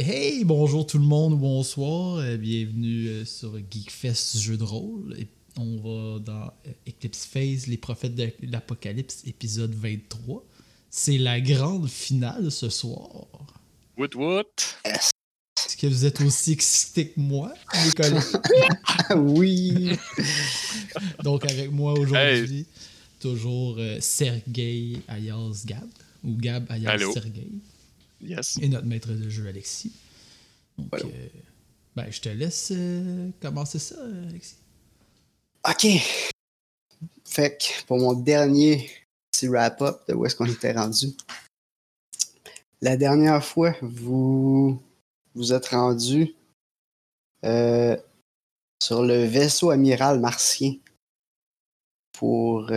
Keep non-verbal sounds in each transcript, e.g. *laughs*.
Hey, bonjour tout le monde, bonsoir, euh, bienvenue euh, sur Geekfest Jeu de rôle. Et on va dans euh, Eclipse Phase, les prophètes de l'Apocalypse, épisode 23. C'est la grande finale ce soir. What what? Est-ce que vous êtes aussi excité que moi, collègues? *laughs* oui. *laughs* Donc avec moi aujourd'hui, toujours euh, Sergei alias Gab, ou Gab alias Allô. Sergei, Yes. et notre maître de jeu Alexis. Donc, Voilà. euh, ben, je te laisse euh, commencer ça, Alexis. OK. Fait que pour mon dernier petit wrap-up de où est-ce qu'on était rendu. La dernière fois, vous vous êtes rendu euh, sur le vaisseau amiral martien pour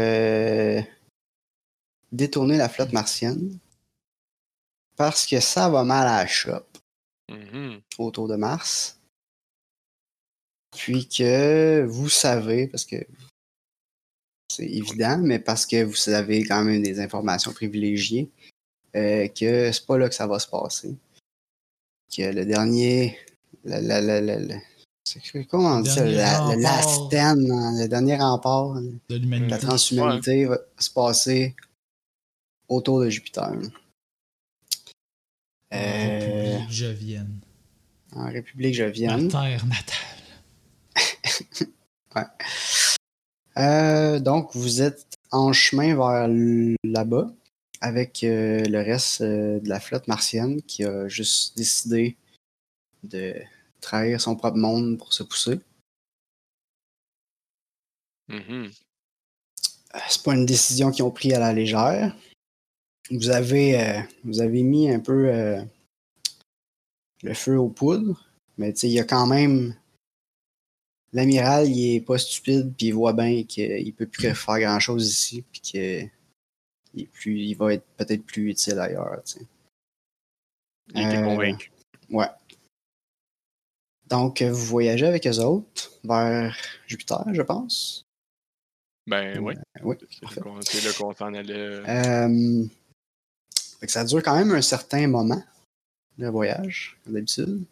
détourner la flotte martienne parce que ça va mal à la shop. Mhm. autour de Mars. Puis que vous savez, parce que c'est évident, mais parce que vous avez quand même des informations privilégiées, euh, que c'est pas là que ça va se passer. Que le dernier. La, la, la, comment on dit ça? Le last stand, hein, le dernier rempart de la transhumanité va se passer autour de Jupiter. Euh, République Jovienne. en République Ma terre natale. *laughs* Euh, donc, vous êtes en chemin vers là-bas avec euh, le reste euh, de la flotte martienne qui a juste décidé de trahir son propre monde pour se pousser. Mhm. Euh, C'est pas une décision qu'ils ont prise à la légère. Vous avez, euh, vous avez mis un peu euh, le feu aux poudres, mais il y a quand même. L'amiral, il est pas stupide, puis il voit bien qu'il peut plus faire grand chose ici, puis que il, est plus, il va être peut-être plus utile ailleurs. Il était Euh, convaincu. Ouais. Donc, vous voyagez avec eux autres vers Jupiter, je pense. Ben oui. Oui, C'est là qu'on- s'en allait. Euh, que ça dure quand même un certain moment, le voyage, comme d'habitude.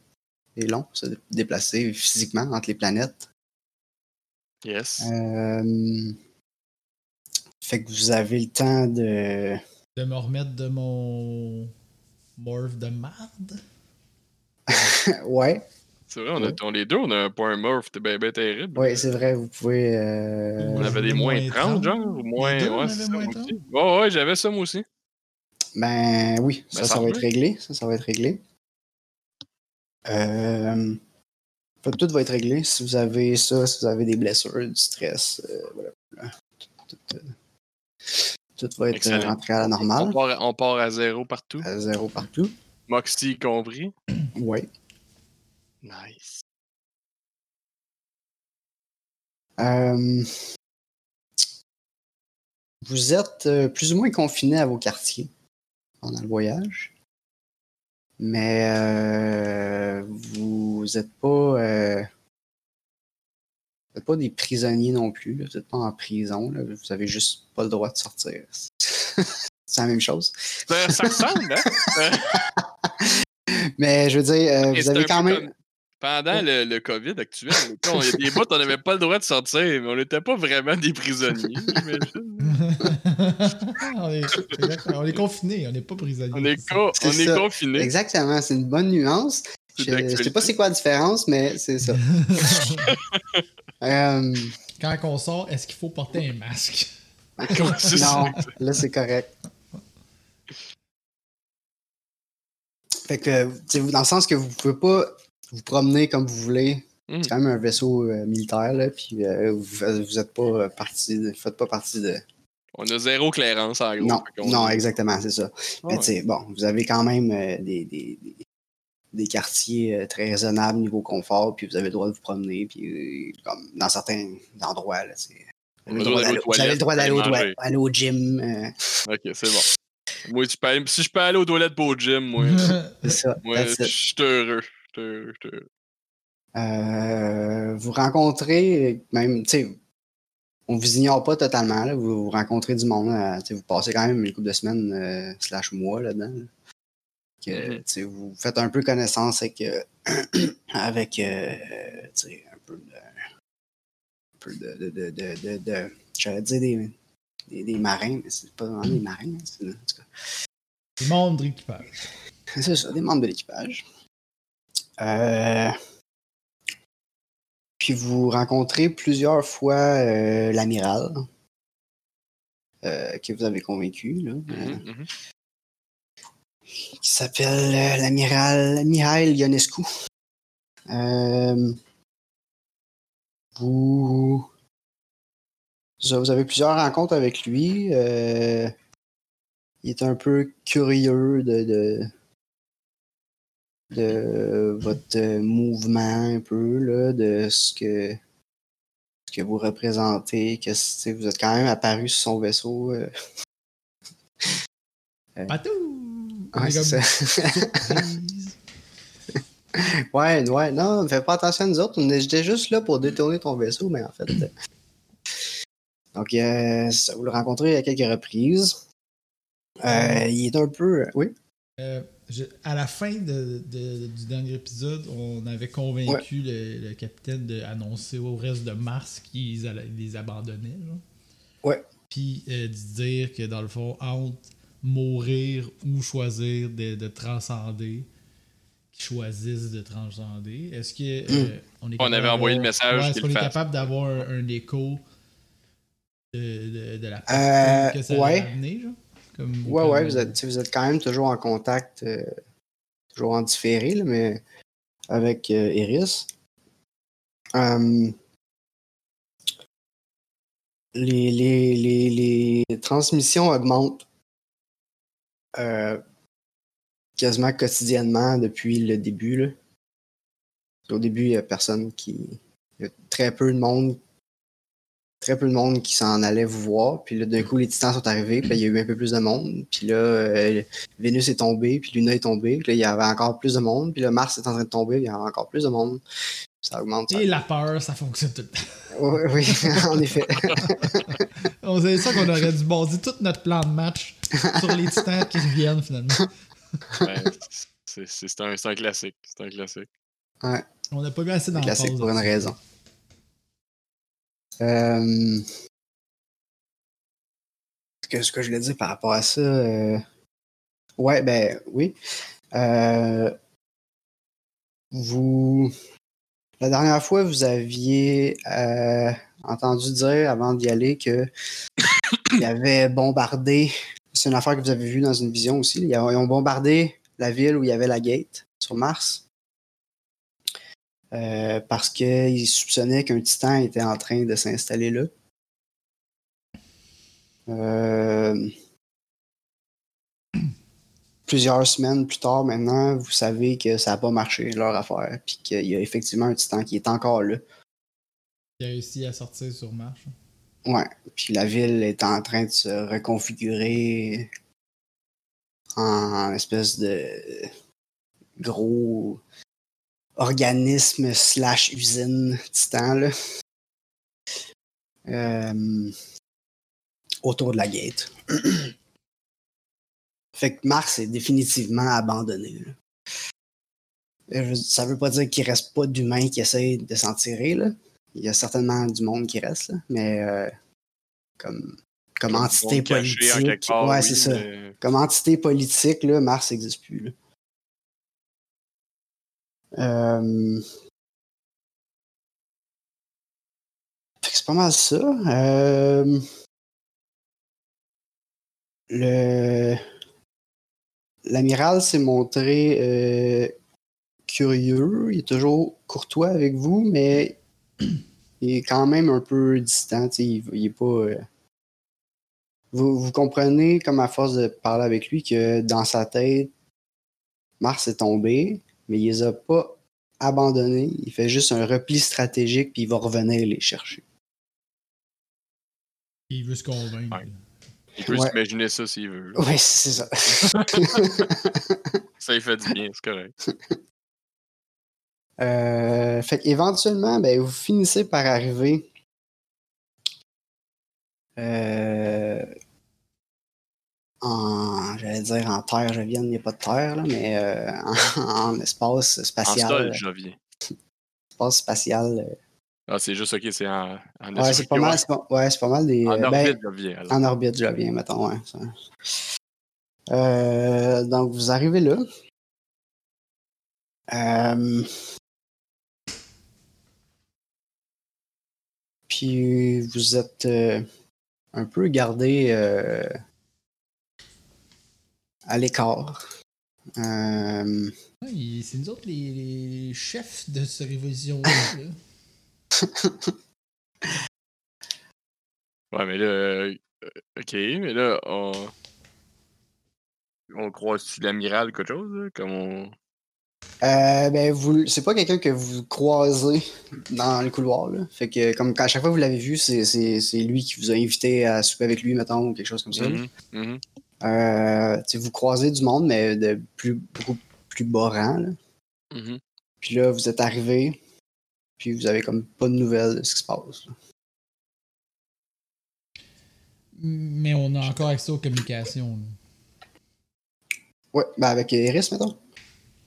C'est long, se dé- déplacer physiquement entre les planètes. Yes. Euh, fait que vous avez le temps de. De me remettre de mon morph de marde? *laughs* ouais, C'est vrai, on, a, ouais. on les deux, on a un point morph, c'était ben, ben terrible. ouais, c'est vrai, vous pouvez. euh, On avait des Moins moins 30, 30, genre, ou moins. Les deux, on ouais, avait c'est ça, moins moi 30. aussi. Ouais, ouais, j'avais ça, moi aussi. Ben oui, Ben, ça, ça ça va être réglé. Ça, ça va être réglé. Euh, tout va être réglé. Si vous avez ça, si vous avez des blessures, du stress, euh, voilà. Tout, tout, euh, tout va être Excellent. rentré à la On normale. part, on part à zéro partout. À zéro partout. Moxie compris. Oui. Nice. Euh, vous êtes euh, plus ou moins confiné à vos quartiers pendant le voyage. Mais euh, vous n'êtes pas, euh, pas des prisonniers non plus. là. Vous n'êtes pas en prison. là. Vous avez juste pas le droit de sortir. *laughs* C'est la même chose. Ça, ça ressemble, hein? *laughs* Mais je veux dire, euh, vous avez quand même. comme Pendant le, le COVID actuel, il y a des bouts, on n'avait pas le droit de sortir, mais on n'était pas vraiment des prisonniers, j'imagine. *laughs* on, est, on est confinés, on n'est pas prisonniers. On est, co- on est confinés. Exactement, c'est une bonne nuance. Je, je sais pas c'est quoi la différence, mais c'est ça. *laughs* Euh, Quand on sort, est-ce qu'il faut porter un masque? *laughs* Ça. non, là c'est correct. Fait que, tu sais, vous- dans le sens que vous pouvez pas vous promener comme vous voulez. Mm. C'est quand même un vaisseau euh, militaire, là, puis euh, vous, vous êtes pas euh, partie, de, vous faites pas partie de. On a zéro clairance, en gros. Non, non, exactement, c'est ça. Ah Mais ouais. tu sais, bon, vous avez quand même euh, des, des, des, des quartiers euh, très raisonnables niveau confort, puis vous avez le droit de vous promener, puis euh, comme dans certains endroits, là, c'est- vous avez le droit le droit d'aller aux au, toilettes, toilet- aller au gym. euh, Ok, c'est bon. Moi, tu peux aller- si je peux aller aux toilettes pour au gym, moi, *laughs* c'est ça. moi je suis heureux. Je. Euh, vous rencontrez, même, tu sais, on vous ignore pas totalement, là, vous, vous rencontrez du monde, euh, tu sais, vous passez quand même une couple de semaines euh, slash mois là-dedans. là. Que, Mhm. tu sais, vous faites un peu connaissance avec, euh, *clears throat* avec euh, tu sais, un peu de. Un peu de. de, de, de, de- de- J'allais dire des, des, des marins, mais c'est pas vraiment des marins. hein, c'est- en tout cas. Les membres d'équipage. C'est ça, des membres de l'équipage. Euh, Puis vous rencontrez plusieurs fois euh, l'amiral euh, que vous avez convaincu, là, euh, Mhm, mhm. qui s'appelle l'amiral Mihail Ionescu. Vous... vous avez plusieurs rencontres avec lui. il est un peu curieux de, de, de votre euh, mouvement un peu, là, de ce que, ce que vous représentez, que vous êtes quand même apparu sur son vaisseau. euh. Patou! On Ouais, c'est ça. *laughs* ouais, ouais, non, fais pas attention à nous autres. On était juste là pour détourner ton vaisseau, mais en fait. euh, Donc, euh, ça, vous le rencontrez à quelques reprises. Euh, il est un peu. Oui? Je- à la fin de- de- du dernier épisode, on avait convaincu le, le capitaine d'annoncer au reste de Mars qu'ils allaient- les abandonnaient. genre. Ouais. Puis euh, de dire que dans le fond, entre mourir ou choisir de, de transcender, qu'ils choisissent de transcender. Est-ce que euh, on est On capable avait envoyé le message ouais, Est-ce qu'il qu'on est capable d'avoir un, un écho de, de, de la Euh, que ça ouais. a amené, genre? Comme, Ouais, ouais, vous êtes, vous êtes quand même toujours en contact, euh, toujours en différé, là, mais avec euh, Iris. Euh, les, les, les, les transmissions augmentent euh, quasiment quotidiennement depuis le début. Là. Au début, il n'y a personne qui. Il y a très peu de monde. Très peu de monde qui s'en allait vous voir. Puis là, d'un coup, les titans sont arrivés. Puis là, il y a eu un peu plus de monde. Puis là, euh, Vénus est tombée. Puis Luna est tombée. Puis là, il y avait encore plus de monde. Puis là, Mars est en train de tomber. Puis il y avait encore plus de monde. Ça augmente. Ça... Et la peur, ça fonctionne tout le temps. *laughs* Oui, oui, *laughs* en effet. *laughs* On savait ça qu'on aurait dû baser tout notre plan de match sur les titans qui reviennent finalement. C'est- un, classique. C'est un classique. On n'a pas eu assez d'emphase. classique pour une là-dessus. raison. Euh... que- Ce que je voulais dire par rapport à ça. euh, Ouais, ben oui. Euh, Vous. La dernière fois, vous aviez euh, entendu dire avant d'y aller que *coughs* il avait bombardé. C'est une affaire que vous avez vue dans une vision aussi. Ils ont ils ont bombardé la ville où il y avait la gate sur Mars. Euh, parce qu'ils soupçonnaient qu'un titan était en train de s'installer là. Euh, Plusieurs semaines plus tard, maintenant, vous savez que ça n'a pas marché, leur affaire, puis qu'il y a effectivement un titan qui est encore là. Il a réussi à sortir sur marche. Ouais, puis la ville est en train de se reconfigurer en espèce de gros organisme slash usine titan là. Euh, autour de la gate. *clears throat* fait que Mars est définitivement abandonné. là. Euh, je- Ça veut pas dire qu'il reste pas d'humains qui essayent de s'en tirer. Là. Il y a certainement du monde qui reste, là, mais euh, comme, entité politique. part, ouais, oui, c'est ça. mais- Comme entité politique, là, Mars n'existe plus. là. Euh, C'est pas mal ça. Euh, Le l'amiral s'est montré euh, curieux. Il est toujours courtois avec vous, mais *clears throat* il est quand même un peu distant. Il, est pas. Vous, vous comprenez, comme à force de parler avec lui, que dans sa tête, Mars est tombé, mais il les a pas abandonnés. Il fait juste un repli stratégique, puis il va revenir les chercher. Il veut se convaincre. Ouais. Il peut Ouais. s'imaginer ça s'il veut. Oui, c'est ça. *laughs* Ça, il fait du bien, c'est correct. Euh, fait qu'éventuellement, ben, vous finissez par arriver euh, en, j'allais dire en terre jovienne, il n'y a pas de terre, là, mais euh, *laughs* en, en espace En spatial. sol, je viens. espace spatial. euh, Ah, c'est juste, ok, c'est en, en ouais, c'est pas mal, c'est pas, ouais, c'est pas mal des. En euh, ben, orbite, je viens. alors. En orbite, je viens, mettons, ouais. ça. Donc, vous arrivez là. Euh, Puis, vous êtes euh, un peu gardé euh, à l'écart. Euh, c'est nous autres les, les chefs de cette révolution-là. *laughs* là. Ouais, mais là, euh, ok, mais là, on. On croise-tu l'amiral ou quelque chose, là, comme on. Euh, ben, vous, c'est pas quelqu'un que vous croisez dans le couloir, là. Fait que, comme à chaque fois que vous l'avez vu, c'est, c'est, c'est lui qui vous a invité à souper avec lui, mettons, ou quelque chose comme ça. Euh, vous croisez du monde, mais de plus, beaucoup plus bas rang, là. Mhm. Puis là, vous êtes arrivé, puis vous avez comme pas de nouvelles de ce qui se passe. là. Mais on a encore accès aux communications. là. Ouais, ben avec Iris, mettons.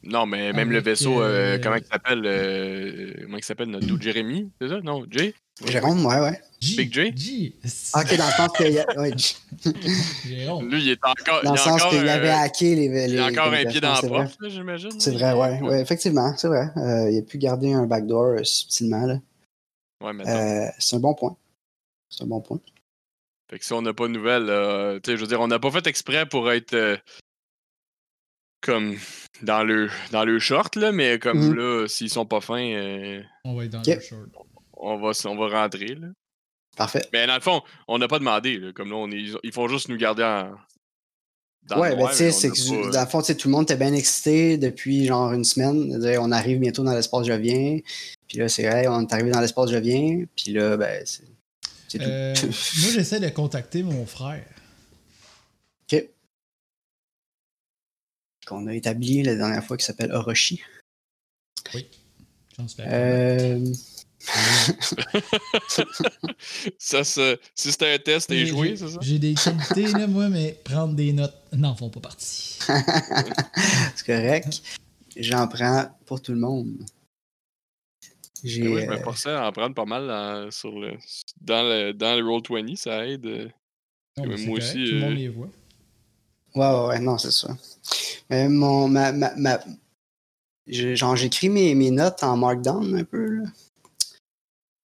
Non, mais même le vaisseau, euh, euh, comment il s'appelle euh, Comment il s'appelle notre dude Jérémy C'est ça? Non Jay? Jérôme, ouais, ouais. J, Big J? J. Ah, ok, dans le sens que. y a- ouais, Jérôme. Lui, il est encore. dans il le sens qu'il avait euh, hacké les. les il a encore un pied dans la porte, j'imagine. C'est vrai, ouais, ouais, effectivement, c'est vrai. Euh, il a pu garder un backdoor euh, subtilement, là. Ouais, maintenant. Euh, c'est un bon point. C'est un bon point. Fait que si on n'a pas de nouvelles, euh, tu sais, je veux dire, on n'a pas fait exprès pour être euh, comme dans le dans le short, là, mais comme Mhm. là, s'ils sont pas fins, euh, On va être dans le short. on, va, on va rentrer, là. Parfait. Mais dans le fond, on n'a pas demandé, là, comme là, on est, ils font juste nous garder en. dans le ouais, ben tu sais, c'est que pas- dans le fond, tu sais, tout le monde était bien excité depuis genre une semaine. On arrive bientôt dans l'espace je viens. Puis là, c'est vrai, on est arrivé dans l'espace je viens. Puis là, ben, c'est. Euh, *laughs* moi, j'essaie de contacter mon frère. OK. Qu'on a établi la dernière fois qui s'appelle Orochi. J'en suis Euh, ça, ça- si c'était un test, t'es joué, j'ai- c'est ça? J'ai des qualités, là, moi, mais prendre des notes n'en font pas partie. *laughs* c'est correct. J'en prends pour tout le monde. J'ai. Mais moi, je me euh, forçais à en prendre pas mal dans, sur le, dans, le, dans le Roll20, ça aide. euh. Non, moi correct, aussi, Tout le monde les voit. Ouais, ouais, ouais, non, c'est ça. Mais mon, ma, ma, genre, j'écris mes, mes notes en Markdown un peu, là.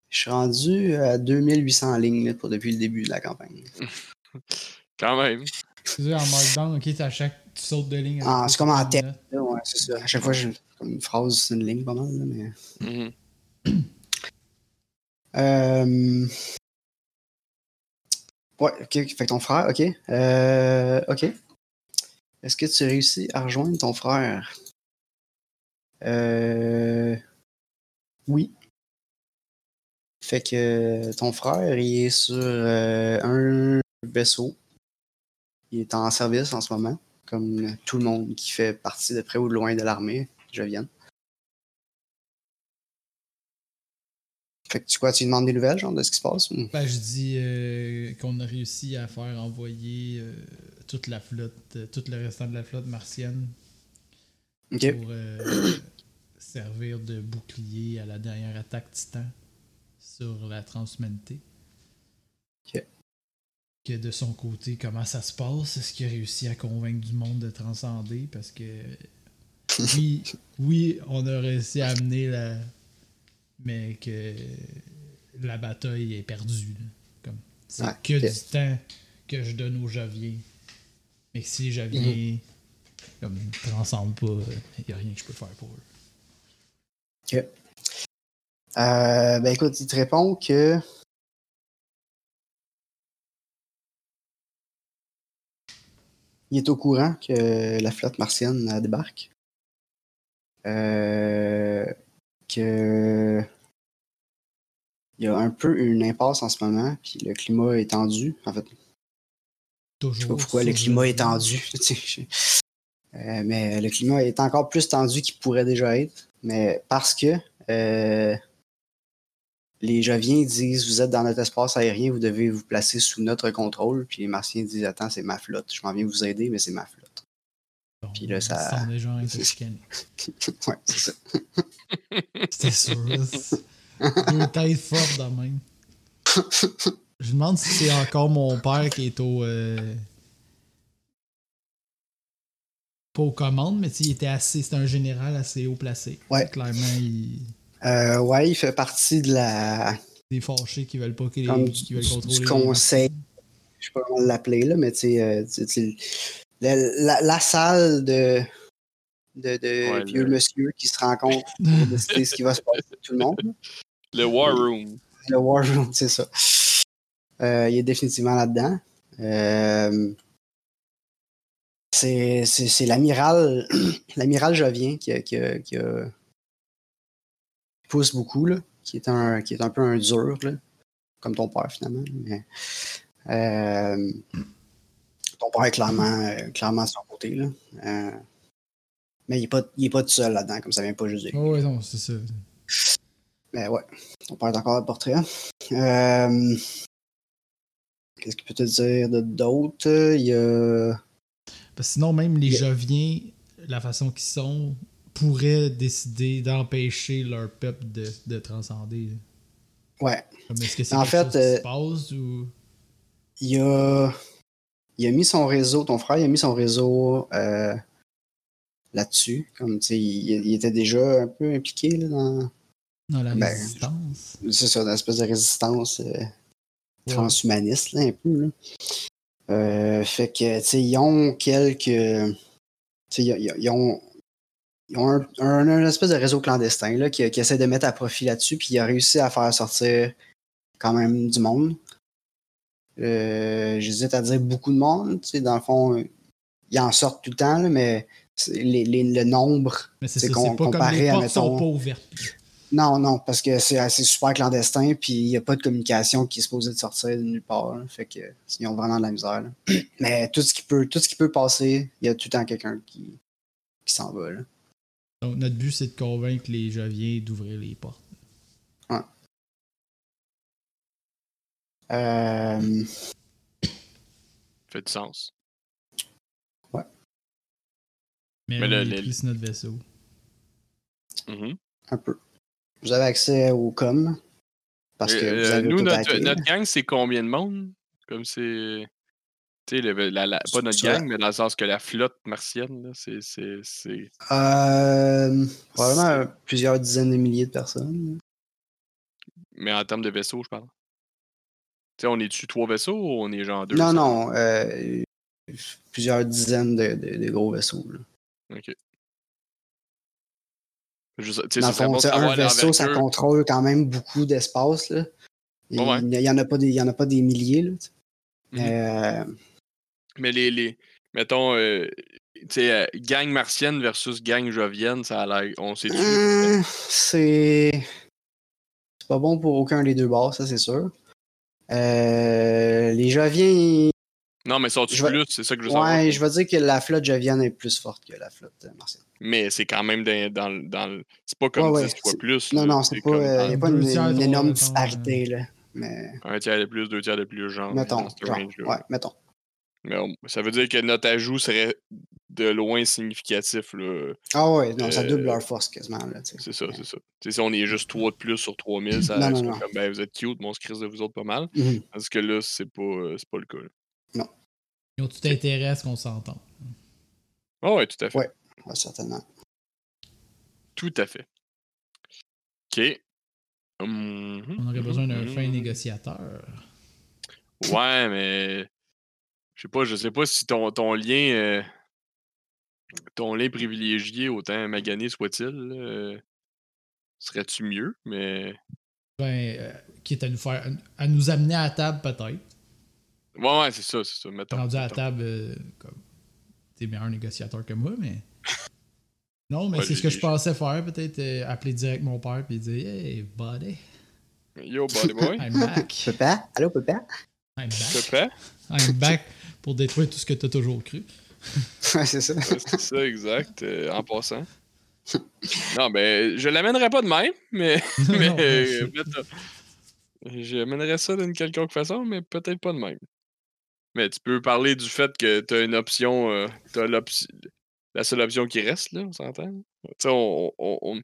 Je suis rendu à 2800 lignes là, pour depuis le début de la campagne. *laughs* Quand même. Tu en markdown, ok, à chaque. Tu sautes de ligne. Ah, c'est comme en tête. Là, ouais, c'est ça. À chaque fois, j'ai comme une phrase, c'est une ligne pas mal, là, mais. Mhm. *clears throat* Euh... Ouais, ok, fait que ton frère, ok. Euh, ok. Est-ce que tu réussis à rejoindre ton frère? Euh... Oui. Fait que ton frère, il est sur euh, un vaisseau. Il est en service en ce moment, comme tout le monde qui fait partie de près ou de loin de l'armée, je viens. Fait que tu quoi, tu lui demandes des nouvelles, genre, de ce qui se passe? ou- Ben, je dis euh, qu'on a réussi à faire envoyer euh, toute la flotte, euh, tout le restant de la flotte martienne pour *coughs* servir de bouclier à la dernière attaque titan sur la transhumanité. Que de son côté, comment ça se passe? Est-ce qu'il a réussi à convaincre du monde de transcender? Parce que oui, *laughs* oui, on a réussi à amener la. Mais que la bataille est perdue. là. Comme c'est Ouais, que du temps que je donne aux Javiens. Mais si les comme transcendent pas, il n'y a rien que je peux faire pour eux. Ok. Euh, ben écoute, il te répond que. Il est au courant que la flotte martienne euh, débarque. Euh, que. Il y a un peu une impasse en ce moment, puis le climat est tendu. En fait, Toujours. je sais pas pourquoi le climat est tendu. *laughs* Euh, mais le climat est encore plus tendu qu'il pourrait déjà être. Mais parce que euh, les Joviens disent Vous êtes dans notre espace aérien, vous devez vous placer sous notre contrôle. Puis les Martiens disent Attends, c'est ma flotte. Je m'en viens vous aider, mais c'est ma flotte. Puis là, ça- On est genre chicané. ouais, c'est ça. C'était sûr. Deux têtes fortes de même. Je me demande si c'est encore mon père qui est au. euh, Pas aux commandes, mais il était assez. C'était un général assez haut placé. Ouais. Clairement, il. Euh, ouais, il fait partie de la. Des fâchés qui veulent pas comme les- du, qui veulent contrôler. du conseil. Je sais pas comment l'appeler, là, mais tu sais, euh, la, la- la salle de, de, de Ouais, vieux le- monsieur qui se rencontrent pour *laughs* décider ce qui va se passer avec tout le monde. Le War Room. Le War Room, c'est ça. Euh, il est définitivement là-dedans. Euh, c'est l'amiral *clears throat* l'amiral Jovien qui, a- qui, a- qui a- qui pousse beaucoup, là, qui, est un, qui est un peu un dur, là, comme ton père finalement. Mais, euh, ton père est clairement, euh, clairement à son côté. Là. Euh, mais il n'est pas, il est pas tout seul là-dedans, comme ça vient pas juste. Oh, ouais, non, c'est ça. Mais ouais, ton père est encore à portrait. Euh, Qu'est-ce qu'il peut te dire de d'autre? Il y a. Parce que sinon, même les Yeah. Joviens, la façon qu'ils sont, pourraient décider d'empêcher leur peuple de, de transcender. Ouais. Est-ce que c'est En quelque fait, chose qui se passe ou. Il a. Il a mis son réseau, ton frère, il a mis son réseau euh, là-dessus. Comme tu sais, il, il était déjà un peu impliqué là, dans. Dans la ben, résistance. C'est ça, dans l'espèce de résistance euh, transhumaniste, là, un peu. Là. Euh, fait que, tu sais, ils ont quelques. Tu sais, ils, ils- ils ont. Ils ont un, un- un espèce de réseau clandestin là, qui, qui essaie de mettre à profit là-dessus, puis il a réussi à faire sortir quand même du monde. Euh, J'hésite à dire beaucoup de monde. tu sais, Dans le fond, ils en sortent tout le temps, là, mais les- les- le nombre c'est qu'on- comparé à, portes sont mettons- pas ouvertes. non, non, parce que c'est super clandestin, puis il n'y a pas de communication qui est supposée de sortir de nulle part. là. fait que ils ont vraiment de la misère. là. *clears throat* Mais tout ce qui peut, tout ce qui peut passer, il y a tout le temps quelqu'un qui, qui s'en va. Là. Donc notre but c'est de convaincre les Joviens d'ouvrir les portes. Euh, Fait du sens. Mais, Mais on le- le- sur notre vaisseau. Mhm. un peu. Vous avez accès au com. Parce que Euh, vous avez nous, notre, gang, c'est combien de monde? Comme c'est. Tu sais, le- la- la- pas notre gang, mais dans le sens que la flotte martienne, là, c'est. c'est- c'est- Euh, probablement plusieurs dizaines de milliers de personnes. Mais en termes de vaisseaux, je parle. Tu sais, on est-tu trois vaisseaux ou on est genre deux? Non, non. euh, plusieurs dizaines de, de- de gros vaisseaux. là. Ok. Je Dans le fond, un vaisseau, ça contrôle quand même beaucoup d'espace. là. Il ouais. n'y en, a pas des- il y en a pas des milliers. Là. Mhm. Euh, Mais les, les mettons, euh, gang martienne versus gang jovienne, ça a l'air. On sait c'est. C'est pas bon pour aucun des deux bords, ça c'est sûr. Euh, les Joviens, Non, mais je vais- plus? C'est ça que je veux savoir. ouais, je vais dire que la flotte Jovienne est plus forte que la flotte euh, martienne. Mais c'est quand même dans, dans, le- dans le- C'est pas comme Ouais, ouais, 10 fois plus. Non, là, non, c'est pas. comme Il n'y a dans pas une, énorme disparité, là. Mais. Un tiers de plus, deux tiers de plus, genre. mettons. genre, ouais, mettons. Mais ça veut dire que notre ajout serait de loin significatif. Là. Ah ouais, non, ça Euh, double leur force quasiment. C'est ça, c'est ça. Tu sais, si on est juste 3 de plus sur 3000, ça Non, non, non. comme ben, vous êtes cute, mais on se crise de vous autres pas mal. Parce que là, c'est pas, euh, c'est pas le cas. là. Ils ont tout intérêt à ce qu'on s'entende. Ah ouais, tout à fait. Ouais. Ouais, certainement. Tout à fait. OK. Hum, On aurait besoin d'un fin hum. négociateur. Ouais, mais je sais pas, je sais pas si ton, ton lien euh, ton lien privilégié, autant magané soit-il, euh, serait-tu mieux, mais. Ben, euh, quitte à nous faire. à nous amener à la table, peut-être. Ouais, ouais, c'est ça, c'est ça. Mettons. Rendu à la table, euh, comme. T'es meilleur négociateur que moi, mais. *laughs* Non, mais Ouais, c'est ce que je pensais faire, peut-être euh, appeler direct mon père et dire Hey, buddy, Yo, buddy boy. *laughs* I'm back. *laughs* Papa? Allô, papa? I'm back. Papa? I'm back pour détruire tout ce que t'as toujours cru. *laughs* Ouais, c'est ça. Ouais, c'est ça, exact, euh, en passant. Non, ben, je l'amènerai pas de même, mais. *laughs* mais euh, J'amènerais ça d'une quelconque façon, mais peut-être pas de même. Mais tu peux parler du fait que tu as une option, euh, t'as l'option, la seule option qui reste, là, on s'entend? Tu sais, on, on, on,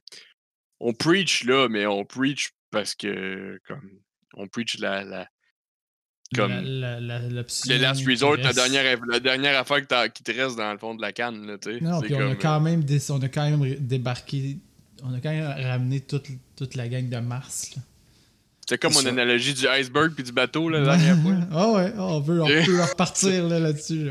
on preach, là, mais on preach parce que, comme, on preach la, la comme, La- la- la- le last resort, la dernière, la dernière affaire que qui te reste dans le fond de la canne, là. Non, puis on a quand même on a quand même débarqué. On a quand même ramené toute, toute la gang de Mars. là. C'est comme mon analogie du iceberg puis du bateau, là, la dernière fois. *laughs* Ah ouais, ah, on, veut, on peut *laughs* repartir là, là-dessus. là.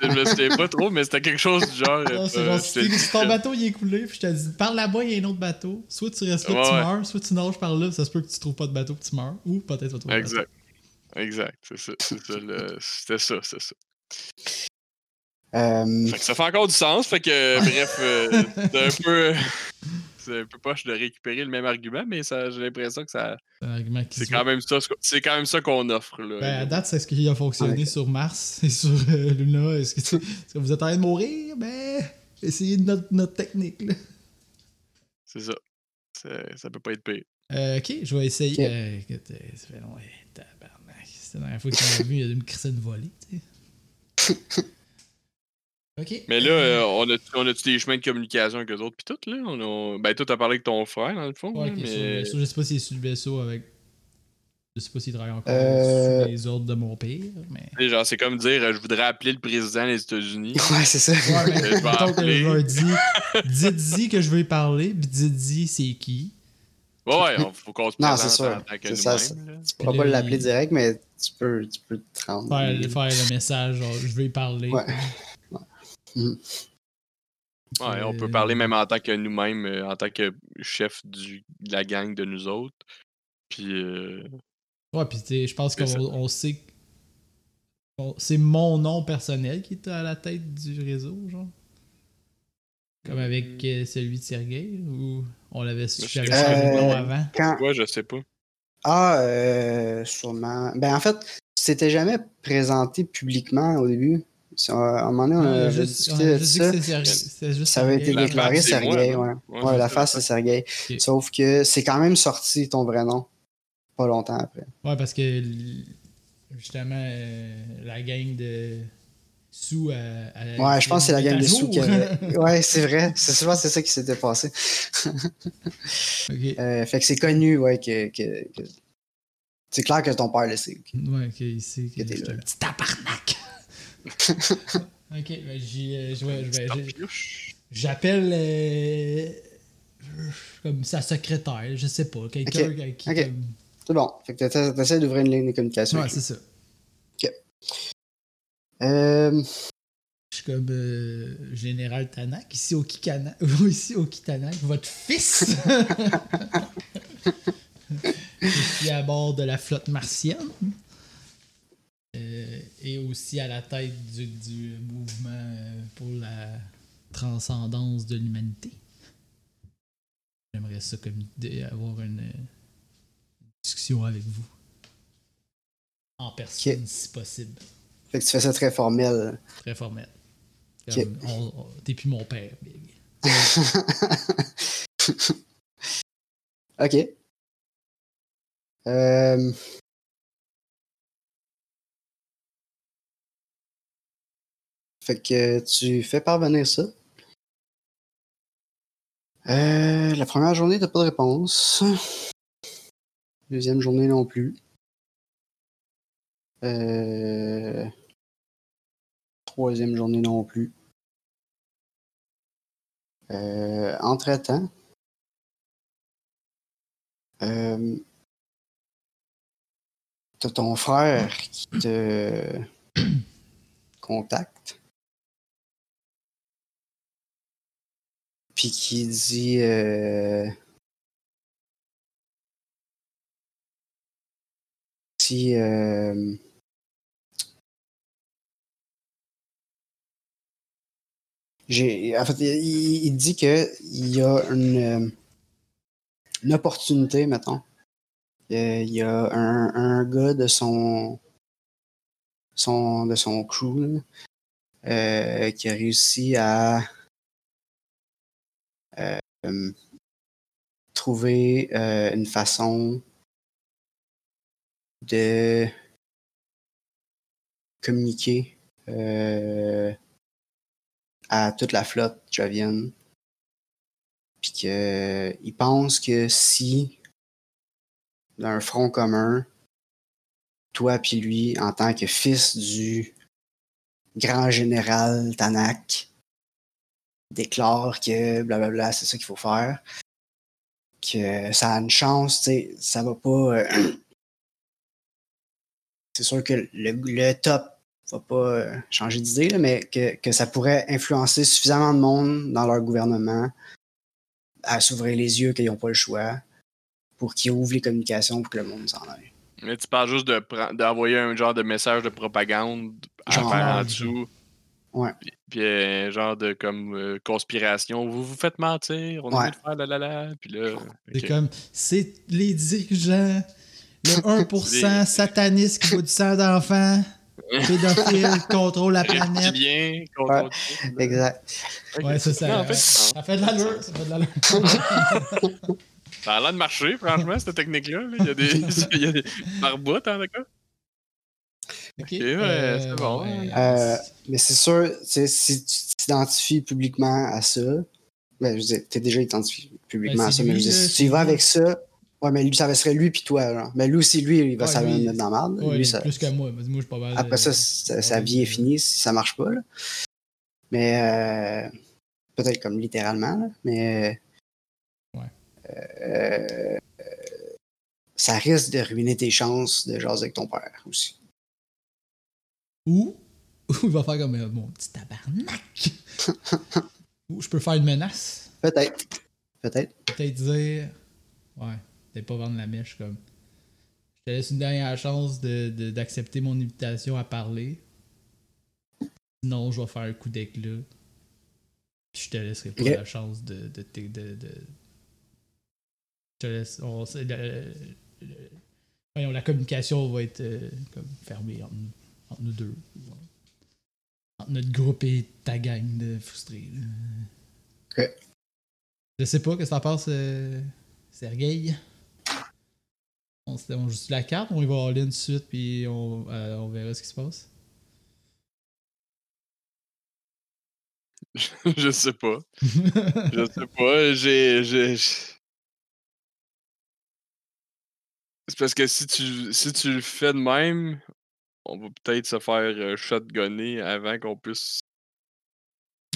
Je me souviens pas trop, mais c'était quelque chose du genre. Non, c'est euh, genre, c'était- si, ton bateau il est coulé, puis je te dis, par là-bas, il y a un autre bateau. Soit tu restes là, Ouais, tu ouais. meurs, soit tu nages par là, ça se peut que tu trouves pas de bateau, que tu meurs. Ou peut-être tu vas trouver un bateau. Exact. C'est ça. c'est ça, le- C'était ça, c'est ça. Euh, Fait que ça fait encore du sens, fait que bref, euh, c'est un peu. C'est un peu poche de récupérer le même argument, mais ça, j'ai l'impression que ça. C'est quand même ça. C'est quand même ça qu'on offre. Là. Ben, à date, c'est ce qui a fonctionné sur Mars *laughs* et sur euh, Luna. Est-ce que, vous êtes en train de mourir? Ben, essayez notre, notre technique. Là. C'est ça. C'est- Ça peut pas être pire. Euh, ok, je vais essayer. Ok. Euh, écoute, euh, ça fait long. Ouais, C'est la dernière fois qu'il m'a vu, il a dû me crisser une volée. Tu sais. *laughs* ok. Mais là, euh, on a, on a-tu des chemins de communication avec eux autres, pis tout, là? On a... Ben, toi, t'as parlé avec ton frère, dans le fond. Ouais, là, ok, sur le mais... vaisseau. Je sais pas s'il est sur le vaisseau avec. Je sais pas s'il travaille encore Euh, sous les ordres de mon père, mais. Genre, c'est comme dire, euh, je voudrais appeler le président des États-Unis. *laughs* ouais, c'est ça. Ouais, mais Je vais que je leur dis. Dites-y que je veux y parler, puis dites-y c'est qui. Ouais, ouais, *laughs* on- faut qu'on se Non, c'est sûr. en tant que C'est ça. Tu pourras pas l'appeler il- direct, mais tu peux, tu peux te rendre. Faire, faire le message, genre, je veux y parler. Ouais. Ouais, on peut Euh, parler même en tant que nous-mêmes, euh, en tant que chef du, de la gang de nous autres. Puis, euh, Ouais, puis tu sais, je pense qu'on on sait. que- on- C'est mon nom personnel qui est à la tête du réseau, genre. Comme avec euh, celui de Sergei, ou on l'avait su, Je j'avais sais su le pas. nom Euh, avant? Quand... ouais, je sais pas. Ah, euh, sûrement. Ben, en fait, c'était jamais présenté publiquement au début. À un moment donné, on a avait juste, on discuté a de juste ça. juste Ça avait été. La déclaré moi, Sergei, ouais. Ouais, la face, c'est Sergei. Sauf que c'est quand même sorti ton vrai nom. Pas longtemps après. Ouais, parce que justement, euh, la gang de sous. euh, à- Ouais, je pense que c'est la gang à de sous avait... *laughs* Ouais, c'est vrai. C'est souvent c'est ça qui s'était passé. *laughs* ok. Euh, fait que c'est connu, ouais, que... que- que- C'est clair que ton père le sait. Ouais, ok, il sait que t'es un petit tabarnak. *laughs* ok, ben j'y, euh, je vais-. J'appelle euh, comme sa secrétaire, je sais pas, quelqu'un Ok, qui. ok. comme- C'est bon. Fait que t'essaies d'ouvrir une ligne de communication. Ouais, c'est ça. lui. Euh, Je suis comme euh, Général Tanak, ici au Kikana, *laughs* ici au Kitanak, votre fils. *laughs* je suis à bord de la flotte martienne. Euh, et aussi à la tête du, du mouvement euh, pour la transcendance de l'humanité. J'aimerais ça comme idée, avoir une, euh, discussion avec vous. En personne, si possible. Fait que tu fais ça très formel. Très formel. Ok. Comme, on- on- T'es plus mon père, Big. *laughs* ok. Euh, Fait que tu fais parvenir ça. Euh, la première journée, t'as pas de réponse. Deuxième journée non plus. Euh, Troisième journée non plus. Euh, Entre-temps, euh, t'as ton frère qui te *coughs* contacte. Puis qui dit euh, si j'ai en fait il, il dit que il y a une, euh, opportunité mettons. Euh, il y a un, gars de son son de son crew euh, qui a réussi à trouver une façon de communiquer à toute la flotte javienne. Puis qu'il pense que si, d'un front commun, toi puis lui, en tant que fils du grand général Tanak, déclare que blablabla, c'est ça qu'il faut faire, que ça a une chance, tu sais, ça va pas. euh, *clears throat* c'est sûr que le top va pas euh, changer d'idée, mais que, que ça pourrait influencer suffisamment de monde dans leur gouvernement à s'ouvrir les yeux qu'ils n'ont pas le choix pour qu'ils ouvrent les communications pour que le monde s'en aille. Mais tu parles juste de d'envoyer un genre de message de propagande à Genre, faire en ouais. dessous. Ouais. Puis, puis un genre de comme euh, conspiration. Vous vous faites mentir, on a Ouais. envie de faire la la la. Puis là. C'est comme, c'est les dirigeants, le *laughs* 1% Les- sataniste qui boit du sang d'enfant, pédophile, contrôle la planète. Reptilien, contrôle- Exact. Ok. Ouais, ça, ça, Non, en fait, ça fait de l'allure, ça fait de l'allure. *laughs* ça a l'air de marcher, franchement, cette technique-là. là. Il y a des, *laughs* il y a des barboutes, en tout cas. Ok, ouais, c'est bon. Euh, mais c'est sûr, tu sais, si tu t'identifies publiquement à ça, ben, je veux dire, t'es déjà identifié publiquement Ben, à ça, mais je veux dire, si tu y vas avec ça, ouais, mais lui, ça serait lui puis toi, genre. Mais lui aussi, lui, il va Ouais, mettre dans la merde. ouais, Lui, ça- plus que moi. Moi, je suis pas mal. Après ça, euh, sa, vie est finie si ça marche pas. là. Mais euh, peut-être comme littéralement, là, mais Ouais. euh, ça risque de ruiner tes chances de jaser avec ton père aussi. Ou, *laughs* ou il va faire comme euh, mon petit tabarnak. *laughs* ou je peux faire une menace. Peut-être. Peut-être. Peut-être dire. Ouais, peut-être pas vendre la mèche comme. Je te laisse une dernière chance de- de- d'accepter mon invitation à parler. Sinon, je vais faire un coup d'éclat. Puis je te laisserai pas la chance de. de, de, de- Je te laisse. on- c'est le- le- voyons, la communication va être euh, comme fermée entre, nous- entre nous deux. Ouais. Entre notre groupe et ta gang de frustrés. là. Ok. Je sais pas, qu'est-ce que t'en penses, euh, Sergueï? On, se- on joue la carte, on y va all-in tout de suite, puis on, euh, on verra ce qui se passe. *laughs* je sais pas. *laughs* Je sais pas. J'ai- C'est parce que si tu, si tu le fais de même, on va peut-être se faire euh, shotgunner avant qu'on puisse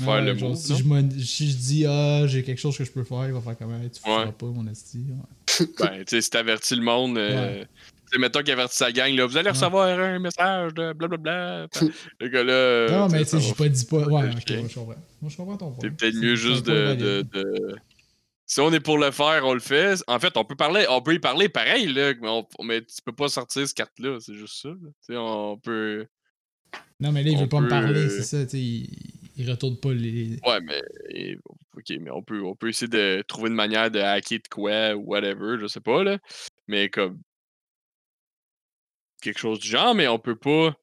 faire le si, je me- si je dis, ah, j'ai quelque chose que je peux faire, il va faire comment? Tu feras Ouais. pas, mon esti. *laughs* Ben, tu sais, si t'avertis le monde, euh, mettons qu'il avertit sa gang, là, vous allez recevoir un message de blablabla. *laughs* Le gars là. non, mais tu sais, j'ai pas dit pas. Ouais, ok, je comprends. Moi, je comprends ton point. C'est peut-être mieux juste de, Si on est pour le faire, on le fait. En fait, on peut parler, on peut y parler pareil, là, mais, on- mais tu peux pas sortir cette carte-là, c'est juste ça. là. Tu sais, on peut. Non, mais là, il veut pas me parler, c'est ça. Il, il retourne pas les. Ouais, mais. Ok, mais on peut, on peut essayer de trouver une manière de hacker de quoi ou whatever, je sais pas, là. Mais comme. Quelque chose du genre, mais on peut pas.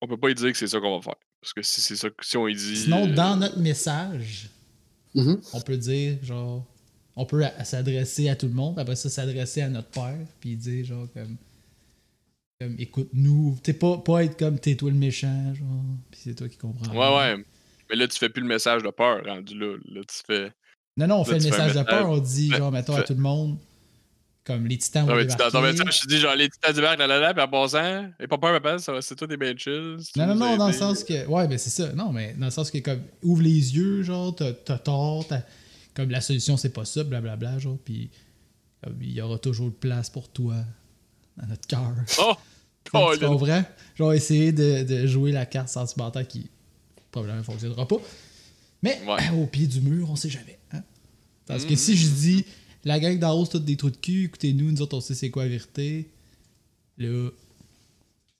On peut pas y dire que c'est ça qu'on va faire. Parce que si c'est ça, si on y dit. Sinon, euh, dans notre message, Mhm. on peut dire, genre. On peut s'adresser à tout le monde, après ça, s'adresser à notre père, puis dire, genre, comme. Comme, écoute-nous. T'es pas, pas être comme t'es toi le méchant, genre. Puis c'est toi qui comprends. Ouais, ouais. Mais là, tu fais plus le message de peur rendu là. Là, tu fais. Non, non, on Là, fait le message de peur, on dit, genre, mettons à tout le monde, comme les titans Non, vont mais tu, dans ton débarquer. message, tu dis genre les titans du bac, là, là, là, puis en passant, et pas peur, papa, ça va- c'est toi des bien chill. Non, non, non, dans le sens que. Ouais, ben c'est ça. Non, mais dans le sens que, comme, ouvre les yeux, genre, t'as tort, comme la solution, c'est pas ça, blablabla, genre, puis il y aura toujours de place pour toi dans notre cœur. Oh! *laughs* Oh, tu comprends? Genre, essayer de, de jouer la carte sentimentale qui probablement fonctionnera pas. Mais Ouais. *clears throat* au pied du mur, on sait jamais. Hein? Parce que si je dis la gang d'en haut, c'est des trous de cul, écoutez-nous, nous autres, on sait c'est quoi la vérité. Là,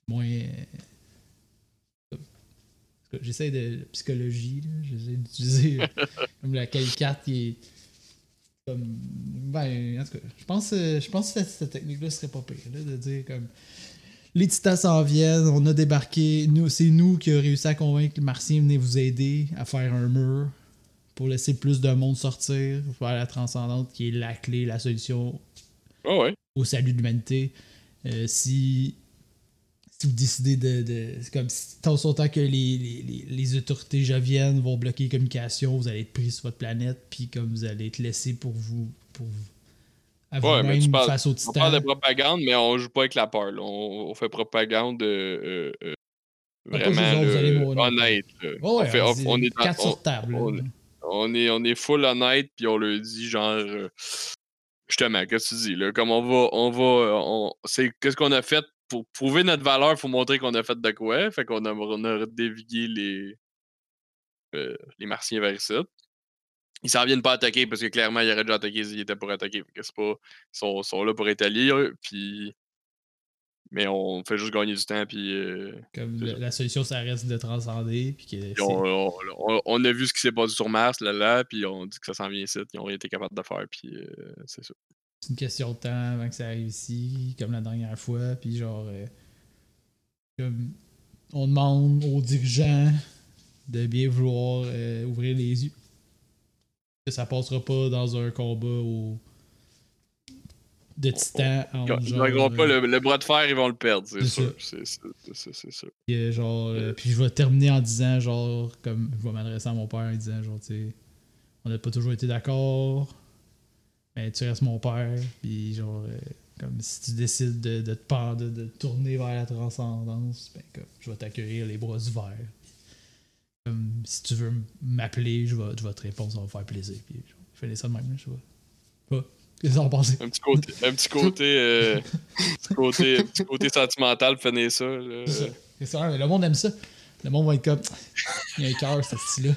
moins. euh, J'essaie de psychologie, là. j'essaie d'utiliser *laughs* euh, comme la carte qui est. Comme. Ben, en tout cas, je pense, euh, je pense que cette, cette technique-là serait pas pire, là, de dire comme. Les titans s'en viennent, on a débarqué. Nous, c'est nous qui avons réussi à convaincre les martiens venez vous aider à faire un mur pour laisser plus de monde sortir, pour faire la transcendante qui est la clé, la solution Oh, ouais. au salut de l'humanité. Euh, si, si vous décidez de. de c'est comme si, tant autant que les, les, les, les autorités javiennes vont bloquer les communications, vous allez être pris sur votre planète, puis comme vous allez être laissé pour vous. Pour vous à Ouais, mais vous-même tu parles- face au On titan. parle de propagande, mais on joue pas avec la peur. là. On, on fait propagande euh, euh, euh, vraiment honnête. Ouais, on, fait, on, on est dans- on- sur table. on- on est, on est full honnête, puis on le dit genre. euh, justement, qu'est-ce que tu dis? Là, comme on va. On va on, c'est qu'est-ce qu'on a fait pour prouver notre valeur, il faut montrer qu'on a fait de quoi. Fait qu'on a, on a dévigué les, euh, les Martiens vers ici. Ils s'en viennent pas attaquer parce que clairement, ils auraient déjà attaqué s'ils étaient pour attaquer. Fait que c'est pas. Ils sont, sont là pour étalir, puis. Mais on fait juste gagner du temps, puis. euh, Comme le- la solution, ça reste de transcender. Puis que Puis c'est- on, on- on- on a vu ce qui s'est passé sur Mars, là, là, puis on dit que ça s'en vient ici, ils ont rien été capables de faire, puis euh, c'est ça. C'est une question de temps avant que ça arrive ici, comme la dernière fois. Puis genre, euh, comme on demande aux dirigeants de bien vouloir euh, ouvrir les yeux. Que ça passera pas dans un combat au... de titan Ils entre ils gagneront pas euh, le, le bras de fer, ils vont le perdre, c'est sûr. C'est genre, euh, puis je vais terminer en disant, genre, comme je vais m'adresser à mon père en disant, genre, tu sais, on n'a pas toujours été d'accord, mais tu restes mon père, puis genre, euh, comme si tu décides de, de te pendre, de, tourner vers la transcendance, ben, comme, je vais t'accueillir les bras ouverts. Comme, si tu veux m'appeler, je vais, je vais te répondre, ça va me faire plaisir. Puis, genre, je fais ça de même, je sais pas. Pas. Qu'est-ce que? Un petit côté, un petit côté, euh, petit côté, un petit côté sentimental, ça. là. C'est ça. C'est ça, mais le monde aime ça. Le monde va être comme. Il y a un cœur, ce style-là.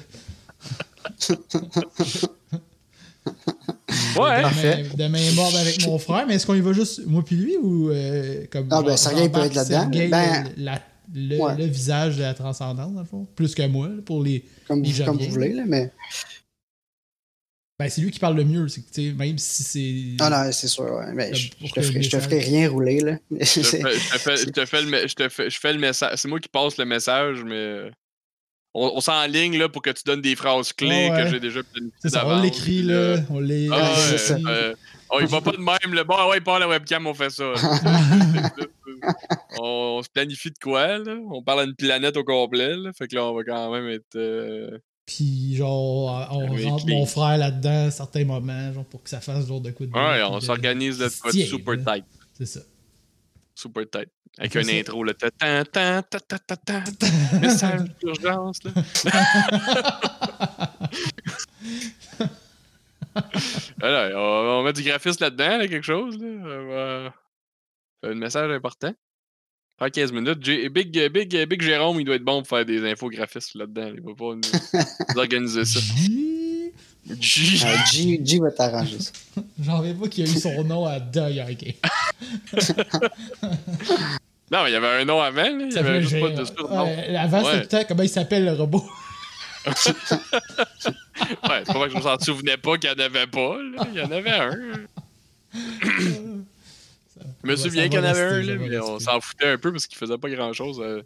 *laughs* *laughs* Ouais, Parfait. Demain, est mort avec mon frère, mais est-ce qu'on y va juste moi puis lui ou euh, comme. Ah, ben, Sergei peut être là-dedans. Ben, le, la- le- ouais. le visage de la transcendance, dans le fond. Plus que moi, pour les. Comme, Les vous- comme vous voulez, là, mais. Ben, c'est lui qui parle le mieux. C'est même si c'est. Ah non, c'est sûr, ouais. Mais Comme je, te ferai, le je te message- ferai rien rouler, là. *laughs* je te fais, je te fais- je te fais le, je fais, message. C'est moi qui passe le message, mais on, on s'enligne là pour que tu donnes des phrases clés Ah ouais. que j'ai déjà C'est ça, on l'écrit, là. On les. Ah, Ouais, ça. euh, oh, il va pas de même, le bon, ouais, il part la webcam, on fait ça. *laughs* on, on se planifie de quoi, là? On parle à une planète au complet, là. Fait que là, on va quand même être. euh, Puis, genre, on rentre mon frère là-dedans à certains moments, genre, pour que ça fasse genre de coup de. Ouais, on s'organise de quoi de super tight. C'est ça. Super tight. Avec fait un ça. intro, là. ta- ta- ta- ta- ta- ta- ta- *laughs* Message d'urgence, là. *laughs* Voilà, on, met du graphisme là-dedans, là, quelque chose, là. Un message important. Faire 15 minutes. J- Big, Big, Big Jérôme, il doit être bon pour faire des infographismes là-dedans. Il va pas nous organiser ça. *laughs* J- J- Ah, G, G va t'arranger ça. *laughs* J'en reviens pas qu'il a eu son nom à Dayake. *laughs* Non, mais il y avait un nom avant, là. Il y avait juste pas j'ai- de surnom. ouais, Avant, Ouais. c'était tout le temps comment il s'appelle le robot. *laughs* Ouais, c'est pas vrai que je me s'en souvenais pas qu'il y en avait pas, là. Il y en avait un. Je me souviens qu'il y en avait un, là, mais on s'en foutait un peu parce qu'il faisait pas grand-chose. euh.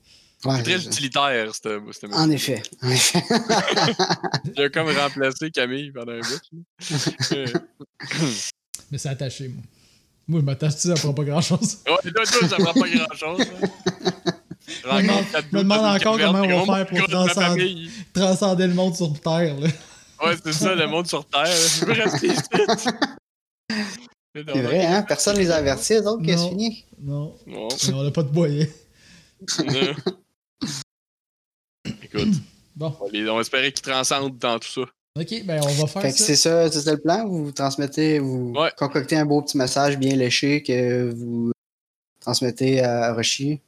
Ouais, Très utilitaire, c'était c'était- En effet. En effet. *laughs* Il a comme remplacé Camille pendant un bout. *laughs* Mais c'est attaché, moi. Moi, je m'attache ça fera pas grand chose. Ouais, toi, toi, ça prend pas grand-chose. Je me demande- je me demande encore comment on va faire pour transcender. Transcender le monde sur Terre, là. Ouais, c'est ça, le monde sur Terre. Je veux rester ici. C'est vrai, hein? Personne les a avertis, eux autres, que Non. c'est fini. Non, mais on a pas de boyer. Écoute, *clears throat* Bon, on va les- on va espérer qu'ils transcendent dans tout ça. ok, ben on va faire Fait que ça. c'est ça, c'est ça le plan. Vous transmettez, vous Ouais. concoctez un beau petit message bien léché que vous transmettez à Roshi.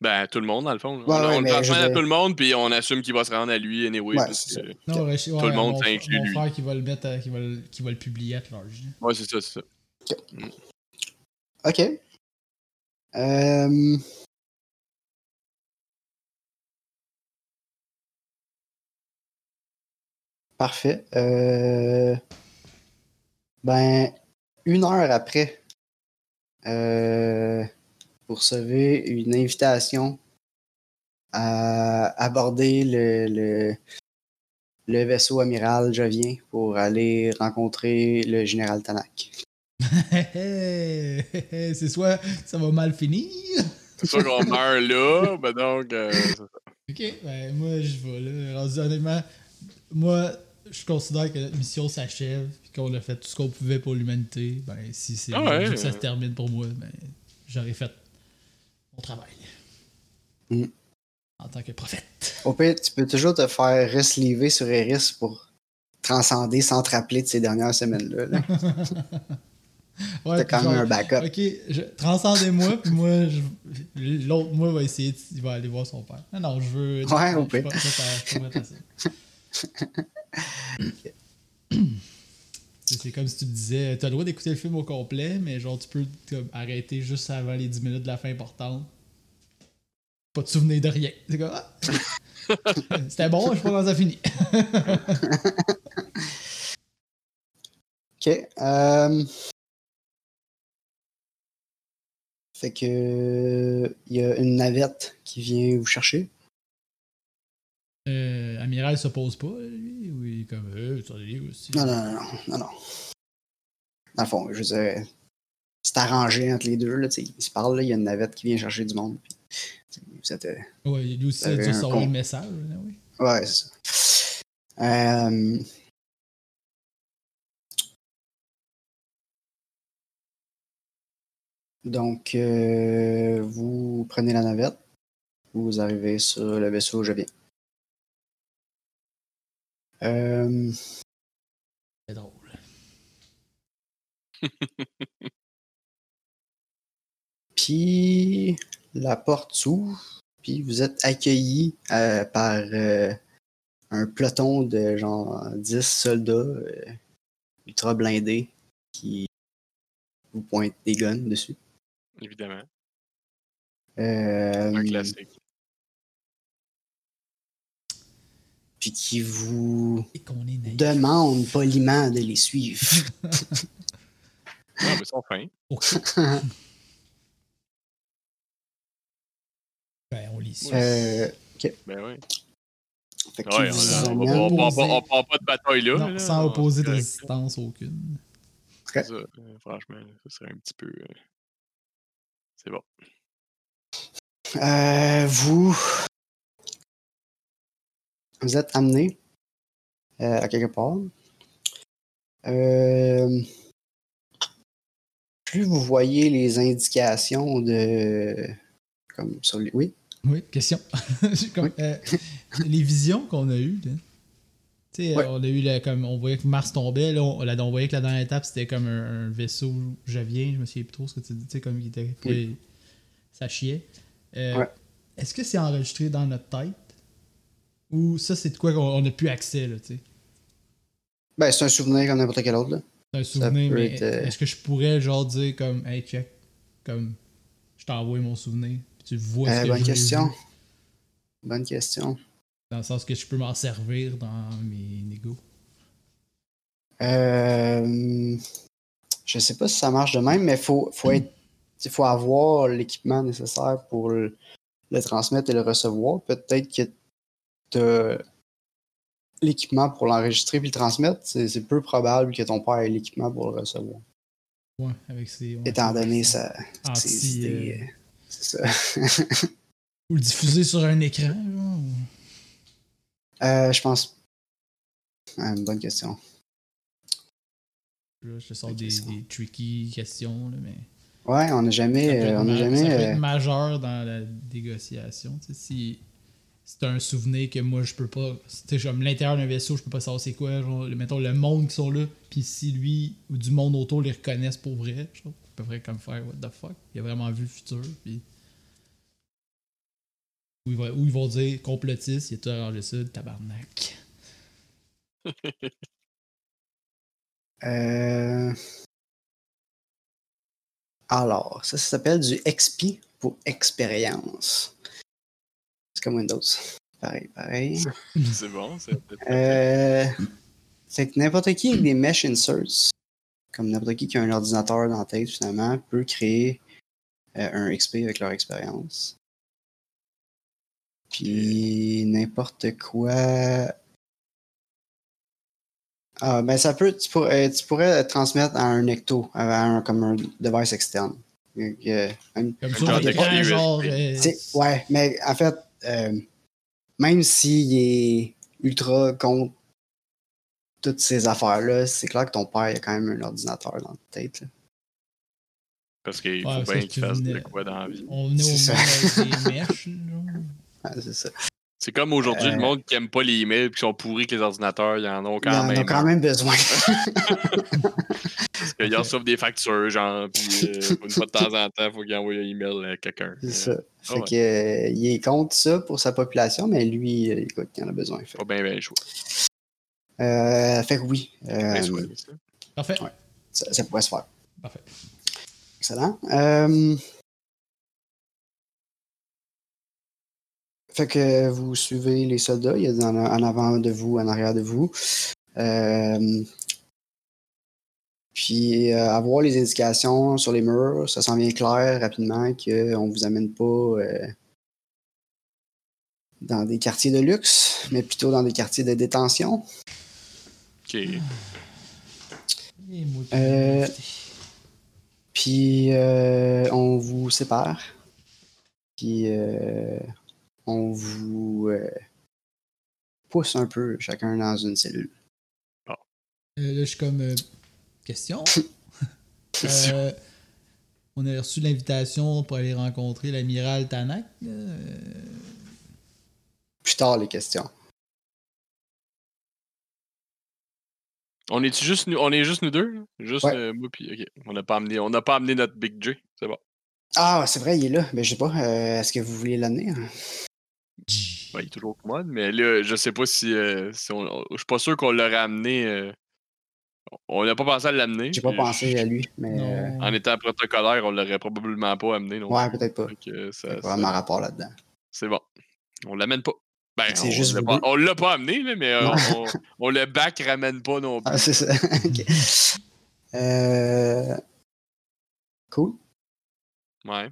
Ben, tout le monde, dans le fond. Ouais, on ouais, on le transmet à tout le monde, puis on assume qu'il va se rendre à lui anyway. Ouais, parce c'est que- Non, ouais, je- Tout le monde mon lui. frère qui va le mettre, à- qui, va le, qui va le publier à large. Ouais, c'est ça, c'est ça. OK. Euh... Parfait. Euh... Ben, une heure après, euh... vous recevez une invitation à aborder le, le, le vaisseau amiral Jovien pour aller rencontrer le général Tanak. *laughs* c'est soit ça va mal finir. C'est sûr qu'on meurt là, ben donc. euh. Ok, ben moi je vais là. Honnêtement, moi je considère que notre mission s'achève puis qu'on a fait tout ce qu'on pouvait pour l'humanité. Ben si c'est Ah ouais, que ça se termine pour moi, ben j'aurais fait mon travail. Mm. En tant que prophète. Au pire, tu peux toujours te faire resleever sur Eris pour transcender sans te rappeler de ces dernières semaines-là. là. *laughs* Ouais, T'as quand même genre, un backup. Ok, je, transcendez-moi, puis moi, je- l'autre, moi, va essayer, de- il va aller voir son père. Non, non, je veux. Ouais, au pire. C'est comme si tu me disais, t'as le droit d'écouter le film au complet, mais genre, tu peux comme, arrêter juste avant les 10 minutes de la fin importante. Pas te souvenir de rien. C'est comme, ah! *laughs* C'était bon, je sais pas comment ça finit. Ok. euh, Fait que il y a une navette qui vient vous chercher. Euh, Amiral se pose pas, lui, comme, ça est aussi. Non, non, non, non, non. Dans le fond, je veux dire, c'est arrangé entre les deux. Là, tu ils se parlent, là, il y a une navette qui vient chercher du monde. puis, tu Ouais, lui aussi, T'avais il a dû un recevoir con. le message, là, oui. Ouais, c'est ça. Euh, Donc, euh, vous prenez la navette, vous arrivez sur le vaisseau où je viens. Euh, C'est drôle. *laughs* Puis la porte s'ouvre, puis vous êtes accueilli euh, par euh, un peloton de genre 10 soldats euh, ultra blindés qui vous pointent des guns dessus. Évidemment. Euh, Un classique. Puis qui vous demandent poliment de les suivre. Ah, mais sont fins. *laughs* Ok. ben, on lit ça. Euh, Ben oui. fait que Ouais, on, on part pas de bataille là. Non, là. sans opposer de résistance aucune. Ça. Euh, Franchement, ça serait un petit peu. euh, C'est bon. Euh, vous. Vous êtes amené euh, à quelque part. Euh, plus vous voyez les indications de. Comme sur les. Oui? Oui, question. *laughs* Comme, euh, les visions qu'on a eues, là. On a eu la- comme on voyait que Mars tombait, là, on, là, on voyait que la dernière étape c'était comme un, un vaisseau javien, je me souviens plus trop ce que tu dis, tu sais, comme il était. Ça chiait. Euh, Ouais. Est-ce que c'est enregistré dans notre tête? Ou ça c'est de quoi qu'on n'a plus accès, là, tu sais? Ben, c'est un souvenir comme n'importe quel autre. Là. C'est un souvenir, mais être, euh, est-ce que je pourrais genre dire comme Hey check, comme je t'envoie mon souvenir, puis tu vois ce Euh, que bonne question. Bonne question. dans le sens que je peux m'en servir dans mes négos. Euh, je sais pas si ça marche de même, mais faut, faut être. Il faut avoir l'équipement nécessaire pour le, le transmettre et le recevoir. Peut-être que as l'équipement pour l'enregistrer puis le transmettre. C'est peu probable que ton père ait l'équipement pour le recevoir. Ouais, avec ses. ouais, Étant donné c'est- idées. euh, euh, C'est ça. *laughs* Ou le diffuser sur un écran, genre, ou- Euh, je pense. Ah, une bonne question. Là, je te sors des, tricky questions, là, mais. Ouais, on n'a jamais. Ça peut euh, être on ma- jamais. ça peut euh, être majeur dans la négociation. tu sais, Si c'est un souvenir que moi je peux pas. Tu sais, comme l'intérieur d'un vaisseau, je peux pas savoir c'est quoi. Genre, mettons le monde qui sont là, puis si lui ou du monde autour les reconnaissent pour vrai, genre, à peu près comme faire What the fuck? Il a vraiment vu le futur, puis. Ou ils, vont, ou ils vont dire complotiste, il a tout arrangé ça, tabarnak. *laughs* Euh, Alors, ça, ça s'appelle du XP pour expérience. Comme Windows. Pareil, pareil. C'est bon. c'est- Euh, C'est que n'importe qui avec des mesh inserts, comme n'importe qui qui a un ordinateur dans la tête, finalement, peut créer euh, un XP avec leur expérience. Puis n'importe quoi Ah, ben ça peut, tu pourrais, tu pourrais transmettre à un ecto, à un, comme un device externe. Donc, euh, un- Comme ça, USB. genre. euh, ouais, mais en fait, euh, même s'il est ultra contre toutes ces affaires-là, c'est clair que ton père il a quand même un ordinateur dans la tête. là. Parce qu'il Ouais, faut bien qu'il fasse de quoi dans la vie. on est au monde ça. avec des mèches. *laughs* Ouais, c'est ça. C'est comme aujourd'hui, Euh, le monde qui aime pas les emails et qui sont pourris que les ordinateurs, ils en ont Ils quand en même. ont quand même besoin. *laughs* *laughs* Parce qu'ils reçoivent des factures, genre, puis euh, *laughs* une fois de temps en temps, il faut qu'ils envoient un email à quelqu'un. c'est Euh, ça. Fait ouais. que, euh, il est contre ça pour sa population, mais lui, euh, écoute, il en a besoin. Fait, Pas bien, bien. Euh, fait que oui, euh, Bien ça. Parfait. Ouais. ça, ça pourrait se faire. Parfait. Excellent. Fait que vous suivez les soldats, il y a en, en avant de vous, en arrière de vous. Euh, Puis euh, à voir les indications sur les murs, ça s'en vient clair rapidement qu'on ne vous amène pas euh, dans des quartiers de luxe, mais plutôt dans des quartiers de détention. Ok. Euh, Puis euh, on vous sépare. Puis euh, on vous euh, pousse un peu chacun dans une cellule. Euh, là, je suis comme. euh, question. *laughs* Question. Euh, on a reçu l'invitation pour aller rencontrer l'amiral Tanak. Euh, Plus tard, les questions. On est juste nous, on est juste nous deux? Juste Ouais. euh, moi puis ok. On n'a pas amené, on n'a pas amené notre Big J. C'est bon. Ah, c'est vrai, il est là. Mais je sais pas, euh, est-ce que vous voulez l'amener? Ouais, il est toujours commode, mais là, je sais pas si, euh, si on, on- je suis pas sûr qu'on l'aurait amené. euh, on n'a pas pensé à l'amener. J'ai pas pensé je- à lui, mais euh. En étant protocolaire, on l'aurait probablement pas amené. Non ouais, peut-être pas. Fait que ça- Il y a ça- vraiment rapport là-dedans. C'est bon. On l'amène pas. Ben, C'est on juste l'a pas, on l'a pas amené, là, mais euh, on, on le back ramène pas non plus. Ah, c'est ça. *laughs* Euh, Cool. Ouais.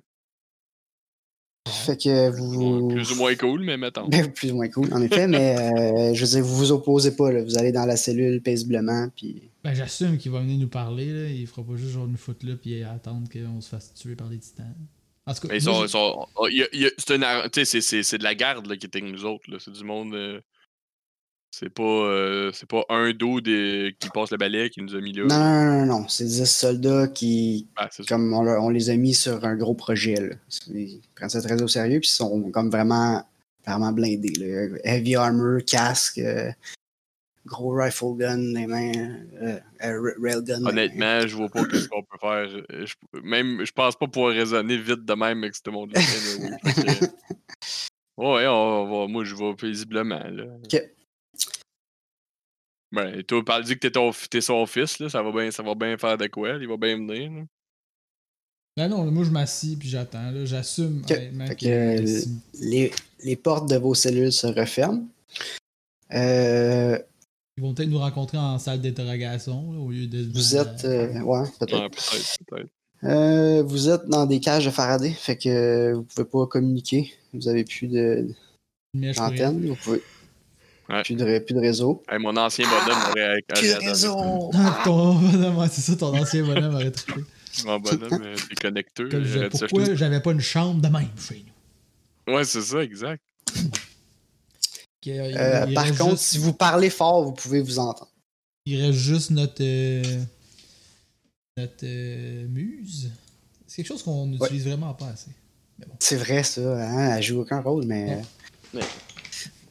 Fait que vous. Plus ou moins cool, mais mettons. Ben, plus ou moins cool, en effet, mais *laughs* euh, je veux dire, vous vous opposez pas, là. vous allez dans la cellule paisiblement, puis Ben, j'assume qu'il va venir nous parler. Là. Il fera pas juste genre nous foutre là puis attendre qu'on se fasse tuer par des titans. En tout cas, c'est de la garde là, qui était avec nous autres. là. C'est du monde. euh, c'est pas, euh, c'est pas un dos des- qui passe le balai qui nous a mis là. Non, non, non, non. C'est 10 soldats qui, Ah, comme on, les a mis sur un gros projet, là. Ils prennent ça très au sérieux, puis ils sont comme vraiment, vraiment blindés. Là. Heavy armor, casque, euh, gros rifle gun les mains, euh, euh, ra- railgun. Honnêtement, je vois pas ce qu'on peut faire. Je, même, je pense pas pouvoir raisonner vite de même avec ce monde-là. Fait que- *laughs* ouais, on va, moi, je vais paisiblement. Là. Ben, et toi, parle dit que t'es, ton, t'es son fils, là, ça va bien ça va bien faire de quoi, il va bien venir. là. Ben non, moi je m'assis puis j'attends. là. J'assume Ok. honnêtement Fait que, que, euh, Les, les portes de vos cellules se referment. Euh, ils vont peut-être nous rencontrer en salle d'interrogation là, au lieu de. vous êtes. euh, ouais, peut-être. Ouais, peut-être, peut-être. Euh, vous êtes dans des cages de Faraday, fait que vous pouvez pas communiquer. Vous avez plus de d'antenne, vous pouvez. Ouais. Plus, de, ré- plus de réseau. Hey, mon ancien bonhomme aurait Plus de réseau! Ah, ton bonhomme, ouais, c'est ça, ton ancien bonhomme aurait trippé. Mon bonhomme, euh, dû pourquoi j'avais pas une chambre de même chez nous? Ouais, c'est ça, exact. Euh, Euh, par contre, juste- si vous parlez fort, vous pouvez vous entendre. Il reste juste notre. euh, notre euh, muse. C'est quelque chose qu'on utilise vraiment pas assez. C'est vrai, ça. Hein? Elle joue aucun rôle, mais.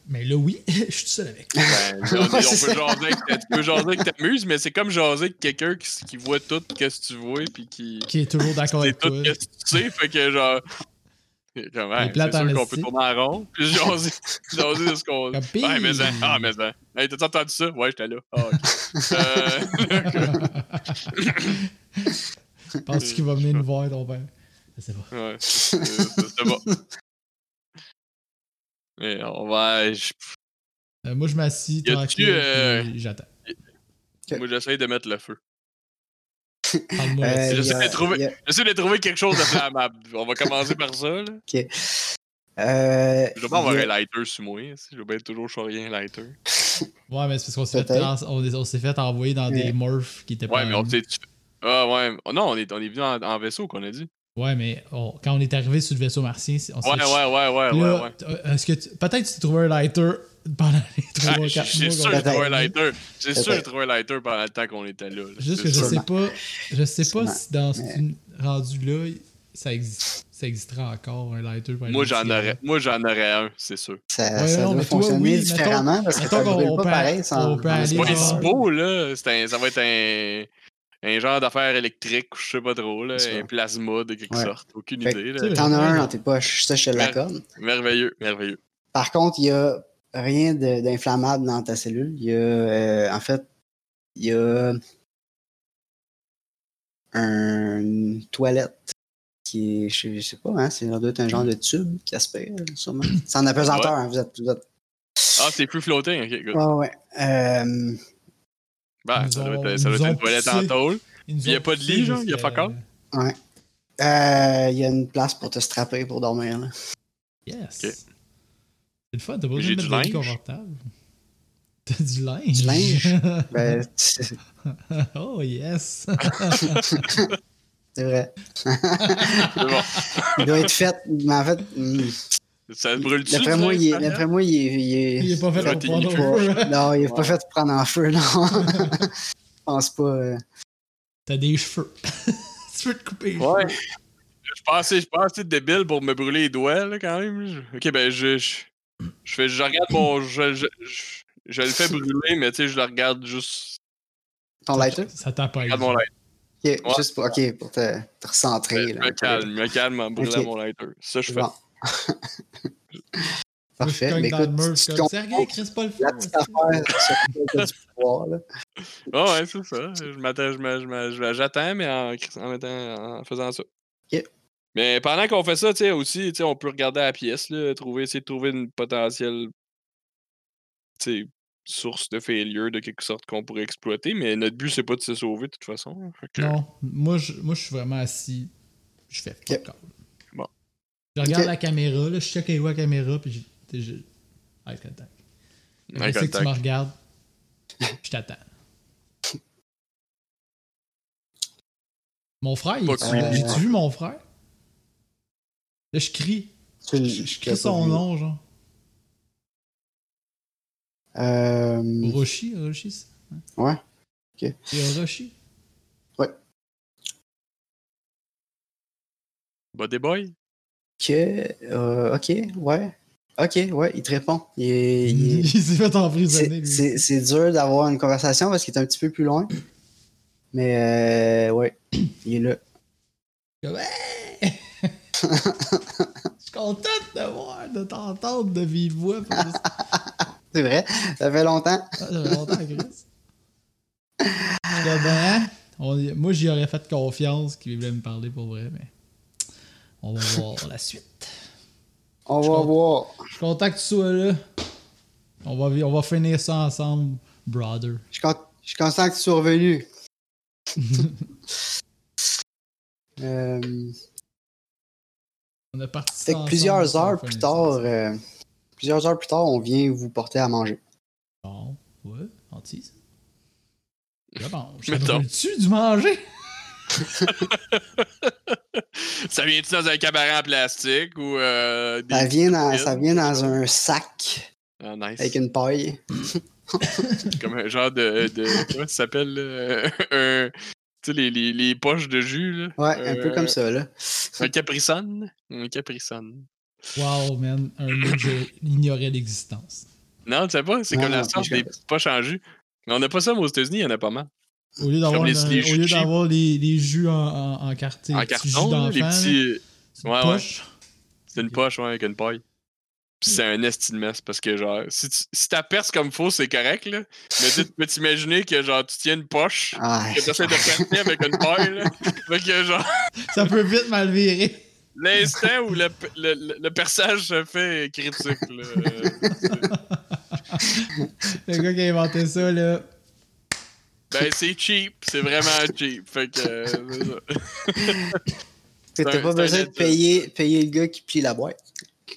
Mais là, oui, *laughs* je suis tout seul avec. Ben, *laughs* on, peut jaser avec, tu peux jaser avec ta muse, mais c'est comme jaser avec quelqu'un qui, qui voit tout ce que tu vois, puis qui. Qui est toujours d'accord avec tout toi. ce que tu sais, fait que genre. *laughs* Ouais, plate c'est sûr qu'on peut tourner en rond, puis jaser, jaser de ce qu'on. Ouais, mais ça. Ah, mais ça. Hey, t'as entendu ça? Ouais, j'étais là. Ah, ok. Euh, Penses-tu qu'il va venir nous voir, ton père? Je sais pas. ouais, c'est bon. Mais on va. je- Euh, moi, je m'assis tranquille euh, j'attends. Moi, j'essaie de mettre le feu. Euh, J'essaie a- de trouver- de trouver quelque chose de flammable. On va commencer par ça, là. euh, Je dois pas avoir a- un lighter sur moi. si. Je bien toujours charrier un lighter. *laughs* Ouais, mais c'est parce qu'on s'est fait, on, est- on s'est fait envoyer dans des morphs qui étaient pas. Ouais, mais on tu- Ah, ouais. Oh, non, on est, on est venu en, en vaisseau, qu'on a dit. Ouais, mais on- quand on est arrivé sur le vaisseau martien, on s'est Ouais, ouais, ouais, ouais, ouais, là, ouais. t- euh, Est-ce que tu- peut-être que tu t'es trouvé un lighter pendant les Ah, 3 j'ai 4 j'ai mois. sûr qu'on- que j'ai trouvé un lighter. J'ai sûr j'ai trouvé un lighter pendant le temps qu'on était là. là. Juste que je sûr. sais pas, je sais pas si dans ce rendu là, ça, existe, ça existera encore un lighter. Moi, j'en aurais, moi, j'en aurais un, c'est sûr. Ça, Ouais, ça non, doit mais toi, fonctionner oui, différemment parce que mettons ça brûle pas peut- pareil sans. on peut aller C'est pas là. C'est un- ça va être un, un genre d'affaire électrique, ou je sais pas trop, là. Un plasma de quelque Ouais. sorte. Aucune Fait idée. T'en as un Ouais. dans tes poches, ça je te Ouais. l'accorde. Merveilleux, merveilleux. Par contre, il y a rien de- d'inflammable dans ta cellule. Il y a, euh, en fait, il y a une toilette qui est, je, je sais pas, hein, c'est ça doit être un genre de tube qui aspire, sûrement. C'est en apesanteur, hein, vous êtes, vous êtes- Ah, c'est plus floating, ok, good. Ouais, ouais. Euh, Ben, Ils ça ont- doit être, ça doit être une toilette en tôle. Il y a pas de lit, genre? Il y a jusqu'à- fuck all? ouais. Euh, Il y a une place pour te strapper pour dormir. Là. Yes. Ok. C'est le fun, t'as pas J'ai besoin de du mettre des lits linge? confortables. *laughs* T'as du linge? Du linge? *laughs* Ben, c'est oh yes. *laughs* c'est vrai. C'est bon. Il doit être fait, mais en fait, hmm, Ça te brûle-tu? d'après moi, il est, moi, il est, il est, Il est pas fait pour prendre pas- feu. Non, il est pas fait pour prendre en feu, non. *laughs* Je pense pas. euh. T'as des cheveux. *laughs* tu peux te couper les Ouais. cheveux? Je pensais, je pensais débile pour me brûler les doigts, là, quand même. Ok, ben, je, je, je fais, je regarde mon, je, je, je, je le fais brûler, mais tu sais, je le regarde juste, Ton lighter? Ça t'a pas je regarde mon lighter. Ok, Ouais. juste pour, ok, pour te, te recentrer. Je là, me calme, me calme en brûlant mon lighter. Ça, je fais. bon. *laughs* Parfait. Mais le écoute, Sergei, Chris le feu. la petite affaire sur du pouvoir. Là. Ah ouais, c'est ça. Je m'attends, je j'attends, mais en, en, mettant- en faisant ça. Ok. Mais pendant qu'on fait ça, tu sais, aussi, tu sais, on peut regarder la pièce, là, trouver, essayer de trouver une potentielle, source de failure de quelque sorte qu'on pourrait exploiter, mais notre but, c'est pas de se sauver de toute façon. hein. Non, moi je, moi je suis vraiment assis. Je fais. Bon. Je regarde Ok. la caméra, là, je check où la caméra, puis je. je... Eye contact. Je sais que tu me regardes. Je t'attends. Mon frère, j'ai-tu vu mon frère? Là, je crie. Je, je crie son vu. nom, genre. Euh, Orochi, c'est ça? ouais. C'est Orochi? Body boy? Que, euh, ok, ouais. Ok, ouais, il te répond. Il est- il est- *laughs* Il s'est fait emprisonner, lui. C'est dur d'avoir une conversation parce qu'il est un petit peu plus loin. Mais euh, ouais, il est là. *laughs* Je suis content de te voir, de t'entendre de vive voix. *laughs* C'est vrai, ça fait longtemps. Ça fait longtemps, Chris. Je suis comme, ben, on y- moi, j'y aurais fait confiance qu'il voulait me parler pour vrai, mais on va voir *laughs* la suite. On Je va voir. Je suis content que tu sois là. On va, on va finir ça ensemble, brother. Je suis con- je suis conscient que tu sois revenu. *laughs* Euh, On a parti fait ça que ensemble, plusieurs heures plus tard, euh, plusieurs heures plus tard, on vient vous porter à manger. Bon, ouais, hantise. Là, bon, je tu du manger? *laughs* ça vient-tu dans un cabaret en plastique ou euh, des Ça vient dans, ça vient dans un sac Ah, nice. avec une paille. *laughs* Comme un genre de. de comment ça s'appelle *laughs* Tu sais, les, les, les poches de jus, là? Ouais, un peu Euh, comme ça, là. Un Capri-Sun. Un Capri-Sun. Wow, man, un mot que j'ignorais l'existence. Non, tu sais pas, c'est comme la sorte des petites poches en jus. Mais on n'a pas ça, mais aux États-Unis, il y en a pas mal. Au lieu d'avoir les- les au jus lieu cheap. d'avoir les, les jus en, en, carton, les petits. c'est une ouais, ouais. poche. C'est une poche, ouais, avec une paille. C'est un esti de mess parce que, genre, si tu si t'as perce comme faux, c'est correct, là. Mais tu peux t'imaginer que, genre, tu tiens une poche, Ah, que t'essaies de percer avec une paille, là. *laughs* Fait que, genre, Ça peut vite mal virer. l'instant où le, le, le- le perçage se fait est critique, là. Euh, *laughs* Le gars qui a inventé ça, là. Ben, c'est cheap, c'est vraiment *laughs* cheap. Fait que, euh, c'est ça. *laughs* T'as pas besoin de payer, payer le gars qui plie la boîte.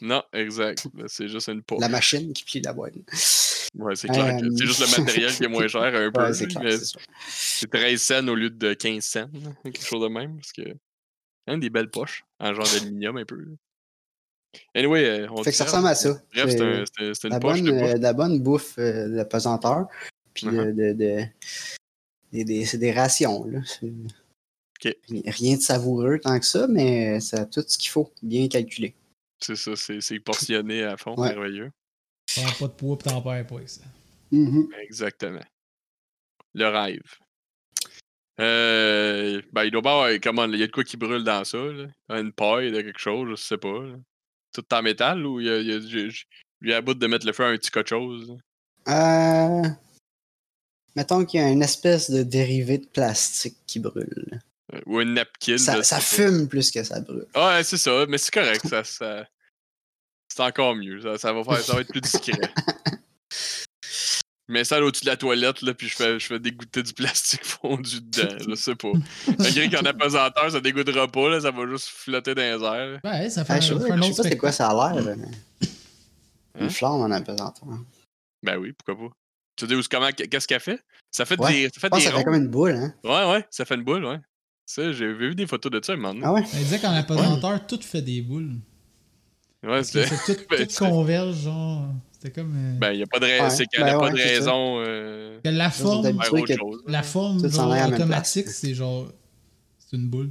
Non, exact. C'est juste une poche. La machine qui plie la boîte. Ouais, c'est clair. que Euh, C'est juste le matériel qui est moins cher un *laughs* peu. Ouais, c'est clair, mais c'est sûr. c'est 13 cents au lieu de 15 cents. Quelque chose de même. Parce que. Même des belles poches. En genre d'aluminium un peu. Anyway, euh, on Fait que ça ressemble à ça. Bref, c'est C'est un- c'est c'est la une poche bonne, de euh, bouffe. de la bonne bouffe euh, de pesanteur. Puis Uh-huh. euh, de, de- des, des- c'est des rations. Là. Rien de savoureux tant que ça, mais ça a tout ce qu'il faut, bien calculé. C'est ça, c'est c'est portionné à fond. Ouais. Merveilleux. Pas de poids t'en perds pas avec ça. Exactement. Le rêve. Euh, ben, il doit pas avoir. Comment, il y a de quoi qui brûle dans ça, là? Une paille de quelque chose, je sais pas. là. Tout en métal ou il y a, il y à bout de mettre le feu à un petit quelque chose? là? Euh, mettons qu'il y a une espèce de dérivé de plastique qui brûle. Euh, Ou une napkin. Ça, ça sais fume plus que ça brûle. Ouais, c'est ça, mais c'est correct. ça, ça- C'est encore mieux. Ça, ça va faire, ça va être plus discret. *laughs* Mais ça au-dessus de la toilette, là, puis je fais, je fais dégoûter du plastique *laughs* fondu dedans. Je sais pas. Malgré qu'en apesanteur, ça dégoûtera pas, là, ça va juste flotter dans les airs. Ouais, ça fait, Ah, je sais un, je sais autre pas c'est quoi ça a l'air. là, mais- Hein? Une flamme en apesanteur. Ben oui, pourquoi pas. Tu dis comment, qu'est-ce qu'elle fait? Ça fait Ouais. des, ça Je fait pense des ça fait comme une boule, hein? Ouais, ouais, ça fait une boule, ouais. Ça, j'ai vu des photos de ça un moment donné. Ah ouais? Elle disait qu'en apesanteur, tout fait des boules. Ouais, c'est tout, *laughs* Ben, tout converge, genre. C'était comme. euh, Ben, y a pas de raison. Ouais, c'est qu'elle ben a pas ouais, de raison. Euh... que la forme, que- la forme genre, automatique, c'est genre. C'est une boule.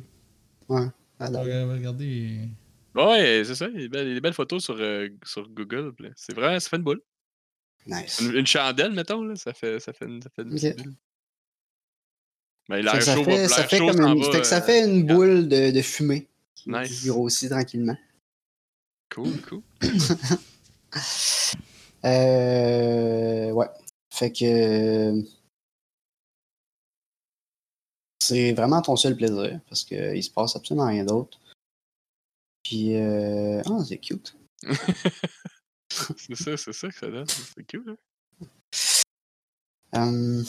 Ah, là. Regardez. Ouais, c'est ça. Il y a des belles, photos sur, euh, sur Google. C'est vrai, ça fait une boule. Nice. Une, une chandelle, mettons, là, ça fait, ça fait une, ça fait une Fait l'air chaud, va- fait, ça fait comme une, va, fait que ça euh, fait une boule de, de fumée qui, Nice. grossit tranquillement. Cool, cool. *coughs* Euh, ouais. Fait que c'est vraiment ton seul plaisir parce qu'il se passe absolument rien d'autre. Puis, euh... ah, c'est cute. *laughs* c'est ça, c'est ça que ça donne. C'est cool, hein? Euh,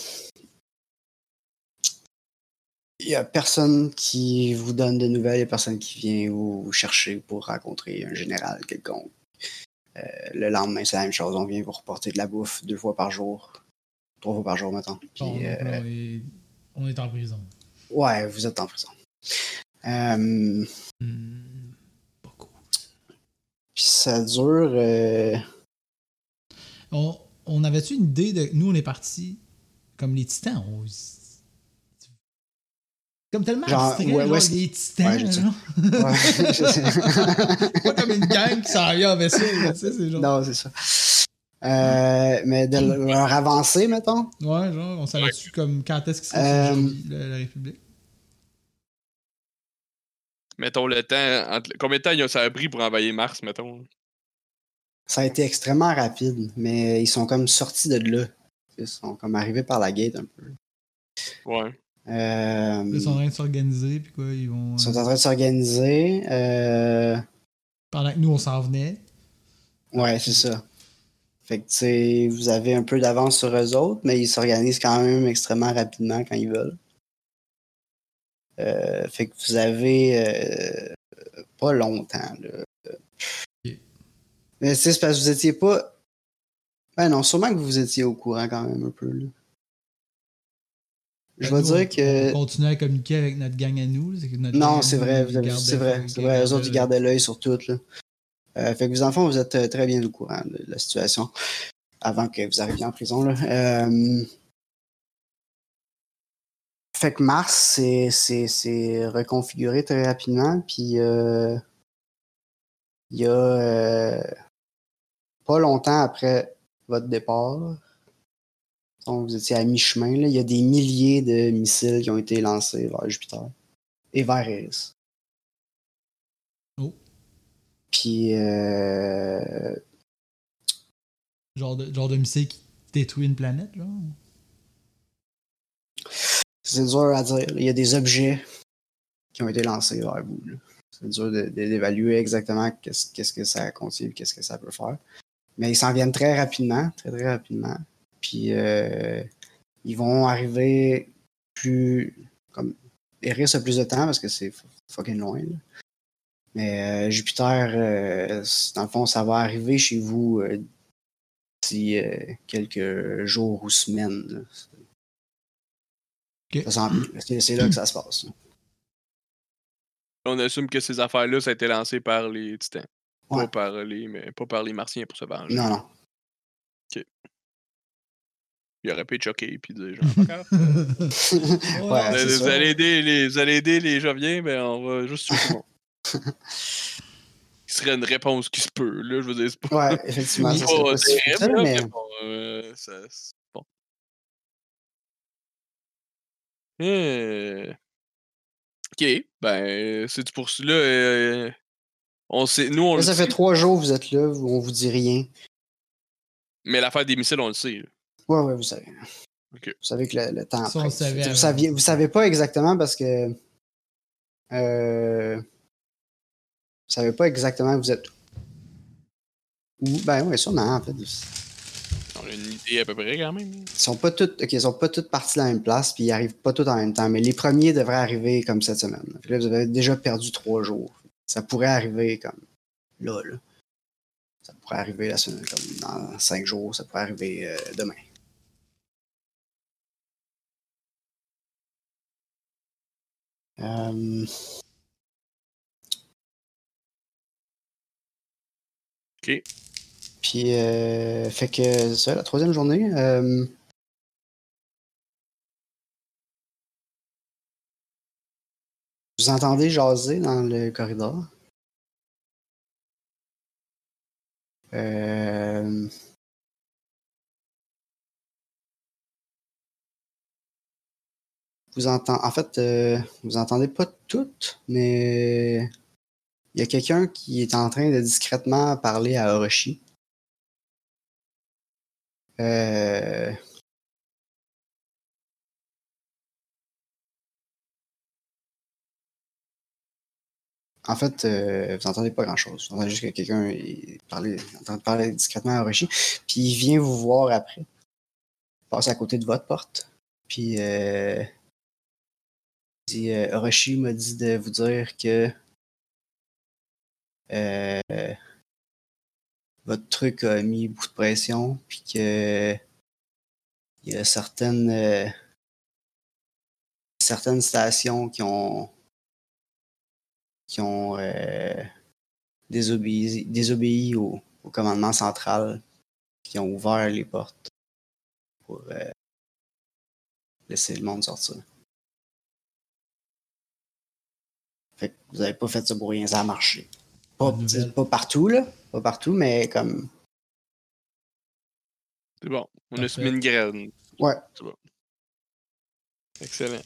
Il y a personne qui vous donne de nouvelles, il y a personne qui vient vous chercher pour rencontrer un général quelconque. Euh, le lendemain, c'est la même chose. On vient vous reporter de la bouffe deux fois par jour. Trois fois par jour, maintenant. Puis, euh, est, on est en prison. ouais, vous êtes en prison. Euh. Puis ça dure. euh, On, on avait-tu une idée de. Nous, on est partis comme les titans. on- Comme tellement Genre, abstrait, ouais, genre, ouais, c'est- les titans. ouais, genre. *laughs* pas comme une gang qui s'en vient en vaisseau. c'est genre. non, c'est ça. Euh, mais de leur avancée, mettons. Ouais, genre, on savait-tu comme quand est-ce qu'ils sont Euh, la République? Mettons le temps. entre- Combien de temps il a- ça a pris pour envahir Mars, mettons? Ça a été extrêmement rapide, mais ils sont comme sortis de là. Ils sont comme arrivés par la gate un peu. Ouais. Euh, Ils sont en train de s'organiser, puis quoi, ils vont. ils sont euh, en train de s'organiser. Euh, Pendant que nous, on s'en venait. ouais, c'est ça. Fait que, tu sais, vous avez un peu d'avance sur eux autres, mais ils s'organisent quand même extrêmement rapidement quand ils veulent. Euh, fait que vous avez euh, pas longtemps, là. Mais c'est parce que vous étiez pas. Ben non, sûrement que vous étiez au courant quand même un peu, là. Je vais dire que. On continue à communiquer avec notre gang à nous. notre Non, c'est vrai, c'est vrai, c'est vrai. Eux autres, ils gardaient- l'œil sur tout. Là. Euh, fait que vous, enfants, vous êtes très bien au courant de la situation avant que vous arriviez en prison. Là. Euh, Fait que Mars, c'est- reconfiguré très rapidement. Puis euh, il y a euh, pas longtemps après votre départ, donc vous étiez à mi-chemin, il y a des milliers de missiles qui ont été lancés vers Jupiter et vers Eris. Oh. Puis euh, Genre de, genre de missile qui détruit une planète, genre? C'est dur à dire. Il y a des objets qui ont été lancés vers vous. C'est dur d'évaluer exactement qu'est-ce que ça contient qu'est-ce que ça peut faire. Mais ils s'en viennent très rapidement, très très rapidement. Puis euh, ils vont arriver plus comme Eris a plus de temps parce que c'est fucking loin. Mais euh, Jupiter, euh, dans le fond, ça va arriver chez vous d'ici quelques jours ou semaines. Ok. Là. C'est là que ça se passe. On assume que ces affaires-là, ça a été lancé par les titans. Ouais. Pas par les, mais pas par les martiens pour se venger. Non, non. Il aurait pu être choqué puis dire genre, *laughs* pas. Ouais, vous, allez, vous ça. allez aider les, vous allez aider les Joviens, ben on va juste tuer tout le monde. *laughs* Ce serait une réponse qui se peut, là, je veux dire, c'est pas, Ouais, effectivement. Ça *laughs* pas possible, terrible, ça, là, mais mais bon, euh, ça- Euh, Ok, ben, c'est pour cela. euh, on sait, nous, on là, ça fait trois jours que vous êtes là, on vous dit rien. mais l'affaire des missiles, on le sait. là. Ouais, ouais, vous savez. Ok. Vous savez que le, le temps Ça, savait vous, saviez, vous savez pas exactement parce que. Euh, vous savez pas exactement où vous êtes où. Ben ouais, sûrement, en fait. Une idée à peu près quand même. Ils sont pas toutes. Ils sont pas toutes partis de la même place, puis ils arrivent pas tous en même temps. Mais les premiers devraient arriver comme cette semaine. Là, vous avez déjà perdu trois jours. Ça pourrait arriver comme là, là. Ça pourrait arriver la semaine, comme dans cinq jours, ça pourrait arriver euh, demain. Euh, Ok. Puis, euh, fait que c'est ça, la troisième journée. euh, vous entendez jaser dans le corridor. Euh, vous entendez, en fait, euh, vous entendez pas toutes, mais il y a quelqu'un qui est en train de discrètement parler à Orochi. Euh, En fait, euh, vous entendez pas grand-chose. Vous entendez juste que quelqu'un parler, parler discrètement à Orochi. Puis il vient vous voir après. Il passe à côté de votre porte. Puis euh, euh, m'a dit de vous dire que euh, votre truc a mis beaucoup de pression. Puis que il y a certaines euh, certaines stations qui ont qui ont euh, désobéi, désobéi au, au commandement central, qui ont ouvert les portes pour euh, laisser le monde sortir. Fait que vous avez pas fait ça pour rien, ça a marché. Pas partout, là. Pas partout, mais comme. C'est bon. On a Parfait. semé une graine. Ouais. Excellent.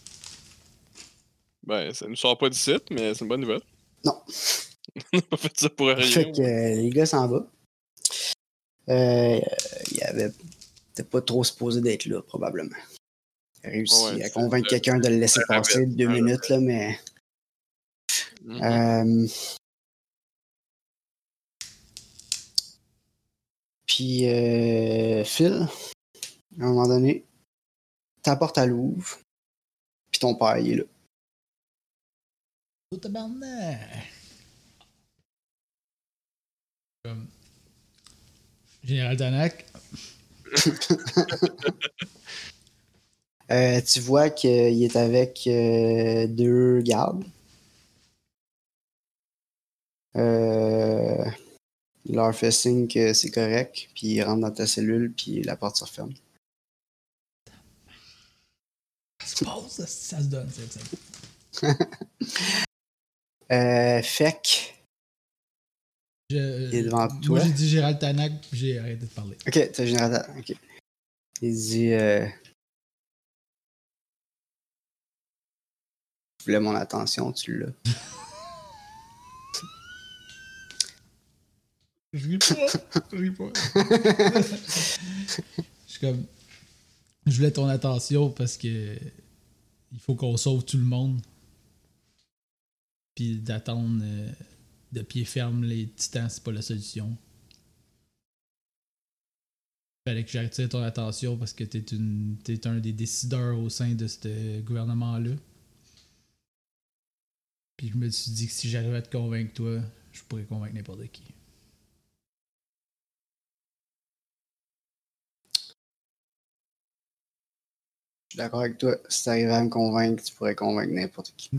Ben, ça ne sort pas d'ici, mais c'est une bonne nouvelle. Non. *laughs* On n'a pas fait ça pour rien. Fait que euh, les gars s'en vont. Euh, il avait peut-être pas trop supposé d'être là, probablement. Il a réussi Ouais, à c'est- convaincre quelqu'un de le laisser passer deux minutes, là, mais. Mhm. Euh, Puis, euh, Phil, à un moment donné, ta porte à l'ouvre, puis ton père, il est là. Oh! Comme... Général Tanak, *laughs* Euh, tu vois qu'il est avec euh, deux gardes. Euh, il leur fait signe que c'est correct, puis il rentre dans ta cellule, puis la porte se referme. ça se passe, ça, ça se donne, cette scène. *laughs* Euh, Je- Il est devant moi, toi. j'ai dit Gérald Tanak, puis j'ai arrêté de parler. Ok, c'est général. Ok. Il dit. Euh... Tu voulais mon attention, tu l'as. *laughs* Je ris pas, je ris pas. Je suis comme. Je voulais ton attention parce que. Il faut qu'on sauve tout le monde. Puis d'attendre euh, de pied ferme les titans, c'est pas la solution. Fallait que j'attire ton attention parce que t'es une t'es un des décideurs au sein de ce gouvernement-là. Puis je me suis dit que si j'arrivais à te convaincre, toi, je pourrais convaincre n'importe qui. Suis d'accord avec toi. Si t'arrivais à me convaincre, tu pourrais convaincre n'importe qui. *laughs*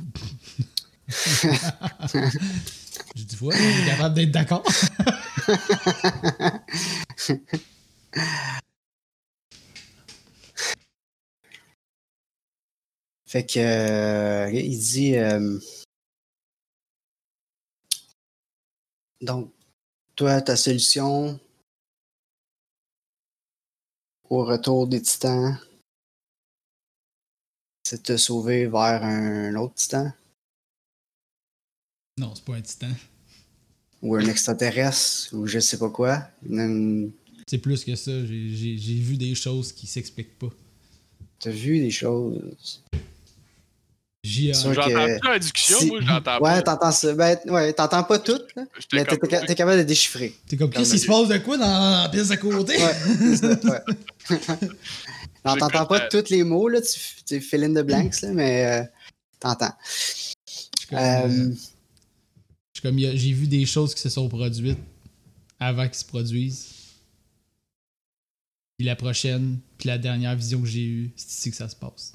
Je dis, ouais, on est capable d'être d'accord. *laughs* Fait que, euh, il dit, euh, donc, toi, ta solution au retour des titans, c'est de te sauver vers un autre titan? Non, c'est pas un titan. ou un extraterrestre ou je sais pas quoi. Une- C'est plus que ça. J'ai- vu des choses qui s'expliquent pas. T'as vu des choses? J'entends que plus la discussion, Si- moi, j'entends Ouais, pas. t'entends ça. Ben, ouais, t'entends pas tout, là, mais t'es comme- capable de déchiffrer. T'es comme, qu'est-ce qui se passe de quoi dans la pièce à côté? Ouais. *laughs* *laughs* non, t'entends pas euh, tous les mots, là, tu, tu fill in the blanks, là, mais euh, t'entends. Comme, Euh, j'ai vu des choses qui se sont produites avant qu'ils se produisent. Puis la prochaine, puis la dernière vision que j'ai eue, c'est ici que ça se passe.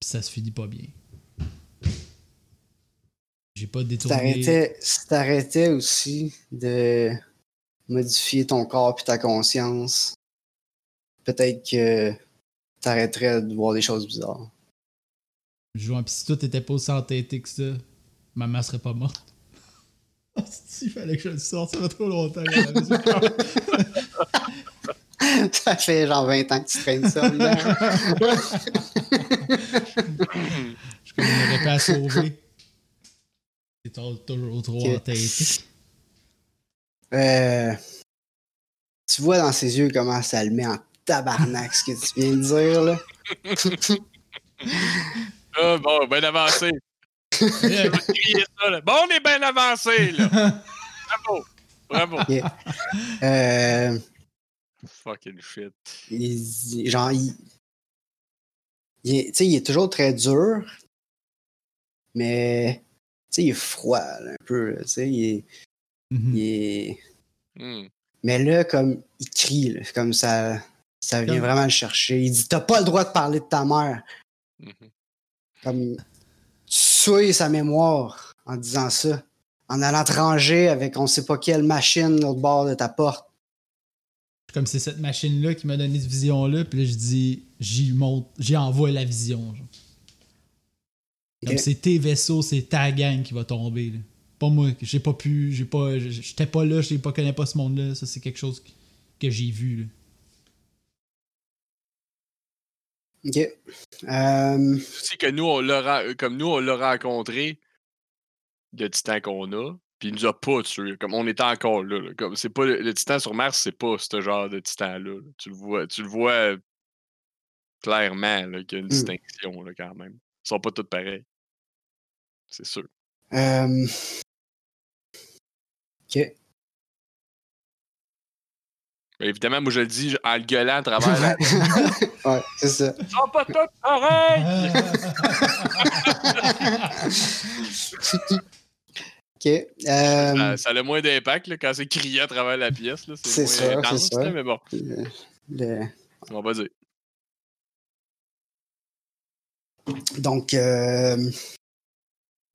Puis ça se finit pas bien. J'ai pas détourné. t'arrêtais si t'arrêtais aussi de modifier ton corps puis ta conscience, peut-être que t'arrêterais de voir des choses bizarres. Je vois, puis si tout était pas aussi entêté que ça, maman serait pas morte. *laughs* Oh, il fallait que je le sorte, ça fait trop longtemps. *laughs* ça. fait genre 20 ans que tu traînes ça. Je aurait pas à sauver. C'est toujours- trop entêté. Euh, tu vois dans ses yeux comment ça le met en tabarnak ce que tu viens de dire là. *laughs* Ah, bon, bien avancé. Ça, là. Bon, on est bien avancé, là. Bravo. Bravo. Euh, Fucking shit. il, genre, il, il est, tu sais, il est toujours très dur, mais tu sais, il est froid là, un peu. là, tu sais, il est, Mhm. il est- Hmm. Mais là, comme il crie, là, comme ça, ça vient vraiment le chercher. Il dit T'as pas le droit de parler de ta mère. Mhm. Comme tu souilles sa mémoire en disant ça. En allant te ranger avec on sait pas quelle machine l'autre bord de ta porte. Comme c'est cette machine-là qui m'a donné cette vision-là, puis là, je dis, j'y monte, j'y envoie la vision. genre. Comme c'est tes vaisseaux, c'est ta gang qui va tomber. là. Pas moi, j'ai pas pu, j'ai pas, j'étais pas là, je pas connais pas ce monde-là. Ça, c'est quelque chose que, que j'ai vu. là. Ok. Euh, sais que nous, on l'a ra- comme nous, on l'a rencontré le titan qu'on a, puis il nous a pas tué. Comme on était encore là. là. Comme c'est pas le, le titan sur Mars, c'est pas ce genre de titan-là. là. Tu le vois, tu le vois clairement là, qu'il y a une distinction là, quand même. Ils sont pas tous pareils. C'est sûr. euh, Ok. Évidemment, moi je le dis en le gueulant à travers la. *laughs* ouais, c'est ça. Ils sont pas tous pareils! *laughs* Ok. euh, Ça, ça a le moins d'impact là, quand c'est crié à travers la pièce. là. C'est C'est moins ça, intense, c'est ça. là, mais bon, le- le- on va dire. Donc, euh,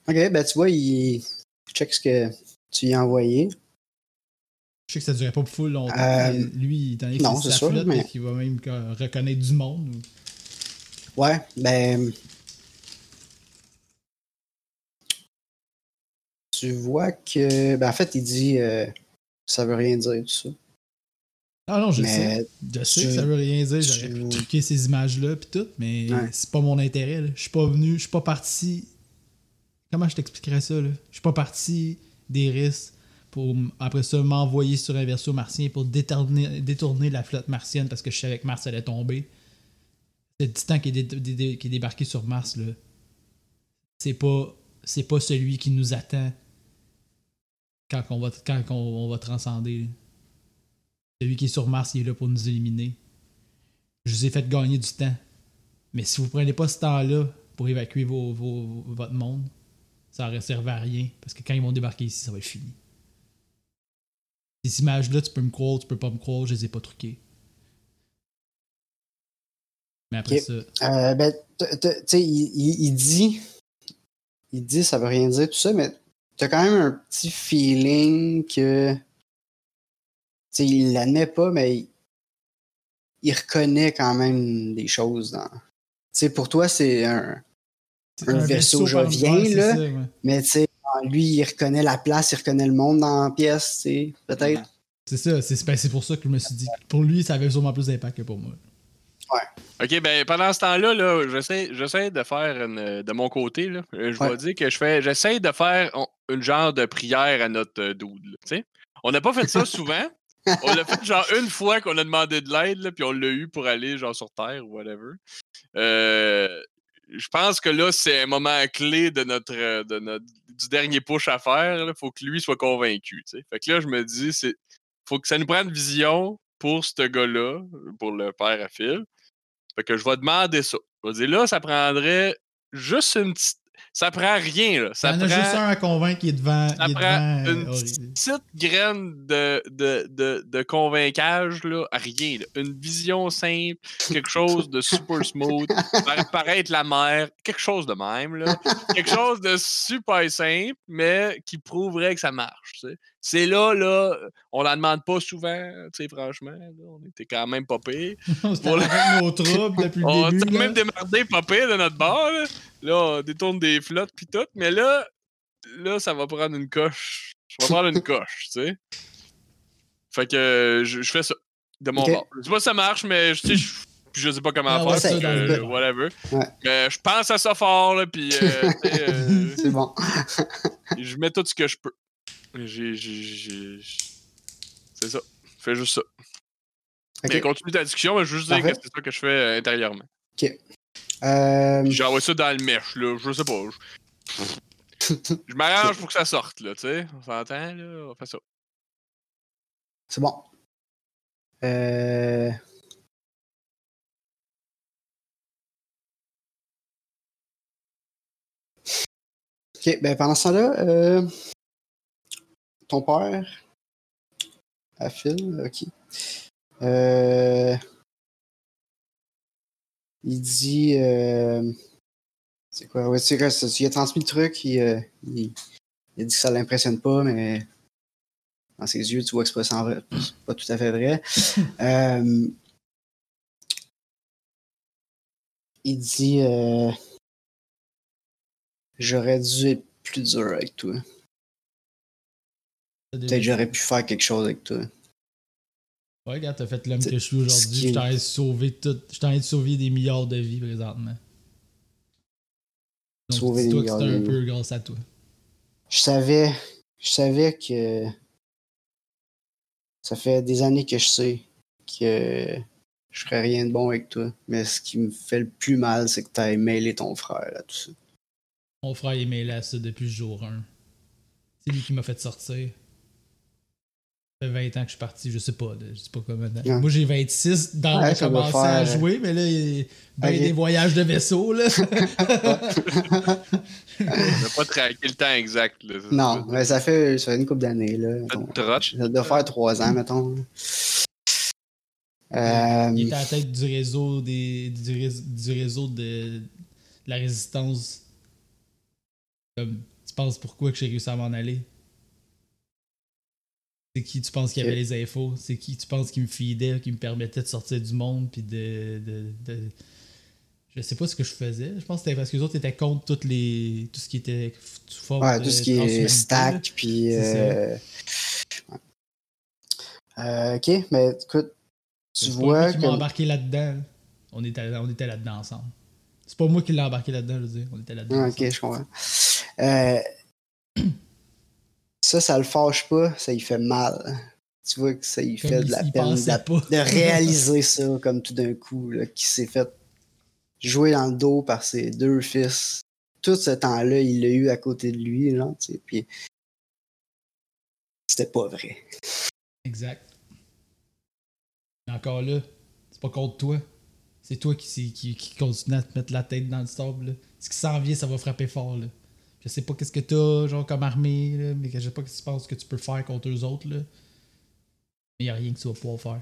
ok, ben tu vois, il check ce que tu lui as envoyé. Je sais que ça durait pas full longtemps. Euh, mais lui, étant donné que c'est sa flotte, mais- qu'il va même co- reconnaître du monde. ou- Ouais, ben. Tu vois que. Ben, en fait, il dit. euh, ça veut rien dire, tout ça. Ah non, je sais. Mais. Je sais tu- que ça veut rien dire. J'aurais truqué ces images-là pis tout, mais Ouais. c'est pas mon intérêt. Je suis pas venu, je suis pas parti. Comment je t'expliquerais ça, là? Je suis pas parti des risques après ça m'envoyer sur un vaisseau martien pour détourner, la flotte martienne parce que je savais que Mars allait tomber. C'est titan qui est, qui est débarqué sur Mars. C'est pas. Celui qui nous attend quand on va, transcender. Celui qui est sur Mars, il est là pour nous éliminer. Je vous ai fait gagner du temps. Mais si vous prenez pas ce temps-là pour évacuer votre monde, ça aurait servi à rien. Parce que quand ils vont débarquer ici, ça va être fini. Ces images-là, tu peux me croire, tu peux pas me croire, je les ai pas truquées. Mais après ça. Euh, ben, tu sais, il, il- il dit, il dit, ça veut rien dire, tout ça, mais t'as quand même un petit feeling que, tu sais, il l'admet pas, mais il, il reconnaît quand même des choses dans. Tu sais, pour toi, c'est un. vaisseau par- jovien, là. ça, ouais. Mais tu sais, lui, il reconnaît la place, il reconnaît le monde dans la pièce, tu sais, peut-être. C'est ça, c'est ben, c'est pour ça que je me suis dit. Pour lui, ça avait sûrement plus d'impact que pour moi. Ok, ben pendant ce temps-là, là, j'essaie, j'essaie de faire une- de mon côté, là, euh, je Ouais. vais dire que je fais, j'essaie de faire on- une genre de prière à notre euh, dude. là, tu sais. On n'a pas fait ça souvent. *laughs* On l'a fait genre une fois qu'on a demandé de l'aide, là, puis on l'a eu pour aller genre sur Terre ou whatever. Euh, je pense que là, c'est un moment clé de notre, de notre du dernier push à faire. Il faut que lui soit convaincu. Fait que là, je me dis, c'est faut que ça nous prenne vision pour ce gars-là, pour le père à Phil. Fait que je vais demander ça. Je vais dire là, ça prendrait juste une petite. Ça prend rien, là. Ça prend a juste un à convaincre qui est devant. ça est prend devant, euh, une petite graine de, de, de, de convaincage, là, rien. là. Une vision simple, quelque chose de super smooth, faire *laughs* paraître la mer, quelque chose de même. Là. Quelque chose de super simple, mais qui prouverait que ça marche. tu sais. C'est là, là, on la demande pas souvent, tu sais, franchement. là, on était quand même pas pire. *laughs* On s'était Voilà. nos troubles *laughs* depuis On le s'est début. même démerdé pas pire de notre bord. Là, Là, on détourne des flottes pis tout. Mais là, là, ça va prendre une coche. Je vais prendre une *laughs* coche, tu sais. Fait que je, je fais ça. De mon Ok. bord. Je sais pas si ça marche, mais je sais, je, je sais pas comment Ah, on faire. que, bas. whatever. Ouais. Mais je pense à ça fort, là, pis euh, sais, euh, C'est bon. je mets tout ce que je peux. J'ai. j'ai- j'ai- C'est ça. Fais juste ça. Ok. Mais continue ta discussion, mais je veux juste dire que c'est ça que je fais euh, intérieurement. Euh, Puis J'envoie ça dans le mèche, là. Je sais pas. Je, je m'arrange *laughs* pour que ça sorte, là, tu sais. On s'entend, là. On fait ça. c'est bon. Euh, Ok, ben pendant ce temps-là, euh, ton père, à Phil, ok. Euh, il dit, euh, c'est quoi, ouais, c'est quoi, ça, il a transmis le truc, il, euh, il, il a dit que ça l'impressionne pas, mais dans ses yeux, tu vois que c'est pas, vrai- pas tout à fait vrai. *laughs* Euh, il dit euh, J'aurais dû être plus dur avec toi. Peut-être que j'aurais pu faire quelque chose avec toi. Ouais, regarde, t'as fait l'homme que je suis aujourd'hui. Je t'en ai sauvé tout. Je t'en ai sauvé des milliards de vies présentement. Donc, Sauver des dis-toi que c'est milliards de un vies. peu grâce à toi. Je savais, je savais que ça fait des années que je sais que je ferais rien de bon avec toi. Mais ce qui me fait le plus mal, c'est que t'as mêlé ton frère à tout ça. Mon frère est mêlé à ça depuis le jour 1. C'est lui qui m'a fait sortir. Ça fait 20 ans que je suis parti, je sais pas, je sais pas comment. Ouais. Moi j'ai 26 dans Ouais, commencé à faire- jouer, mais là, il y a ben des voyages de vaisseau, là. *laughs* On n'a pas traqué le temps exact, là. non, mais ça fait, ça fait une couple d'années. là. Ça doit faire trois ans, mettons. Euh, Il était à la tête du réseau des, du, rés- du réseau de, de la résistance. Comme, tu penses pourquoi que j'ai réussi à m'en aller? C'est qui tu penses qui avait les infos? C'est qui tu penses qui me feedait, qui me permettait de sortir du monde puis de, de, de- Je sais pas ce que je faisais. Je pense que c'était parce que les autres étaient contre toutes les, tout ce qui était f- sous forme ouais, tout ce qui est stack, puis. Euh. Euh, ok, mais écoute, tu vois que. m'a embarqué là-dedans. là. On était, on était là-dedans ensemble. C'est pas moi qui l'ai embarqué là-dedans, je veux dire. On était là-dedans. Ah, ensemble. ok, je comprends. Euh, *clears throat* ça, ça le fâche pas, ça lui fait mal. Tu vois que ça lui fait de la peine pas. de réaliser ça comme tout d'un coup, là, qu'il s'est fait jouer dans le dos par ses deux fils. Tout ce temps-là, il l'a eu à côté de lui, genre, tu sais, puis c'était pas vrai. Exact. Mais encore là, c'est pas contre toi. C'est toi qui, qui, qui continue à te mettre la tête dans le sable. là. Ce qui s'en vient, ça va frapper fort. Là. Je sais pas qu'est-ce que t'as, genre, comme armée, là, mais je sais pas ce que tu penses que tu peux faire contre eux autres, là. Mais y a rien que tu vas pouvoir faire.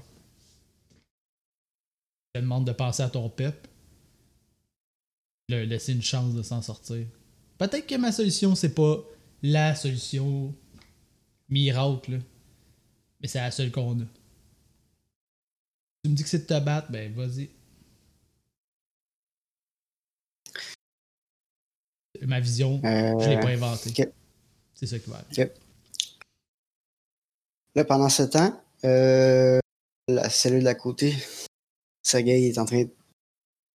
Je te demande de passer à ton pep. Leur laisser une chance de s'en sortir. Peut-être que ma solution, c'est pas la solution miracle, là. Mais c'est la seule qu'on a. Tu me dis que c'est de te battre, ben vas-y. Ma vision, je l'ai Euh, pas inventée. C'est ça qui va arriver. Là, pendant ce temps, euh, la cellule d'à côté, Sergei est en train de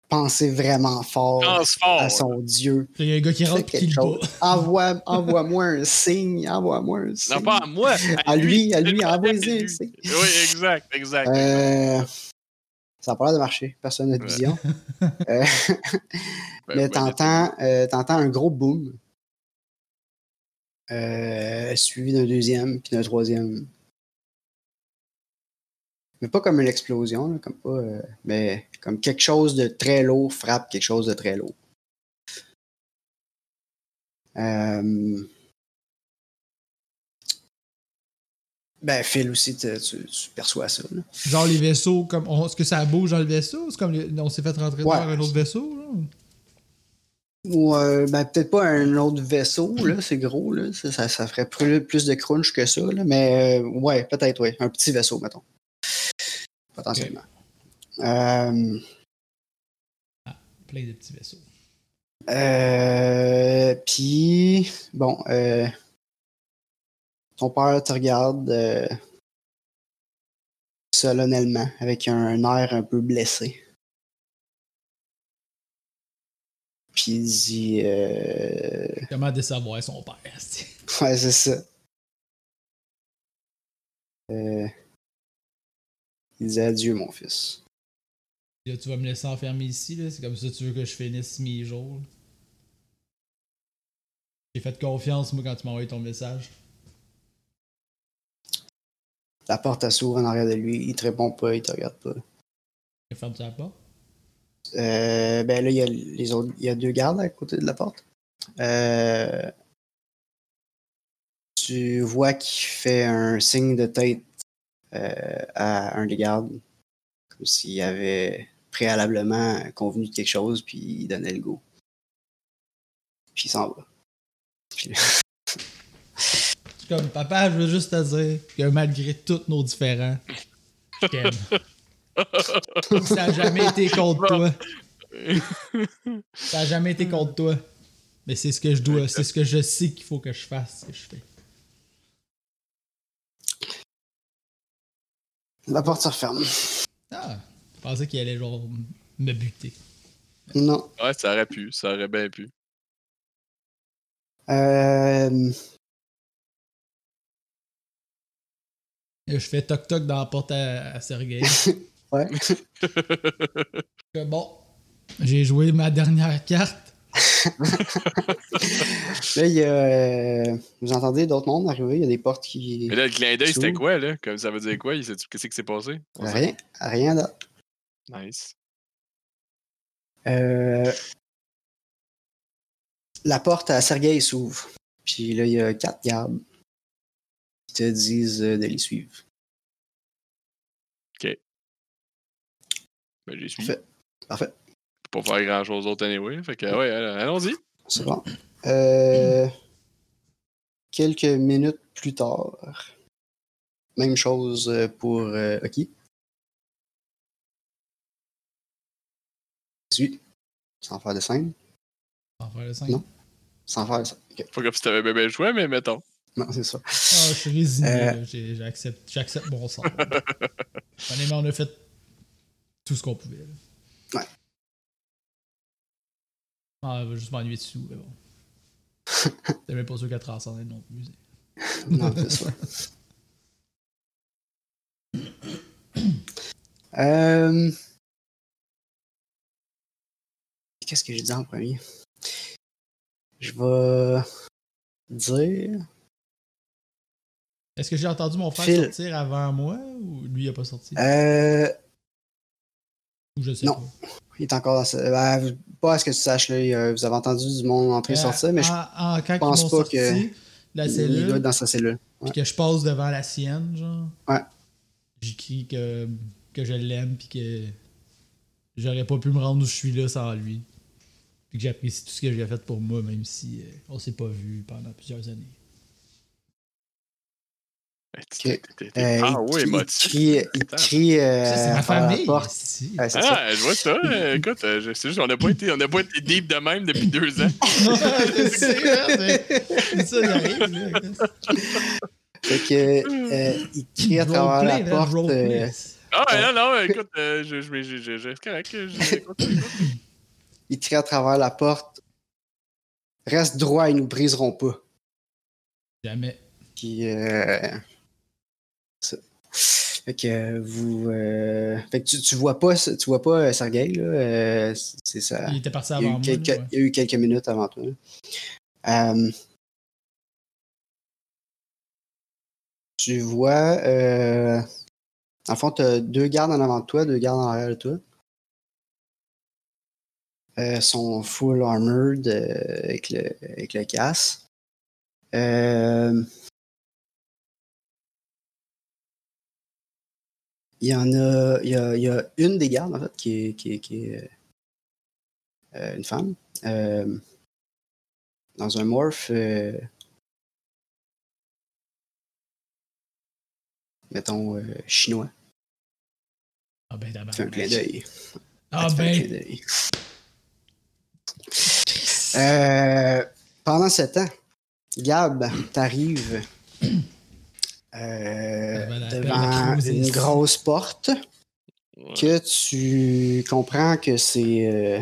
penser vraiment fort à son dieu. Il y a un gars qui rentre et qui quelque le. Envoie, envoie-moi un signe, envoie-moi un signe. Non, pas à moi. À lui, à lui, À envoie-y un signe. Oui, exact, exact. Euh, ça n'a pas l'air de marcher. Personne n'a de vision. *laughs* Euh, *laughs* Ben, mais t'entends, euh, t'entends un gros boom. Euh, suivi d'un deuxième, puis d'un troisième. Mais pas comme une explosion, là, comme pas, mais comme quelque chose de très lourd frappe quelque chose de très lourd. Euh, Ben, Phil aussi, tu, tu- tu perçois ça. là. Genre les vaisseaux, comme on- est-ce que ça bouge dans le vaisseau? C'est comme les- on s'est fait rentrer Ouais. dans un autre vaisseau? là? Ou euh, ben, peut-être pas un autre vaisseau, là, c'est gros, là. Ça, ça, ça ferait plus, plus de crunch que ça, là. Mais euh, ouais, peut-être, ouais. Un petit vaisseau, mettons. Potentiellement. Euh, Plein de petits vaisseaux. euh, Puis, bon, euh, ton père te regarde euh, solennellement, avec un, air un peu blessé. Puis il dit euh, Comment décevoir son père? *laughs* Ouais, c'est ça. Euh, il dit adieu, mon fils. Là, tu vas me laisser enfermer ici, là? C'est comme ça que tu veux que je finisse mes jours. J'ai fait confiance, moi, quand tu m'as envoyé ton message. La porte s'ouvre en arrière de lui. Il te répond pas, il te regarde pas. Ferme ta porte? Euh, ben là, il y a les autres. Il y a deux gardes à côté de la porte. Euh, tu vois qu'il fait un signe de tête euh, à un des gardes. Comme s'il avait préalablement convenu de quelque chose, puis il donnait le go. Puis il s'en va. Puis- Comme, papa, je veux juste te dire que malgré tous nos différends, je t'aime. *laughs* Ça a jamais été contre toi. Ça a jamais été contre toi. Mais c'est ce que je dois, c'est ce que je sais qu'il faut que je fasse, que je fais. La porte se referme. Ah, je pensais qu'il allait genre me buter. Non. Ouais, ça aurait pu, ça aurait bien pu. Euh, je fais toc-toc dans la porte à, à Sergei. *laughs* ouais. Bon, j'ai joué ma dernière carte. *laughs* Là, il y a. euh, vous entendez d'autres mondes arriver? Il y a des portes qui. Mais là, le clin d'œil, c'était quoi, là? Comme ça veut dire quoi? Il sait- Qu'est-ce qui s'est passé? On sait- Rien. Rien d'autre. Nice. Euh, la porte à Sergei s'ouvre. Puis là, il y a quatre gardes te disent euh, de les suivre. Ben, j'y suis. Parfait. Parfait. Pas faire grand chose d'autre anyway. Fait que, ouais, allons- allons-y. C'est bon. Euh, quelques minutes plus tard, même chose euh, pour euh, Hockey. Sans faire de scène. Va faire le 5. Non. Sans faire de scène. Ok. Pas comme si t'avais bien joué, mais mettons. Non, c'est ça. Ah, je suis résigné. Euh. J'accepte, j'accepte mon sort. Honnêtement, on a fait tout ce qu'on pouvait. là. Ouais. Ah, elle va juste m'ennuyer dessus, mais bon. *laughs* T'es même pas sûr qu'elle transcende non plus. Non, c'est ça. Euh, Qu'est-ce que j'ai dit en premier? Je vais dire. Est-ce que j'ai entendu mon frère Phil. sortir avant moi ou lui il a pas sorti? Euh, ou je sais non. pas. Il est encore dans sa... ben, pas à ce que tu saches, là. il, euh, vous avez entendu du monde entrer et Euh, sortir, mais je en- en- quand pense ils pas sorti que- la il doit cellule, être dans sa cellule. puis que je passe devant la sienne, genre. Ouais. J'écris que, que je l'aime, puis que j'aurais pas pu me rendre où je suis là sans lui. Puis que j'apprécie tout ce que j'ai fait pour moi, même si euh, on s'est pas vu pendant plusieurs années. Ben, t'es- Ok. t'es- t'es- Euh, Ah oui, il émotif. crie, il crie euh, c'est ma à travers la famille. Ah, je vois ça. euh, Écoute, euh, je- c'est juste qu'on n'a pas été, on n'a pas été deep de même depuis deux ans. *laughs* je sais, hein, mais c'est ça. Fait que, euh, il crie à travers la porte. euh, Ah, non, non, écoute, euh, je, je, je, je, je- c'est correct. Il crie à travers la porte. Reste droit, ils nous briseront pas. Jamais. Puis, euh. Fait que vous. euh, fait que tu, tu vois pas, tu vois pas euh, Sergei, là. euh, c'est ça. Il était parti Il y, a avant eu moi. quelques, ouais. il y a eu quelques minutes avant toi. Euh, tu vois. En fond, tu as deux gardes en avant de toi, deux gardes en arrière de toi. Euh, sont full armored avec, le, avec le casse. Euh, Il y en a, il y a, il y a une des gardes, en fait, qui est, qui est, qui est, euh, une femme. euh, dans un morph. euh, mettons, chinois. Ah ben d'abord. Un clin d'œil. Ah un clin ben. Euh, pendant ce temps, Gab, t'arrives euh, Ça devant une grosse porte Ouais. que tu comprends que c'est. euh,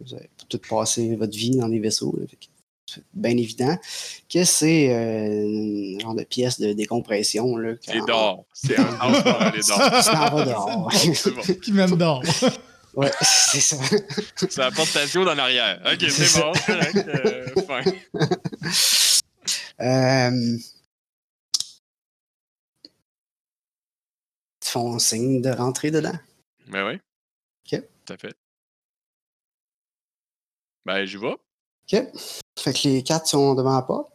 vous avez tout passé votre vie dans des vaisseaux. là, fait que c'est bien évident que c'est euh, un genre de pièce de décompression. Là, C'est d'or. C'est un house pour aller dehors. *laughs* C'est bon. Qui m'aime d'or. *laughs* ouais, c'est ça. *laughs* C'est la porte patio dans l'arrière. Ok, c'est bon, c'est correct. Euh, fin. Euh, Font signe de rentrer dedans. Ben oui. Ok. Tout à fait. Ben, j'y vais. OK. Fait que les quatre sont devant la porte.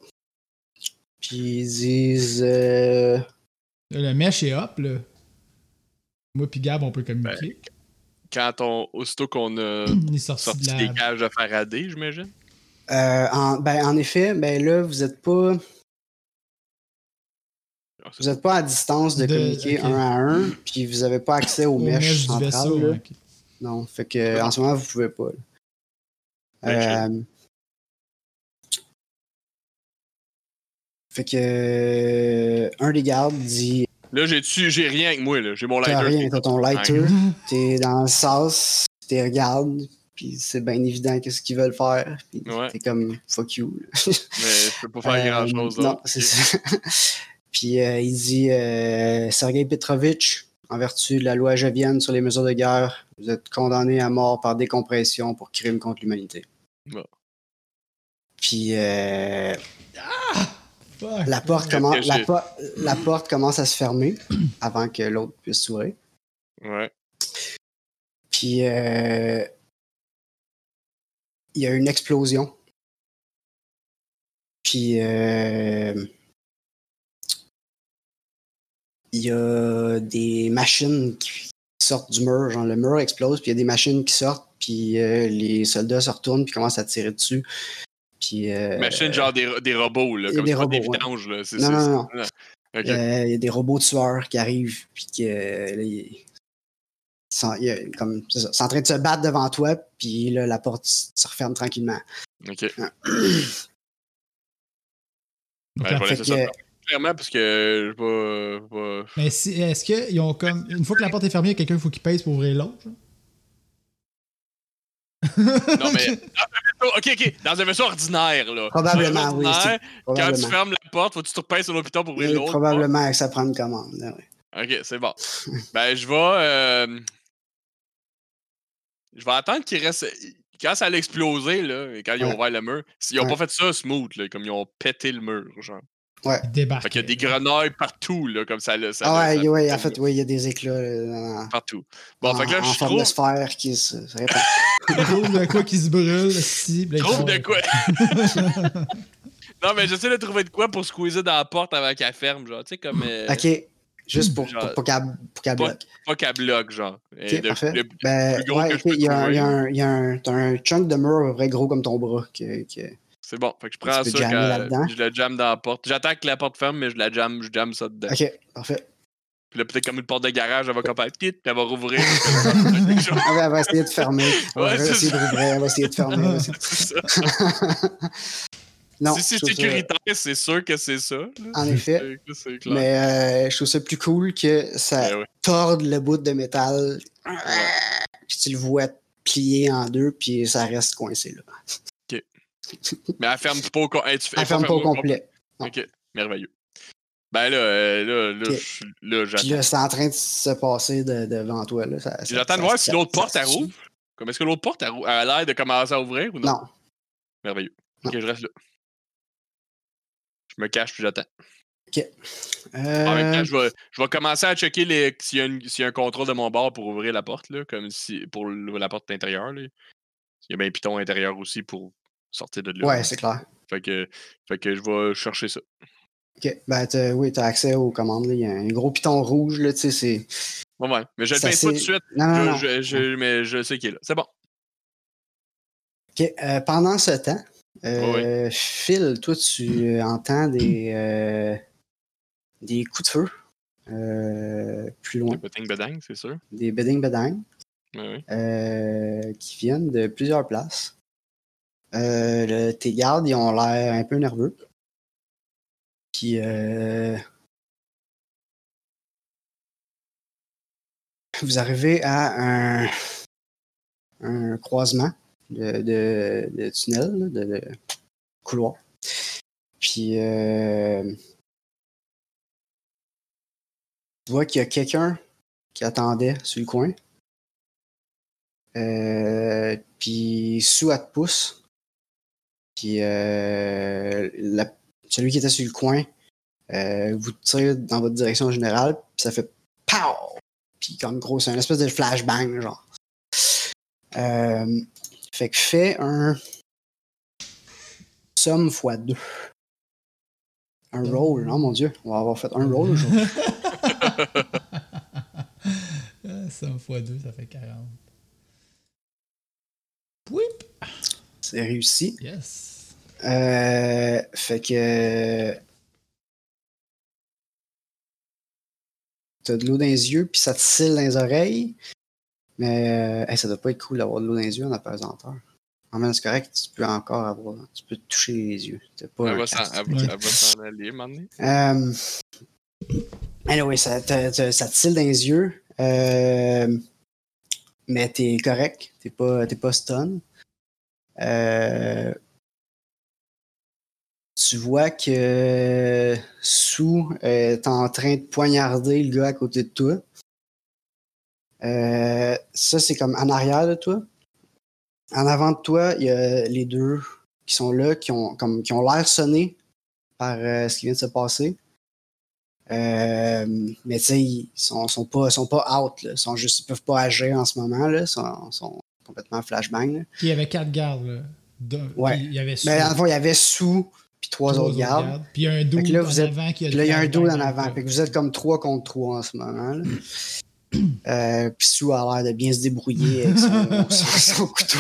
Puis ils disent. euh, Le mesh est up, là. Moi puis Gab, on peut communiquer. Quand on, aussitôt qu'on a *clears throat* sorti, sorti de des la... cages de Faraday, j'imagine. euh, en, ben, en effet, ben là, vous êtes pas. Vous n'êtes pas à distance de, De- communiquer un à un, puis vous n'avez pas accès aux au mèches centrales. vaisseau. là. Non, fait que en ce moment, vous pouvez pas. là. Ben, Euh, fait que un des gardes dit Là, j'ai dessus, j'ai rien avec moi, là. J'ai mon T'as lighter. rien, t'as ton lighter, t'es dans le sas, t'es regardes, puis c'est bien évident qu'est-ce qu'ils veulent faire. Puis Ouais. t'es comme fuck you. là. Mais je peux pas faire Euh, grand chose, Non, c'est ça. Puis euh, il dit euh, Sergei Petrovitch, en vertu de la loi javienne sur les mesures de guerre, vous êtes condamné à mort par décompression pour crime contre l'humanité. Puis euh, Fuck. la, porte commence, que la, j'ai? po- la porte commence à se fermer *clears throat* avant que l'autre puisse s'ouvrir. Ouais. Puis euh, il y a une explosion. Puis euh, il y a des machines qui sortent du mur. Genre le mur explose, puis il y a des machines qui sortent, puis euh, les soldats se retournent, puis commencent à tirer dessus. Puis euh, Machine, genre des, des robots, là. Comme des des robots, ouais. vidanges, là. C'est Non, non, non. Euh, il y a des robots tueurs qui arrivent, puis que là, ils sont, comme, ça, ils en train de se battre devant toi, puis là, la porte se referme tranquillement. Ok. Donc, Ouais, la- je vais Fait laisser ça. Clairement, parce que je vais pas. pas- Mais si- est-ce qu'ils ont comme. Une fois que la porte est fermée, il y a quelqu'un faut qu'il pèse pour ouvrir l'autre? Non, mais. Dans un vaisseau- ok, ok. Dans un vaisseau ordinaire, là. Probablement, oui, Quand tu fermes la porte, faut que tu te repasses sur l'hôpital pour ouvrir Oui, l'autre. probablement que ça prend une commande. là, oui. Ok, c'est bon. ben, je vais. euh, Je vais attendre qu'il reste. Quand ça allait exploser, là, et quand ils ont Ouais. ouvert le mur, ils ont Ouais. pas fait ça smooth, là, comme ils ont pété le mur, genre. Ouais. Il débarque. Fait qu'il y a des grenouilles partout, là, comme ça. là, ça Ah ouais, en fait, oui, il y a des éclats euh, Partout. Bon, en- fait que là, en je forme trouve, de sphère qui se. *laughs* Il trouve de quoi qui se brûle, si. je trouve de quoi. *laughs* non, mais j'essaie de trouver de quoi pour squeezer dans la porte avant qu'elle ferme, genre, tu sais, comme. euh, Ok, juste pour, Genre- pour, pour qu'elle pour qu'elle Pas- bloque. Pas qu'elle bloque, genre. Ok, le- parfait. le- Ben, ouais, il y a, un- il y a trouver. un, il y a un, t'as un chunk de mur vrai gros comme ton bras. Que, que... C'est bon. Fait que je prends ça, quand- je la jamme dans la porte. J'attends que la porte ferme, mais je la jamme, je jamme ça dedans. Ok, parfait. Puis là, peut-être comme une porte de garage, elle va comme faire petit, puis elle va *laughs* *laughs* rouvrir. Elle va essayer de fermer. Elle va essayer de rouvrir. Elle va essayer de fermer. non, si c'est sécuritaire, c'est sûr que c'est ça. En effet. Mais euh, je trouve ça plus cool que ça Ben torde le bout de métal. Puis tu le vois plier en deux, puis ça reste coincé là. Mais elle ferme pas au, com- hey, tu fais- Elle ferme pas au complet. Ok, merveilleux. Ben là, euh, là, là, Ok. là, Puis j'attends. là, c'est en train de se passer de- devant toi. Là. Ça- J'attends de voir si l'autre porte, elle rouvre. Comme est-ce que l'autre porte, elle, a l'air de commencer à ouvrir ou non? Non. Merveilleux. Non. Ok, je reste là. Je me cache puis j'attends. Euh, En même temps, je vais, je vais commencer à checker les- s'il y, a une- s'il y a un contrôle de mon bord pour ouvrir la porte, là, comme si pour la porte intérieure. là. Il y a bien un piton intérieur aussi pour sortir de là. Ouais, c'est clair. Fait que, fait que je vais chercher ça. Ok, ben t'as- oui, tu as accès aux commandes. là. Il y a un gros piton rouge, là, tu sais, c'est. Ouais, ouais. Mais je le pince pas tout de suite. Non, non, Je- non. je- je- mais je sais qu'il est là. C'est bon. Ok, euh, pendant ce temps, euh, Phil, toi, tu entends des, euh, des coups de feu euh, plus loin, pudding bedang, c'est sûr. des bedding bedang euh, qui viennent de plusieurs places. Euh, le- tes gardes, ils ont l'air un peu nerveux. Puis, euh, vous arrivez à un, un croisement de, de, de tunnel, là, de. Puis, euh, tu vois qu'il y a quelqu'un qui attendait sur le coin. Euh, puis sous elle te pousse. Puis euh, la- celui qui était sur le coin euh, vous tire dans votre direction générale. Puis ça fait POW! Puis comme gros, c'est un espèce de flashbang, genre. Euh, fait que fait un somme x 2. Un roll, non mon dieu, on va avoir fait un roll aujourd'hui. *laughs* 100 fois 2, ça fait 40. Whip! C'est réussi. Yes. Euh, fait que. T'as de l'eau dans les yeux, puis ça te cille dans les oreilles. Mais euh, hey, ça doit pas être cool d'avoir de l'eau dans les yeux en apesanteur. En même temps, c'est correct, tu peux encore avoir. Tu peux te toucher les yeux. C'est pas Elle va s'en casque. elle va- Ouais. elle va s'en aller, maintenant. Euh, anyway, ça te- ça te cille dans les yeux. Euh, mais t'es correct. T'es pas, t'es pas stun. Euh, tu vois que Sue est en train de poignarder le gars à côté de toi. Euh, ça, c'est comme en arrière de toi. En avant de toi, il y a les deux qui sont là, qui ont, comme, qui ont l'air sonnés par euh, ce qui vient de se passer. Euh, mais tu sais, ils sont, sont, pas, sont pas out. Là. Ils, sont juste, ils peuvent pas agir en ce moment. Là. Ils sont, sont complètement flashbang. Là. Il y avait 4 gardes, là. Deux- Ouais. Il y avait Mais en fond, il y avait Sue puis trois, autres gardes. Puis il y a un dos là, vous êtes- avant qui a Puis là, il y a un dos en avant. Fait que vous êtes comme 3 contre 3 en ce moment. Là. *clears throat* Euh, puis Sue a l'air de bien se débrouiller avec son, *laughs* son- son couteau.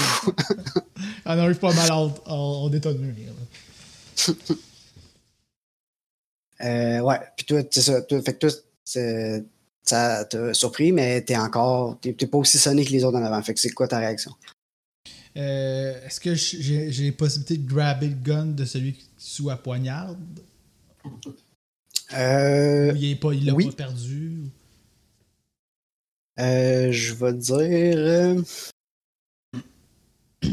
On arrive pas mal en, en, en détonner. là. *laughs* Euh, ouais, puis toi, c'est ça. Toi, fait que toi, ça t'a surpris, mais t'es encore. T'es pas aussi sonné que les autres en avant. Fait que c'est quoi ta réaction? Euh, Est-ce que j'ai possibilité de grabber le gun de celui qui sous à poignarde? Euh, il est pas, il l'a oui. pas perdu? Euh, je vais dire. euh, *clears throat* tu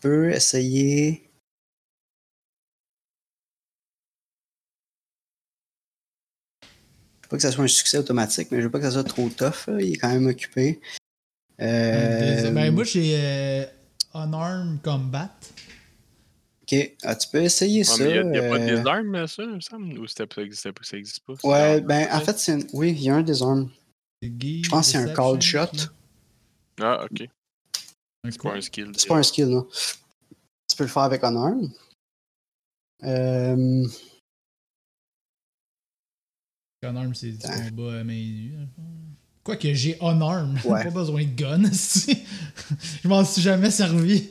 peux essayer. Je veux pas que ça soit un succès automatique, mais je veux pas que ça soit trop tough. là. Il est quand même occupé. Euh, Ben moi j'ai euh, Unarmed Combat. Ok, ah, tu peux essayer Ouais, ça. il n'y a, pas euh, de armes, ça, il me semble? Ou ça n'existe pas? Ça existe pas Ouais, ben en fait, c'est une- oui, il y a un des armes. Je pense que c'est un cold shot. Ah, ok. Un C'est pas un skill. C'est pas un skill, non. Tu peux le faire avec un arme. Euh, Un arme, c'est du combat à main nue. dans le fond. Quoi que j'ai on arm, Ouais. *laughs* pas besoin de gun. *laughs* si. Je m'en suis jamais servi.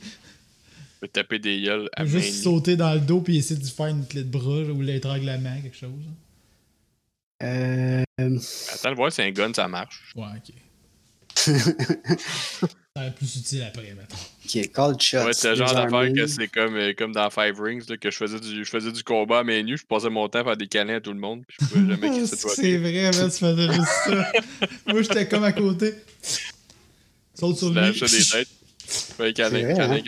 Peux taper des gueules à main juste sauter dans le dos puis essayer de faire une clé de bras ou l'étranglement, quelque chose. euh, Attends, le voir, c'est un gun, ça marche. Ouais, ok. *laughs* Ça va être plus utile après, mettons. ok, cold shot. Ouais, c'est le genre d'affaire que c'est comme, euh, comme dans Five Rings, là, que je faisais, du, je faisais du combat à main nue, je passais mon temps à faire des câlins à tout le monde, puis je pouvais *laughs* jamais crisser de C'est vrai, mais tu faisais juste ça. *laughs* Moi, j'étais comme à côté. Saute sur lui. Des têtes. Hein? Un câlins.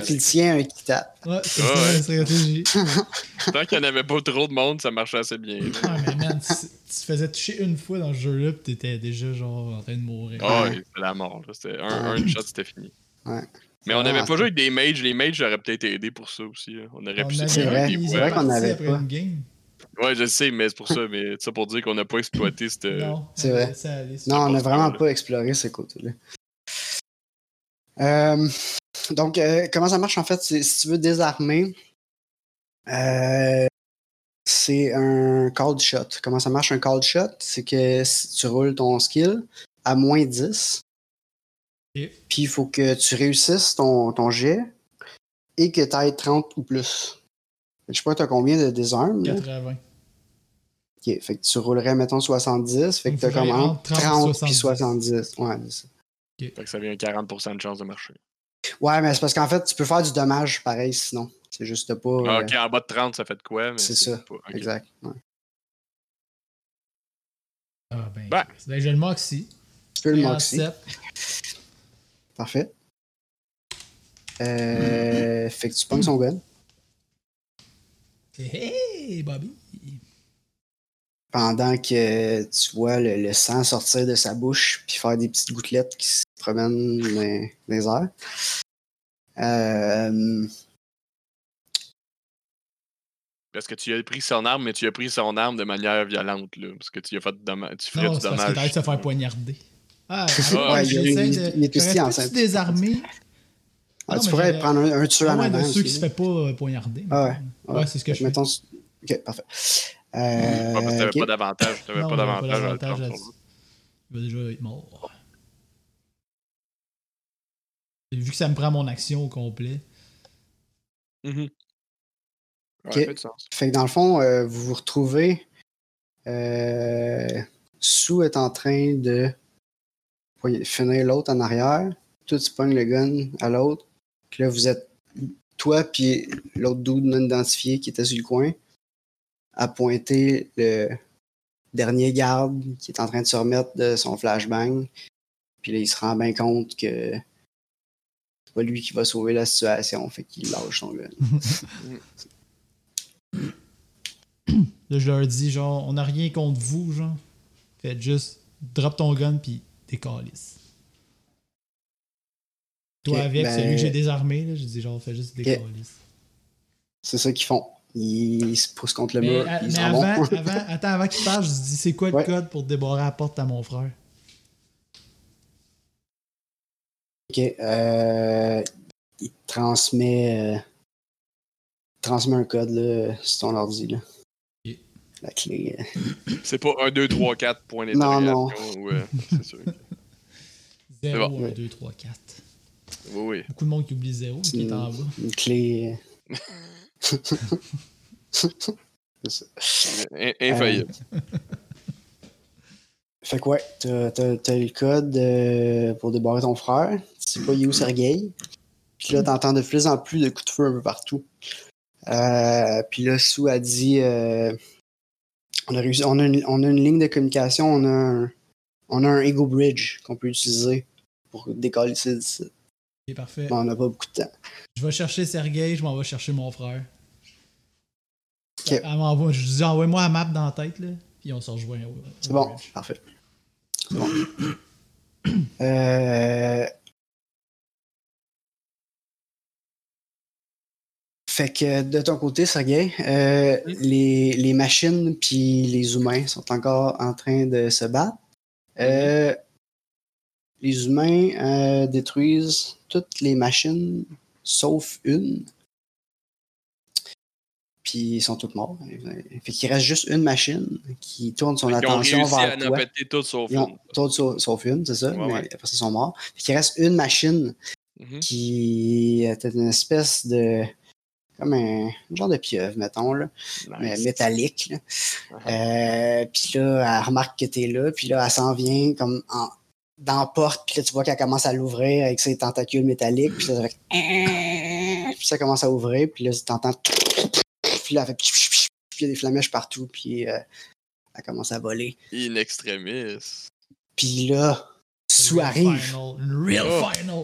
qui le tient, un qui tape. Ouais, c'est Ah ça ouais. la stratégie. *laughs* Tant qu'il n'y en avait pas trop de monde, ça marchait assez bien. Ah, mais man, tu, faisais toucher une fois dans ce jeu-là, pis t'étais déjà genre en train de mourir. Ah Ouais. ouais, c'était la mort. là. C'était un, un shot, c'était fini. Ouais. Mais on Ah, n'avait pas c'est- joué avec des mages. Les mages, j'aurais peut-être aidé pour ça aussi. là. On aurait On pu C'est vrai, qu'on avait après pas. une game. Ouais, je sais, mais c'est pour ça. Mais ça pour dire qu'on n'a pas exploité cette. Non, c'est on vrai. Non, on n'a pas vraiment pas exploré ce côté-là. Euh, donc, euh, comment ça marche en fait? Si tu veux désarmer, euh, c'est un cold shot. Comment ça marche un cold shot? C'est que si tu roules ton skill à moins 10, Ok. puis il faut que tu réussisses ton, ton jet et que tu ailles 30 ou plus. Je sais pas, tu as combien de désarmes? là? 80. Ok, fait que tu roulerais, mettons, 70. Fait que tu as comme entre entre 30 30 puis 70. Ouais, c'est ça. Fait que ça vient 40% de chance de marcher. Ouais, mais c'est parce qu'en fait, tu peux faire du dommage pareil sinon. C'est juste pas. Ah, euh, ok, en bas de 30, ça fait de quoi? mais c'est ça. Pas. Exact. ouais. Ah, ben. Ben. Ben, j'ai le Moxie. Tu peux le moxie. 57. Parfait. Euh, fait que tu pognes son gun. Hey, Bobby. Pendant que tu vois le, le sang sortir de sa bouche puis faire des petites gouttelettes qui se promènent dans, les airs. Euh, Parce que tu as pris son arme, mais tu as pris son arme de manière violente, là. Parce que tu as fait du dommage. Tu ferais Non, du c'est parce que dommage. de se faire poignarder. Ah, Ouais, ouais, il- de. est aussi enceinte. pu désarmer. ah, Non, tu pourrais prendre un, un tueur Ah en ouais, avant. de ceux qui aussi. se fait pas euh, poignarder. Ah ouais. Ouais, c'est ce que je fais. Mettons, ok, parfait. Euh, Ouais, parce que t'avais pas d'avantage. T'avais pas d'avantage à. Il va déjà être mort. Et vu que ça me prend mon action au complet. Ouais, ça fait du sens. Fait que dans le fond, euh, vous vous retrouvez. Euh, Sue est en train de finir l'autre en arrière. Toi, tu pognes le gun à l'autre. Puis là, vous êtes toi puis l'autre dude non identifié qui était sur le coin à pointer le dernier garde qui est en train de se remettre de son flashbang. Puis là, il se rend bien compte que c'est pas lui qui va sauver la situation. Fait qu'il lâche son gun. *laughs* Là, je leur dis, genre, on n'a rien contre vous, genre. Faites juste, drop ton gun, puis décalisse. Toi avec, ben- celui que j'ai désarmé, là, je dis, genre, fais juste décalisse. C'est ça qu'ils font. Ils se poussent contre le Mais, mur. à- ils mais avant, avant, attends, avant qu'il parle, je dis, c'est quoi le Ouais. code pour débarrer la porte à mon frère? Ok. Euh, il transmet, euh, il transmet un code là, sur ton ordi. Là. Ok. La clé. euh. *laughs* C'est pas 1, 2, 3, 4 points Non, non. d'interrogation. ou, euh, c'est sûr. 0, *laughs* bon. 1, 2, 3, 4. Oui, oui. Beaucoup de monde qui oublie 0, qui est en bas. Une clé. *laughs* euh. Infaillible. *laughs* Fait que ouais, t'as, t'as- t'as le code euh, pour débarrer ton frère. Tu sais pas il est où Sergei. Puis là, t'entends de plus en plus de coups de feu un peu partout. Euh, puis là, Sue a dit euh, on, a réussi, on, a une, on a une ligne de communication, on a un, on a un Ego Bridge qu'on peut utiliser pour décoller d'ici. Ok, parfait. On n'a pas beaucoup de temps. Je vais chercher Sergei, je m'en vais chercher mon frère. Ok. Elle m'envoie- je dis, envoie-moi la map dans la tête, là, puis on se rejoint. C'est bon, bridge. parfait. C'est bon. *clears throat* Euh, Fait que de ton côté, Sergei, euh, les, les machines puis les humains sont encore en train de se battre. Euh, les humains euh, détruisent toutes les machines sauf une. Puis ils sont toutes morts. Fait qu'il reste juste une machine qui tourne son Ils attention à vers en toi. péter tout sauf Ils ont une. toutes sauf, sauf une, c'est ça, Ouais, mais ouais. après ça, ils sont morts. Fait qu'il reste une machine Mhm. qui était une espèce de. comme un, un genre de pieuvre, mettons, là, mais Nice. métallique. Là. Uh-huh. Euh, puis là, elle remarque que t'es là, puis là, elle s'en vient comme en- dans la porte, puis là, tu vois qu'elle commence à l'ouvrir avec ses tentacules métalliques, puis là, ça fait- *laughs* puis ça commence à ouvrir, puis là, tu t'entends. Puis là, elle fait. Puis il y a des flamèches partout, puis euh, elle commence à voler. In extremis. Puis là, Real arrive. Final, real Oh. final.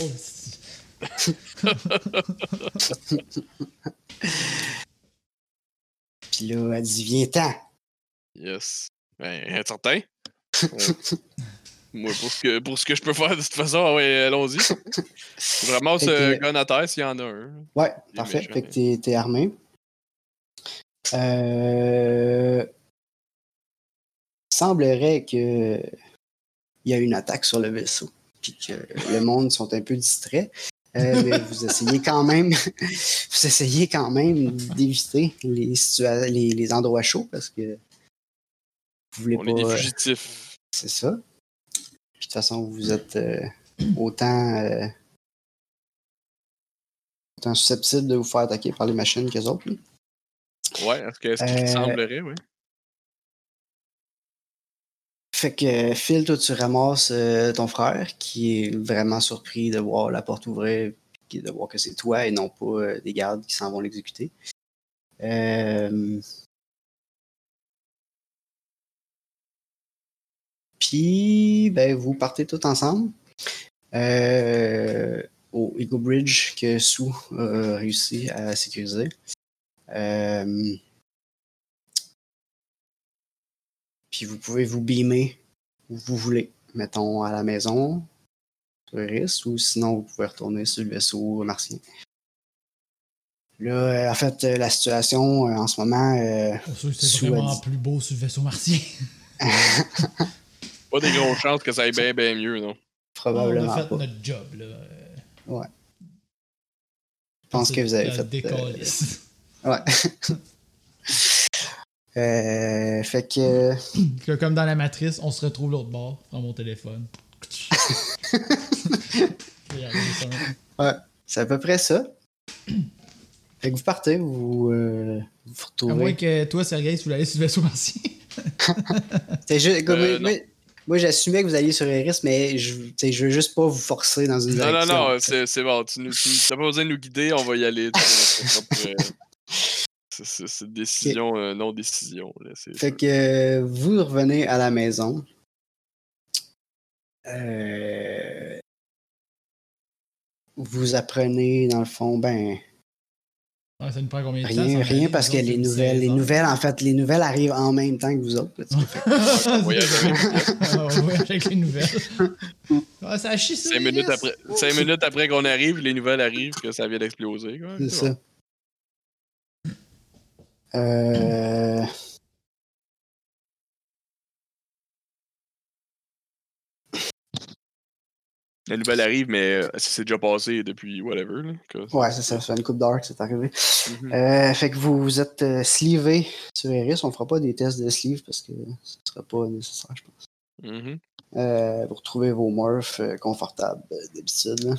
*laughs* Puis là, elle dit Viens-t'en. Yes. Ben, certain. *laughs* Moi, pour ce, que, pour ce que je peux faire de toute façon, ah ouais, allons-y. Je ramasse euh, gun à terre s'il y en a un. Ouais, Il parfait. méchant, Fait que hein. t'es, t'es armé. Euh... Semblerait que il y a une attaque sur le vaisseau. Puis que le monde sont un peu distraits. Euh, mais vous essayez quand même *laughs* vous essayez quand même d'éviter les, situa- les, les endroits chauds parce que vous voulez On pas. est des euh, fugitifs. c'est ça. Puis de toute façon, vous êtes euh, autant, euh, autant susceptible de vous faire attaquer par les machines qu'eux autres. là. Ouais, est-ce que est-ce qu'il Euh, semblerait, oui? Fait que Phil, toi, tu ramasses euh, ton frère qui est vraiment surpris de voir la porte ouvrir et de voir que c'est toi et non pas euh, des gardes qui s'en vont l'exécuter. Euh... Puis, ben, vous partez tous ensemble euh, au Eagle Bridge que Sue a réussi à sécuriser. Euh, Puis vous pouvez vous beamer où vous voulez. Mettons à la maison, Eris, ou sinon vous pouvez retourner sur le vaisseau martien. Là, euh, en fait, euh, la situation euh, en ce moment, euh, c'est vraiment plus beau sur le vaisseau martien. *laughs* Pas des grosses chances que ça aille bien, bien mieux, non? on probablement a fait pas. notre job, là. Euh, Je pense que vous avez fait. euh, ouais. Euh, fait que. *clears throat* Que Comme dans la matrice, on se retrouve l'autre bord, dans mon téléphone. *laughs* Ça. C'est à peu près ça. *clears throat* Fait que vous partez, vous euh, vous À moins retrouvez. que toi, Sergei, tu voulais aller sur le vaisseau martien. *laughs* C'est juste- comme- Euh, moi, j'assumais que vous alliez sur Eris, mais je, veux juste pas vous forcer dans une Non, non, direction. non, c'est bon. Tu t'as pas besoin de nous guider, on va y aller. euh, *laughs* C'est décision, non-décision. là, c'est Fait sûr. que euh, vous revenez à la maison. Euh, vous apprenez, dans le fond, ben, Ouais, ça nous prend combien de temps? rien, ça, rien parce que les nouvelles, les 16 heures. nouvelles, en fait, les nouvelles arrivent en même temps que vous autres. *laughs* on voyage avec. les nouvelles. Ah, *laughs* ça a chié sur Cinq minutes, après, cinq minutes après qu'on arrive, les nouvelles arrivent que ça vient d'exploser. C'est ça. Euh, La nouvelle arrive, mais euh, ça s'est déjà passé depuis whatever. Là, que- ouais, c'est ça, fait une coupe d'heure que c'est arrivé. Mhm. Euh, fait que vous, vous êtes euh, sleevé sur Eris. On fera pas des tests de sleeve parce que ce sera pas nécessaire, je pense. Euh, vous retrouvez vos morphs confortables d'habitude. là.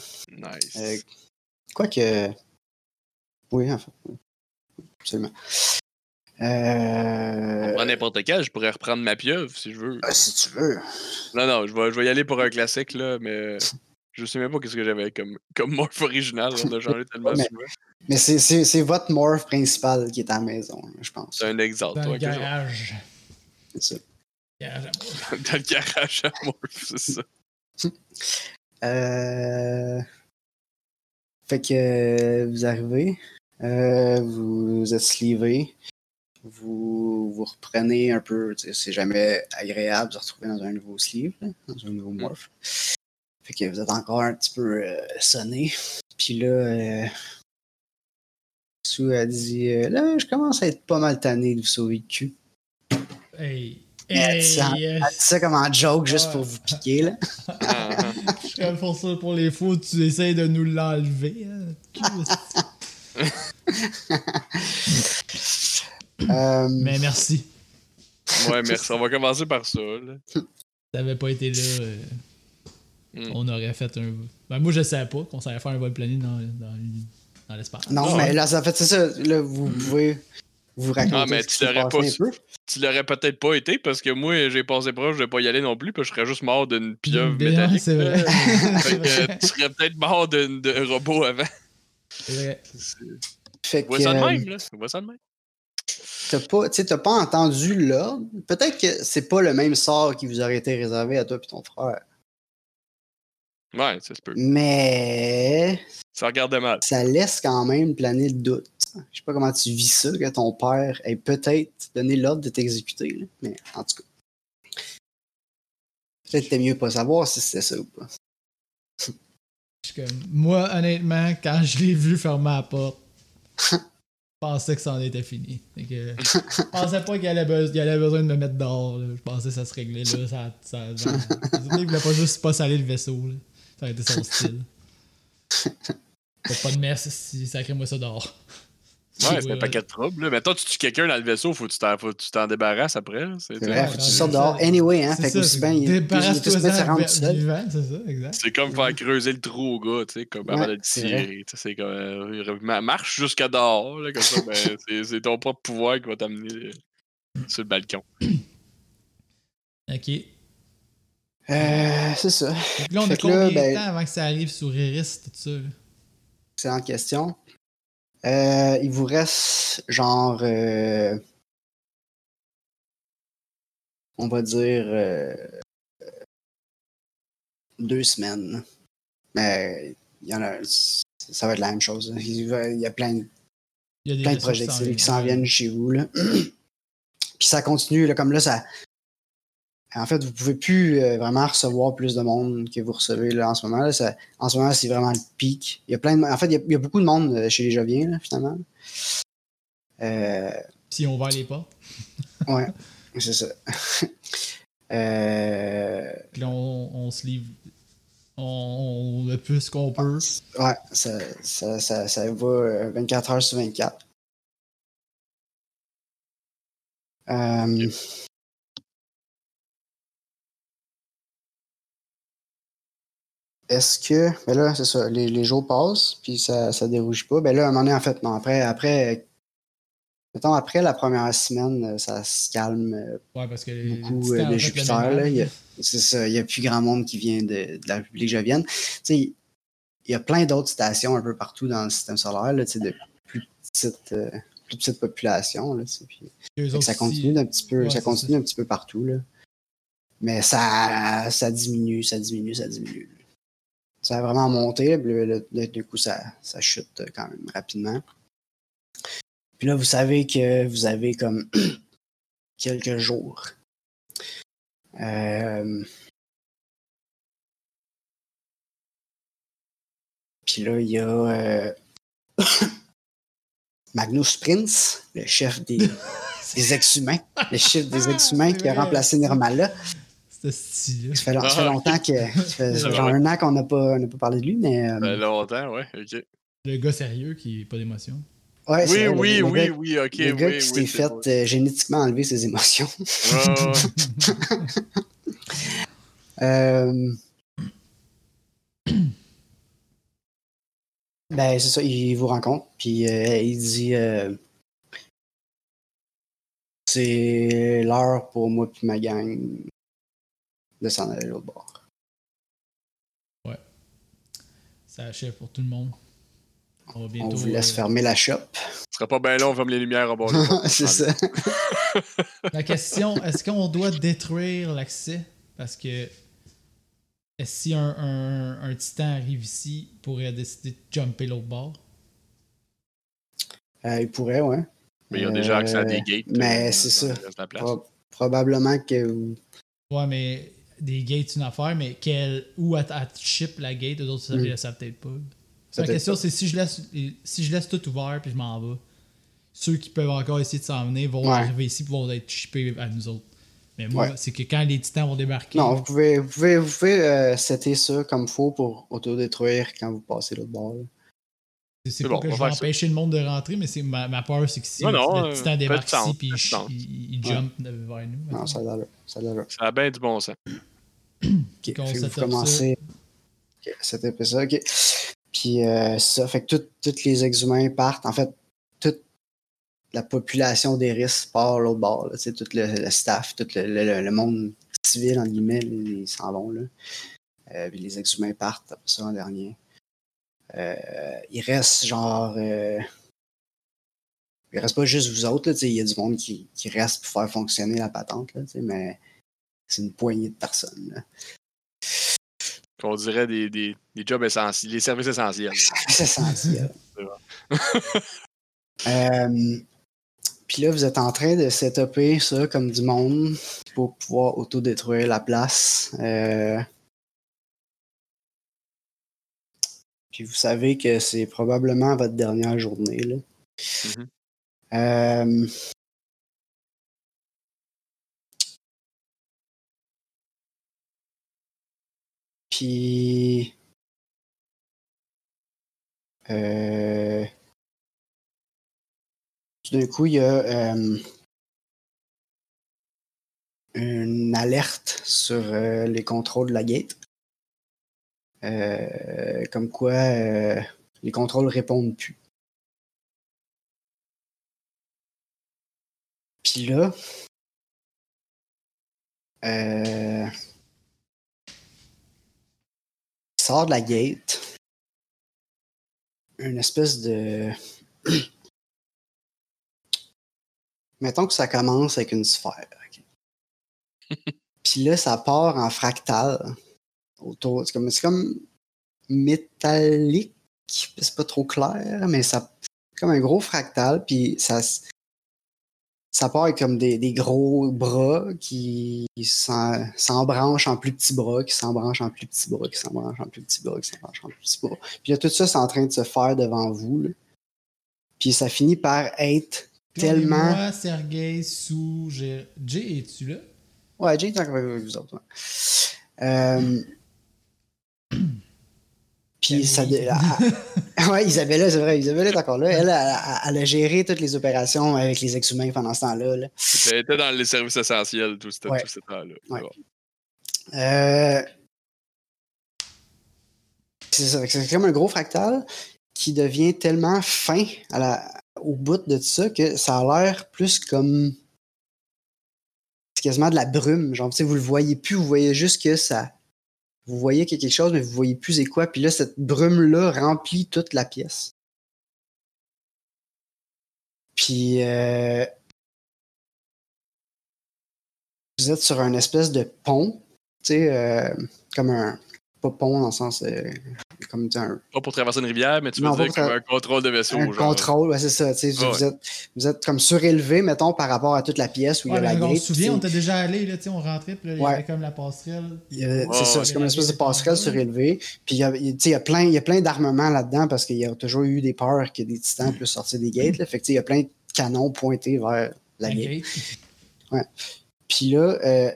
Nice. Quoique. Oui, en fait. oui. Absolument. Euh... Prends n'importe quel, je pourrais reprendre ma pieuvre si je veux. euh, si tu veux. Non, non, je vais, je vais y aller pour un classique, là, mais je sais même pas qu'est-ce que j'avais comme, comme morph original. On a changé tellement *laughs* Mais- souvent. Mais c'est- c'est c'est votre morph principal qui est à la maison, je pense. C'est un exemple. Dans toi, le garage. C'est ça. Garage à moi. *laughs* Dans le garage à morph, c'est ça. *laughs* Euh... Fait que euh, vous arrivez, euh, vous êtes sleevé, vous vous reprenez un peu, c'est jamais agréable de se retrouver dans un nouveau sleeve, là, dans un nouveau morph. Fait que vous êtes encore un petit peu euh, sonné. Puis là, euh, Sue a dit euh, Là, je commence à être pas mal tanné de vous sauver le cul. Hey. Elle dit ça- Hey, elle dit ça comme un joke juste pour vous piquer, là. *laughs* Serais pour ça pour les faux, tu essayes de nous l'enlever. Hein? *laughs* Euh, Mais merci. Ouais, merci. On va commencer par ça. Là. Si t'avais pas été là, euh, Hmm. on aurait fait un. Ben, moi, je savais pas qu'on savait faire un vol plané dans, dans, dans l'espace. non, Ah, mais ouais. là, ça fait c'est ça. Là, vous pouvez vous raconter Ah, mais ce tu l'aurais pas peu. Tu l'aurais peut-être pas été parce que moi, j'ai passé proche de pas y aller non plus, puis je serais juste mort d'une pieuvre Bien, métallique. c'est vrai. *laughs* Fait que *laughs* vrai. euh, tu serais peut-être mort d'un robot avant. C'est vrai. Fait que Vois ça de euh, même, là. Vois ça de même. T'as pas, tu sais, t'as pas entendu l'ordre. Peut-être que c'est pas le même sort qui vous aurait été réservé à toi et ton frère. Ouais, ça se peut. Mais Ça regarde mal. ça laisse quand même planer le doute. Je sais pas comment tu vis ça, que ton père ait peut-être donné l'ordre de t'exécuter. là. Mais en tout cas. Peut-être que t'es mieux pas savoir si c'était ça ou pas. Suis comme- Moi, honnêtement, quand je l'ai vu fermer la porte, *laughs* pensais que ça en était fini. *laughs* Je pensais pas qu'il allait, be- il allait besoin de me mettre dehors. là. Je pensais que ça se réglait là. Ça, ça, ça- *laughs* il voulait pas juste pas saler le vaisseau. là. Ça aurait été son style. *laughs* Pas de messe si sacrez-moi ça dehors. Ouais, c'est un paquet de troubles. Là. Mais toi, tu tues quelqu'un dans le vaisseau, faut que tu t'en, faut que tu t'en débarrasses après. C'est, C'est vrai, faut que tu c'est sortes dehors anyway, hein. C'est Fait que aussi c'est- bien, il Débarrasse-toi en c'est ça, exact. c'est comme faire creuser le trou au gars, tu sais, comme avant de le c'est tirer. tu sais, C'est comme, euh, ma- marche jusqu'à dehors, là, comme ça, ben, *laughs* c'est, c'est ton propre pouvoir qui va t'amener euh, sur le balcon. Ok. Euh, c'est ça. Là, on a Fait que combien là, de ben- temps avant que ça arrive sur Iris, tout ça? là? Excellente question. Euh, il vous reste genre. euh, on va dire. euh, deux semaines. Mais il y en a. Ça va être la même chose. Il va- il y a plein de Il y a des plein de vaisseaux qui projectiles qui s'en viennent chez vous. Là. *clears throat* Puis ça continue, là, comme là, ça. En fait, vous pouvez plus euh, vraiment recevoir plus de monde que vous recevez là, en ce moment. Là. Ça- en ce moment, c'est vraiment le pic. Il y a plein de... En fait, il y a, il y a beaucoup de monde euh, chez les Joviens, là, finalement. Euh, Si on ouvert les portes. *laughs* ouais, c'est ça. *laughs* euh, Puis là, on, on se livre. On, on le plus qu'on peut. ouais, ça, ça, ça, ça va euh, 24 heures sur 24. Euh, Est-ce que. Ben là, c'est ça. Les, les jours passent, puis ça ne dérouge pas. Ben là, à un moment donné, en fait, non. Après, après, mettons, après la première semaine, euh, ça se calme euh, Ouais, parce que beaucoup euh, de le Jupiter. C'est ça. Il n'y a plus grand monde qui vient de, de la République jovienne. Tu sais, il y a plein d'autres stations un peu partout dans le système solaire, là, tu sais, de plus petites, euh, plus petites populations. Là, puis- ça continue d'un petit peu, Ouais, ça continue un petit peu partout. Là. Mais ça, ça diminue, ça diminue, ça diminue. Ça a vraiment monté, puis là, coup, ça, ça chute euh, quand même rapidement. Puis là, vous savez que vous avez comme *clears throat* quelques jours. Euh, Puis là, il y a euh, *coughs* Magnus Prince, le chef des, *laughs* des ex-humains, le chef des ex-humains C'est qui a remplacé Nirmala. Ça fait, long- ça fait Ah, longtemps que. Ça fait C'est *laughs* genre vrai. un an qu'on n'a pas, on pas parlé de lui, mais. euh, Ben, longtemps, ouais, ok. Le gars sérieux qui n'a pas d'émotion. ouais, Oui, vrai, le- le oui, oui, gars- oui, ok, Le gars oui. qui s'est fait bon. euh, génétiquement enlever ses émotions. Ouais. *laughs* Euh, ben, c'est ça, il vous rencontre, puis euh, il dit euh, C'est l'heure pour moi puis ma gang de s'en aller de l'autre bord. Ça achève pour tout le monde. On va bientôt. On vous laisse euh, fermer la shop. Ce sera pas bien long, on ferme les lumières au bord de la *laughs* c'est ça. La question, est-ce qu'on doit détruire l'accès? Parce que est-ce si un, un, un titan arrive ici, il pourrait décider de jumper l'autre bord? Euh, il pourrait, ouais. Mais il y a déjà accès à des Euh, gates. mais euh, c'est ça. Pro- probablement que Ouais, mais des gates, c'est une affaire, mais quelle, où elle, elle ship la gate, eux autres, ça Mm. ne savent peut-être pas. La question, c'est si je laisse si je laisse tout ouvert puis je m'en vais, ceux qui peuvent encore essayer de s'en venir vont arriver ici et vont être chippés à nous autres. Mais moi, c'est que quand les titans vont débarquer. Non, vous pouvez, vous pouvez, vous pouvez euh, setter ça comme faut pour autodétruire quand vous passez l'autre bord. C'est pas que je vais empêcher le monde de rentrer, mais c'est ma, ma, peur, c'est que si non, non, le titan débarque ici puis il, il, jump vers nous. Non, ça a l'air. Ça a bien du bon sens. Ok, vous commencez. Ok, c'était ça, ok. Puis euh, ça, fait que tous les ex-humains partent. En fait, toute la population des risques part l'autre bord. Là, tout le, staff, tout le, le, monde civil, en guillemets, ils s'en vont. Là. Euh, puis les ex-humains partent après ça en dernier. Euh, il reste genre. Il reste pas juste vous autres, il y a du monde qui, qui, reste pour faire fonctionner la patente, là, mais c'est une poignée de personnes. Là. Qu'on dirait des, des, des, jobs essentiels, des services essentiels. *laughs* C'est essentiel. *laughs* euh, Puis là, vous êtes en train de setuper ça comme du monde pour pouvoir autodétruire la place. Euh, Puis vous savez que c'est probablement votre dernière journée. Là. Mm-hmm. euh... Puis. Euh... D'un coup, il y a euh... une alerte sur euh, les contrôles de la gate. Comme quoi les contrôles répondent plus. Puis là, sort de la gate une espèce de. *clears throat* Mettons que ça commence avec une sphère. *laughs* Puis là, ça part en fractal autour. C'est comme, comme métallique, c'est pas trop clair, mais ça c'est comme un gros fractal, puis ça, ça part avec comme des, des gros bras qui s'embranchent en plus petits bras, qui s'embranchent en plus petits bras, qui s'embranchent en plus petits bras, qui s'embranchent en plus petits bras. Puis là, tout ça, c'est en train de se faire devant vous. Là. Puis ça finit par être tellement. Moi, Sergei, sous. Jay, es-tu là? Ouais, Jay est encore avec vous autres. Euh, puis ça. *laughs* ouais, Isabella, c'est vrai. Isabella est encore là. Elle, elle, a géré toutes les opérations avec les ex-humains pendant ce temps-là. Là. Elle était dans les services essentiels tout ce, temps-là. Ouais. Euh... C'est ça. C'est comme un gros fractal qui devient tellement fin à la... au bout de ça que ça a l'air plus comme. C'est quasiment de la brume. Genre, vous le voyez plus, vous voyez juste que ça vous voyez quelque chose, mais vous voyez plus c'est quoi. Puis là, cette brume-là remplit toute la pièce. Puis euh, vous êtes sur un espèce de pont, tu sais, euh, comme un pas pont dans le sens euh, comme un... Pas pour traverser une rivière, mais tu veux dire comme un contrôle de vaisseau. Un contrôle, ouais, c'est ça. Vous, êtes, vous êtes comme surélevé, mettons, par rapport à toute la pièce où il y a la gate. On se souvient, on était déjà allé, là, on rentrait, puis là, il y avait comme la passerelle. c'est ça, c'est comme une espèce de passerelle surélevée. Puis il y a, il y a plein, plein d'armements là-dedans parce qu'il y a toujours eu des peurs que des titans puissent sortir des gates. Là. Fait que, il y a plein de canons pointés vers la, gate. Ouais. Puis là, euh,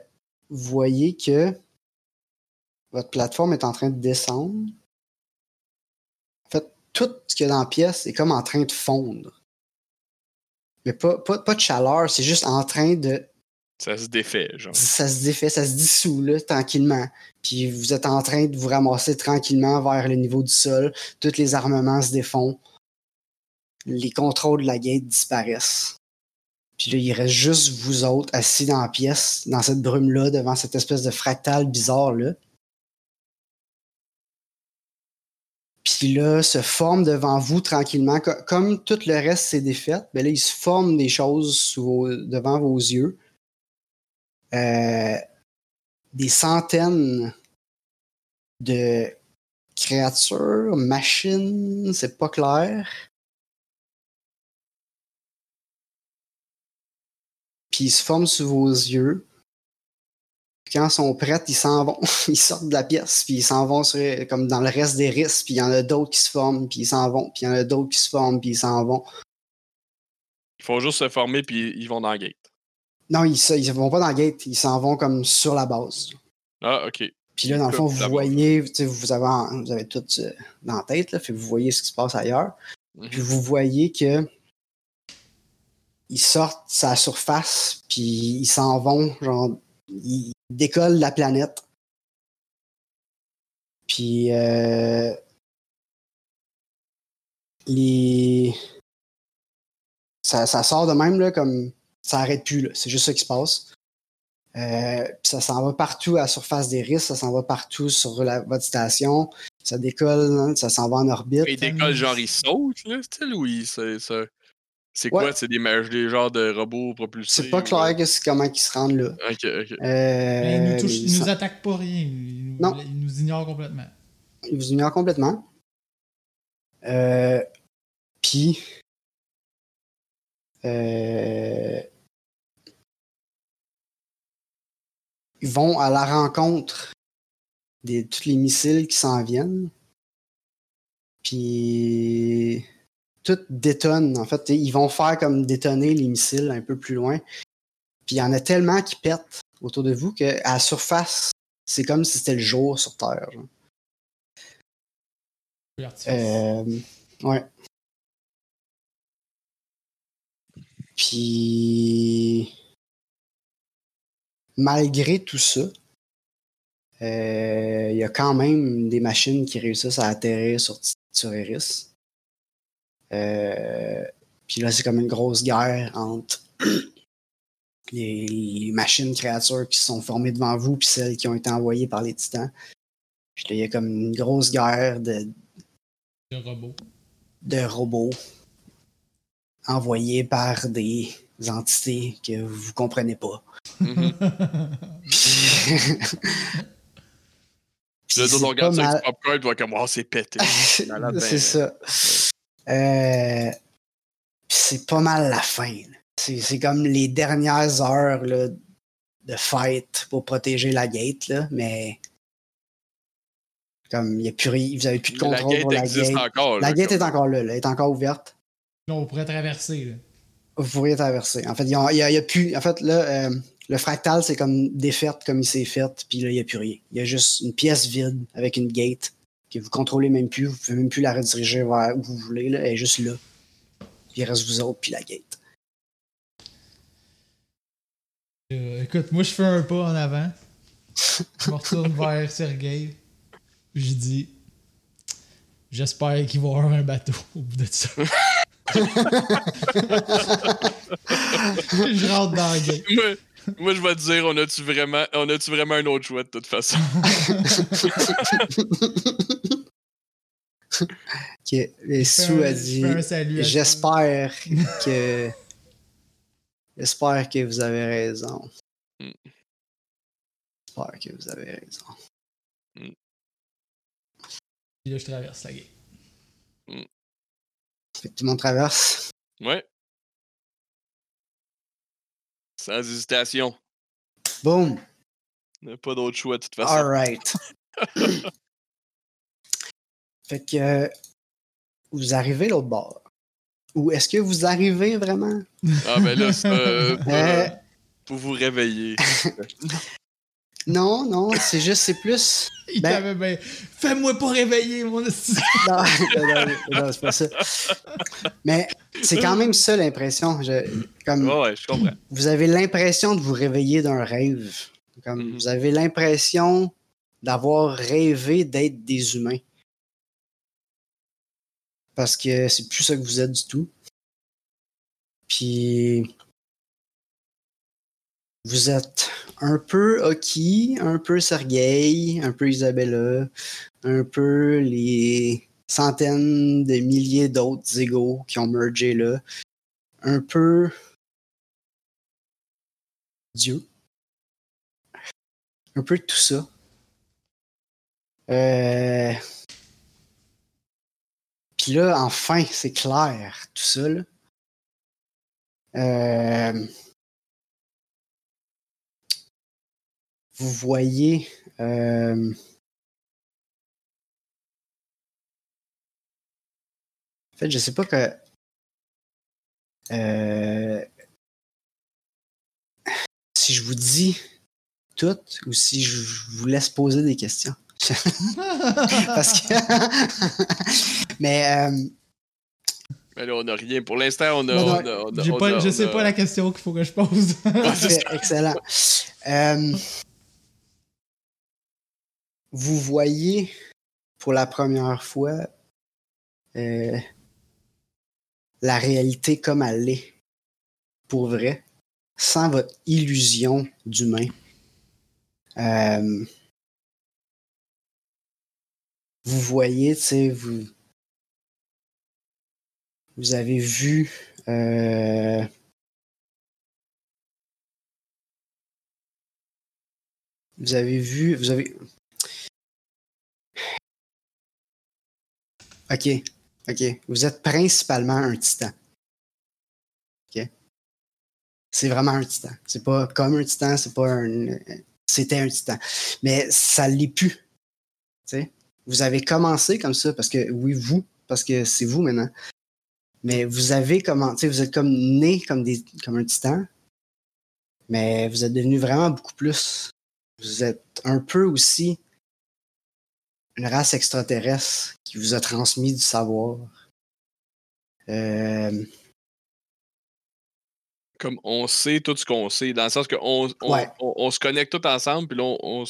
vous voyez que votre plateforme est en train de descendre. En fait, tout ce qu'il y a dans la pièce est comme en train de fondre. Mais pas, pas, de chaleur, c'est juste en train de. Ça se défait, genre. Ça se défait, ça se dissout, là, tranquillement. Puis vous êtes en train de vous ramasser tranquillement vers le niveau du sol. Tous les armements se défont. Les contrôles de la gate disparaissent. Puis là, il reste juste vous autres assis dans la pièce, dans cette brume-là, devant cette espèce de fractal bizarre-là. Puis là, se forme devant vous tranquillement. Comme tout le reste s'est défait, ben là, il se forme des choses devant vos yeux. Euh, des centaines de créatures, machines, c'est pas clair. Puis il se forme sous vos yeux. Puis quand ils sont prêts, ils s'en vont. *laughs* Ils sortent de la pièce, puis ils s'en vont sur- comme dans le reste des risques, puis il y en a d'autres qui se forment, puis ils s'en vont, puis il y en a d'autres qui se forment, puis ils s'en vont. Ils font juste se former, puis ils vont dans la gate. Non, ils, ils vont pas dans le gate, ils s'en vont comme sur la base. Ah, ok. Puis là, dans le fond, vous voyez, vous avez, en- vous avez tout euh, dans la tête, là, fait que vous voyez ce qui se passe ailleurs. Mhm. Puis vous voyez que ils sortent sa surface, puis ils s'en vont, genre, ils décollent de la planète. Puis euh, les ça, sort de même là, comme ça arrête plus. C'est juste ça qui se passe. Euh, puis ça s'en va partout à la surface des risques, ça s'en va partout sur la, votre station, ça décolle, hein, ça s'en va en orbite. Ils décollent, genre, ils sautent, là, style, ou ils. C'est ça- c'est Ouais. quoi? C'est des, des genres de robots propulsés? C'est pas clair que c'est comment ils se rendent là. Ok, ok. Euh, Mais ils nous, touchent- mais ils nous ça- attaquent pas rien. Ils nous, Non. ils nous ignorent complètement. ils vous ignorent complètement. Euh, Puis, euh, ils vont à la rencontre de tous les missiles qui s'en viennent. Puis, tout détonne. En fait, ils vont faire comme détonner les missiles un peu plus loin. Puis, il y en a tellement qui pètent autour de vous qu'à la surface, c'est comme si c'était le jour sur Terre. genre. Euh, ouais. Puis, malgré tout ça, euh, il y a quand même des machines qui réussissent à atterrir sur, sur Eris. Euh, puis là, c'est comme une grosse guerre entre *clears throat* les, les machines créatures qui se sont formées devant vous puis celles qui ont été envoyées par les titans. Puis là, il y a comme une grosse guerre de, Le robot. de robots envoyés par des entités que vous comprenez pas. *laughs* Mhm. Puis là, C'est d'autres, on regarde ça mal- avec popcorn, tu vois comme, oh, c'est pété. *laughs* malade, ben, c'est ça. Euh, c'est pas mal la fin. C'est c'est comme les dernières heures là, de fight pour protéger la gate, là, mais comme il y a plus rien, vous avez plus de La contrôle gate pour la existe gate. encore. La là, gate comme- est encore là, là, elle est encore ouverte. On pourrait traverser. Là. Vous pourriez traverser. En fait, y y il y a plus. En fait, là, euh, le fractal, c'est comme défaite comme il s'est fait, puis là, il n'y a plus rien. Il y a juste une pièce vide avec une gate que vous contrôlez même plus. Vous pouvez même plus la rediriger vers où vous voulez. Là. Elle est juste là. Puis il reste vous autres, puis la gate. Euh, écoute, moi, je fais un pas en avant. Je me retourne *laughs* vers Sergei. Je dis J'espère qu'il va y avoir un bateau au bout de ça. *laughs* *laughs* je rentre dans la gate. Moi, je vais te dire, on a-tu vraiment, on a-tu vraiment un autre choix de toute façon? *laughs* Ok. Et Je fais Sue un- a dit. J'espère que. J'espère que vous avez raison. Mm. J'espère que vous avez raison. Puis là, je traverse la gate. Fait que tout le monde traverse? Ouais. Sans hésitation. Boom! Pas d'autre choix de toute façon. Alright. *laughs* fait que euh, vous arrivez l'autre bord. Ou est-ce que vous arrivez vraiment? Ah, ben là, c'est euh, pour, *laughs* Euh, pour vous réveiller. *laughs* non, non, c'est juste, c'est plus. *laughs* Il Ben- avait ben, Fais-moi pas réveiller, mon. *laughs* Non, non, non, non, c'est pas ça. Mais c'est quand même ça l'impression. Je- Comme Ouais, ouais, je comprends. vous avez l'impression de vous réveiller d'un rêve. Comme Mhm. vous avez l'impression d'avoir rêvé d'être des humains. Parce que c'est plus ça que vous êtes du tout. Puis vous êtes un peu Oki, un peu Sergei, un peu Isabella, un peu les centaines de milliers d'autres égaux qui ont mergé là. Un peu Dieu. Un peu tout ça. Euh... Puis là, enfin, c'est clair, tout ça. Là. Euh... vous voyez euh, En fait, je sais pas que. Euh, si je vous dis tout ou si je vous laisse poser des questions. *laughs* Parce que. *laughs* Mais. Euh, mais là, on n'a rien. Pour l'instant, on a. je sais pas la question qu'il faut que je pose. excellent. Euh, vous voyez pour la première fois euh, la réalité comme elle est, pour vrai, sans votre illusion d'humain. Euh, vous voyez, tu sais, vous, vous avez vu euh, vous avez vu, vous avez. Ok, ok. Vous êtes principalement un titan. Ok. C'est vraiment un titan. C'est pas comme un titan, c'est pas un. C'était un titan. Mais ça l'est plus. Tu sais? Vous avez commencé comme ça parce que, oui, vous, parce que c'est vous maintenant. Mais vous avez commencé, vous êtes comme né comme, des, comme un titan, mais vous êtes devenu vraiment beaucoup plus. Vous êtes un peu aussi une race extraterrestre qui vous a transmis du savoir. Euh... Comme on sait tout ce qu'on sait, dans le sens qu'on on, on, se connecte tout ensemble, puis là, on,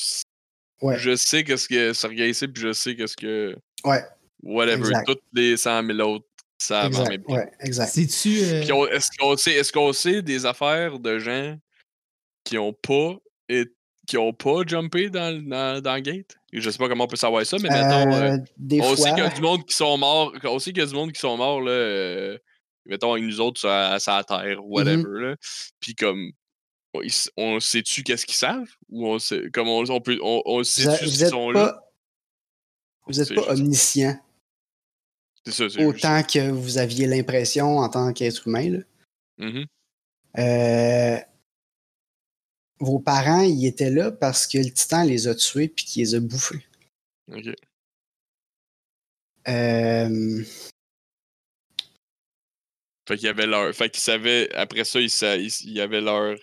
on je sais qu'est-ce que Sergei ici, puis je sais qu'est-ce que. Ouais. Whatever. Toutes les 100 000 autres savent en même temps. Ouais, exact. C'est-tu. Euh... Est-ce qu'on sait, est sait des affaires de gens qui ont pas et qui ont pas jumpé dans, dans, dans Gate? Je sais pas comment on peut savoir ça, mais mettons. Euh, on sait qu'il y a du monde qui sont morts. On sait qu'il y a du monde qui sont morts là. Euh, mettons, nous autres sur la, Terre, mm-hmm. whatever. là. Puis comme on sait-tu qu'est-ce qu'ils savent? Ou on sait, comme on, on peut, on, on sait-tu qu'ils sont là? Vous n'êtes pas omniscient. C'est ça, Autant que vous aviez l'impression en tant qu'être humain. Là. Mm-hmm. Euh, vos parents, ils étaient là parce que le titan les a tués puis qu'il les a bouffés. OK. Euh... Fait qu'il y avait leur. Fait qu'ils savaient. Après ça, il, il y avait leur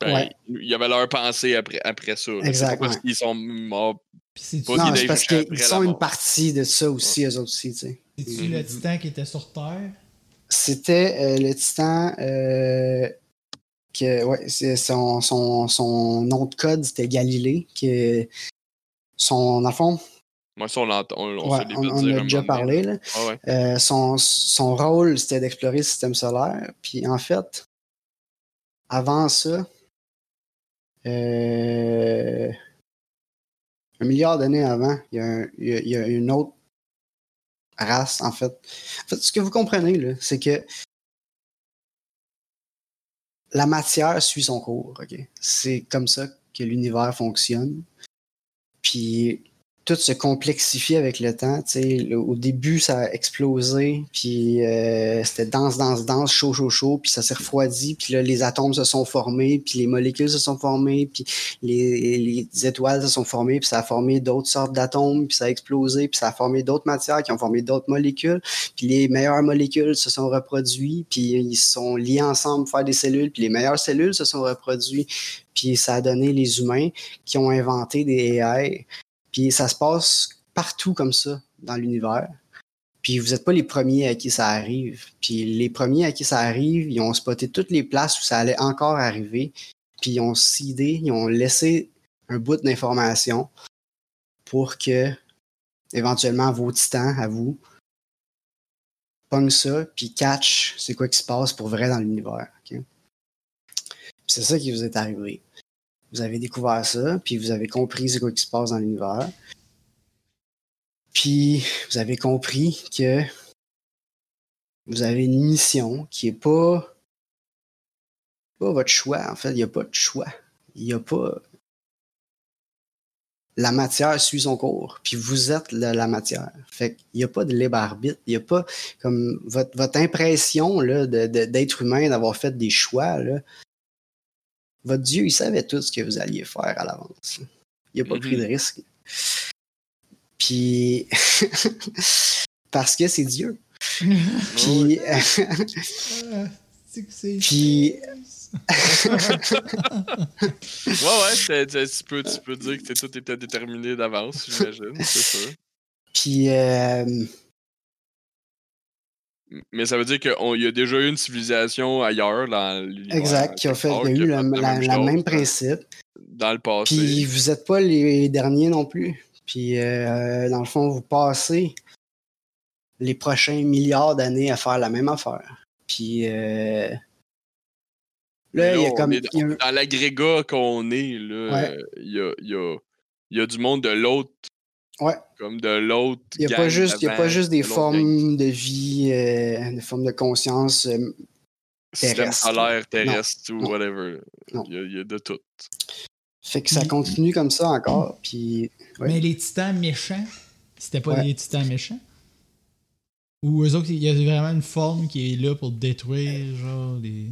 ben, Il y avait leur pensée après, après ça. Exactement. Parce qu'ils sont morts. non, c'est parce qu'ils sont une partie de ça aussi, eux autres aussi. C'est-tu le mm-hmm. titan qui était sur Terre? C'était euh, le titan. Euh, que, ouais, son, son, son, nom de code, c'était Galilée. Que son, dans le fond, moi, ça, on, on, on, ouais, on, on a déjà parlé. Là. Ah ouais. euh, son, son rôle, c'était d'explorer le système solaire. Puis en fait, avant ça, euh, un milliard d'années avant, il y, a une autre race, en fait. En fait, ce que vous comprenez, c'est que la matière suit son cours. C'est comme ça que l'univers fonctionne. Puis tout se complexifie avec le temps. au début, ça a explosé, puis euh, c'était dense, dense, dense, chaud, chaud, chaud, puis ça s'est refroidi, puis là, les atomes se sont formés, puis les molécules se sont formées, puis les, les étoiles se sont formées, puis ça a formé d'autres sortes d'atomes, puis ça a explosé, puis ça a formé d'autres matières qui ont formé d'autres molécules, puis les meilleures molécules se sont reproduites, puis ils se sont liés ensemble pour faire des cellules, puis les meilleures cellules se sont reproduites, puis ça a donné les humains qui ont inventé des AI puis ça se passe partout comme ça dans l'univers. Puis vous n'êtes pas les premiers à qui ça arrive. Puis les premiers à qui ça arrive, ils ont spoté toutes les places où ça allait encore arriver. Puis ils ont sidé, ils ont laissé un bout d'information pour que éventuellement vos titans, à vous, pognent ça, puis catch c'est quoi qui se passe pour vrai dans l'univers. C'est ça qui vous est arrivé. Vous avez découvert ça, puis vous avez compris ce qui se passe dans l'univers. Puis vous avez compris que vous avez une mission qui est pas, pas votre choix. En fait, il n'y a pas de choix. Il n'y a pas. La matière suit son cours, puis vous êtes la, matière. Fait qu'il n'y a pas de libre arbitre. Il n'y a pas comme votre, votre impression d'être humain, d'avoir fait des choix. Là, votre Dieu, il savait tout ce que vous alliez faire à l'avance. Il n'a pas pris de risque. Puis, *laughs* parce que c'est Dieu. *laughs* Puis, Ah, c'est que c'est Puis- *laughs* Ouais, ouais, t'as- t'as- tu, peux, tu peux dire que tout était déterminé d'avance, j'imagine, c'est sûr. puis euh, Mais ça veut dire qu'il y a déjà eu une civilisation ailleurs dans l'univers. exact, qui a fait, quelque il y a part, eu le, même dans- principe. Dans le passé. Puis vous n'êtes pas les derniers non plus. Puis euh, dans le fond, vous passez les prochains milliards d'années à faire la même affaire. Puis euh, là, il y a comme. est dans, il y a- dans l'agrégat qu'on est, là, Ouais. euh, il y, a, il y, a, il y a du monde de l'autre. Ouais. Comme de l'autre. Il n'y a, pas juste- il y a pas juste des de l'autre gang. formes de vie, euh, des formes de conscience. euh, Système terrestre. solaire, terrestre ou Non. whatever. Non. Il y, a, il y a de tout. fait que ça continue comme ça encore. Puis Ouais. Mais les titans méchants, c'était pas Ouais. des titans méchants? Ou eux autres, il y a vraiment une forme qui est là pour détruire, genre, des...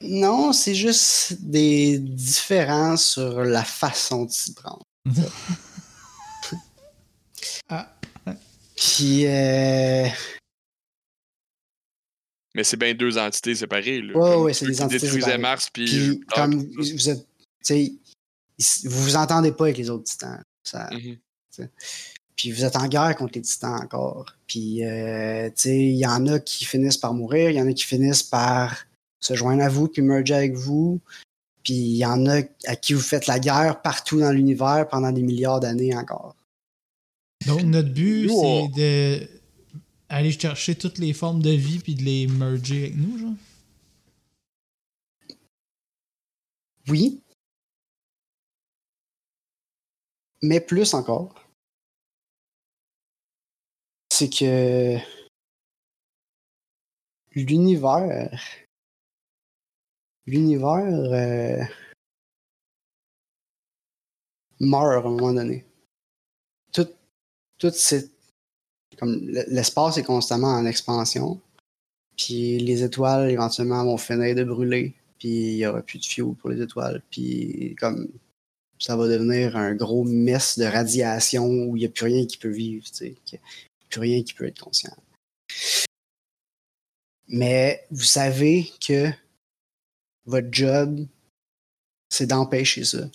non, c'est juste des différences sur la façon de s'y prendre. *laughs* Ah, Puis euh, Mais c'est bien deux entités séparées. Là, Ouais, ouais, c'est des entités détruisaient séparées. Mars, puis. Comme vous êtes. Vous vous entendez pas avec les autres titans. Ça- Mhm. Puis vous êtes en guerre contre les titans encore. Puis, euh, tu sais, il y en a qui finissent par mourir, il y en a qui finissent par se joindre à vous, puis merger avec vous. Puis il y en a à qui vous faites la guerre partout dans l'univers pendant des milliards d'années encore. Donc, notre but, on- c'est de aller chercher toutes les formes de vie puis de les merger avec nous, genre? Oui. Mais plus encore. C'est que l'univers. L'univers euh, meurt à un moment donné. Tout, tout c'est comme l'espace est constamment en expansion. Puis les étoiles éventuellement vont finir de brûler puis il n'y aura plus de fuel pour les étoiles, puis comme ça va devenir un gros mess de radiation où il n'y a plus rien qui peut vivre, tu sais, qu'il y a plus rien qui peut être conscient. Mais vous savez que votre job, c'est d'empêcher ça.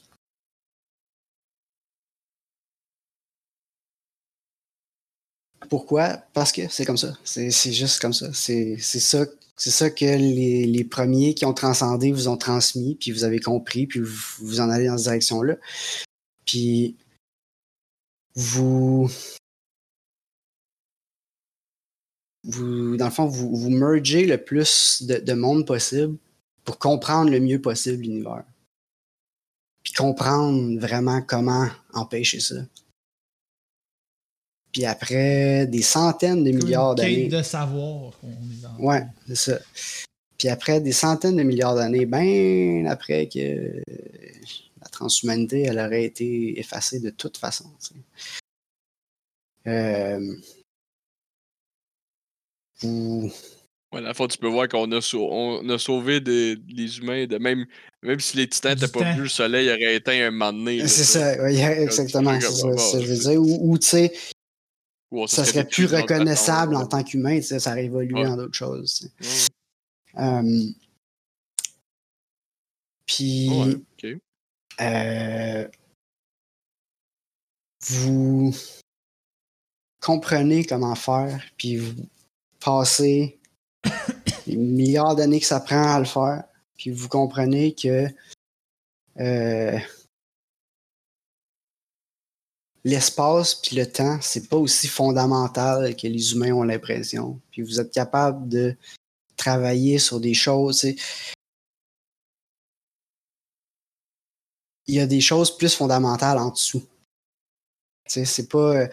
Pourquoi? Parce que c'est comme ça. C'est juste comme ça. C'est ça que les, premiers qui ont transcendé vous ont transmis, puis vous avez compris, puis vous, en allez dans cette direction-là. Puis vous, vous, dans le fond, vous, mergez le plus de monde possible pour comprendre le mieux possible l'univers. Puis comprendre vraiment comment empêcher ça. Puis après des centaines de milliards d'années. de savoir. qu'on est dans- Ouais, c'est ça. Puis après des centaines de milliards d'années, ben après que la transhumanité, elle aurait été effacée de toute façon. tu sais. Euh, vous- Ouais, dans le fond, tu peux voir qu'on a, sau- on a sauvé des- les humains de même. Même si les titans n'étaient pas venus, le soleil aurait éteint un moment donné. c'est sais. ça, ouais, exactement, ça, ça que je veux dire. Ou, ou, tu sais, Ou ça serait plus reconnaissable en tant qu'humain, ça aurait évolué Ouais. en d'autres choses. Euh, puis, ouais, ok. euh, vous comprenez comment faire, puis vous passez *coughs* les milliards d'années que ça prend à le faire, puis vous comprenez que euh, l'espace puis le temps, c'est pas aussi fondamental que les humains ont l'impression. Puis vous êtes capable de travailler sur des choses. Il y a des choses plus fondamentales en dessous. C'est pas.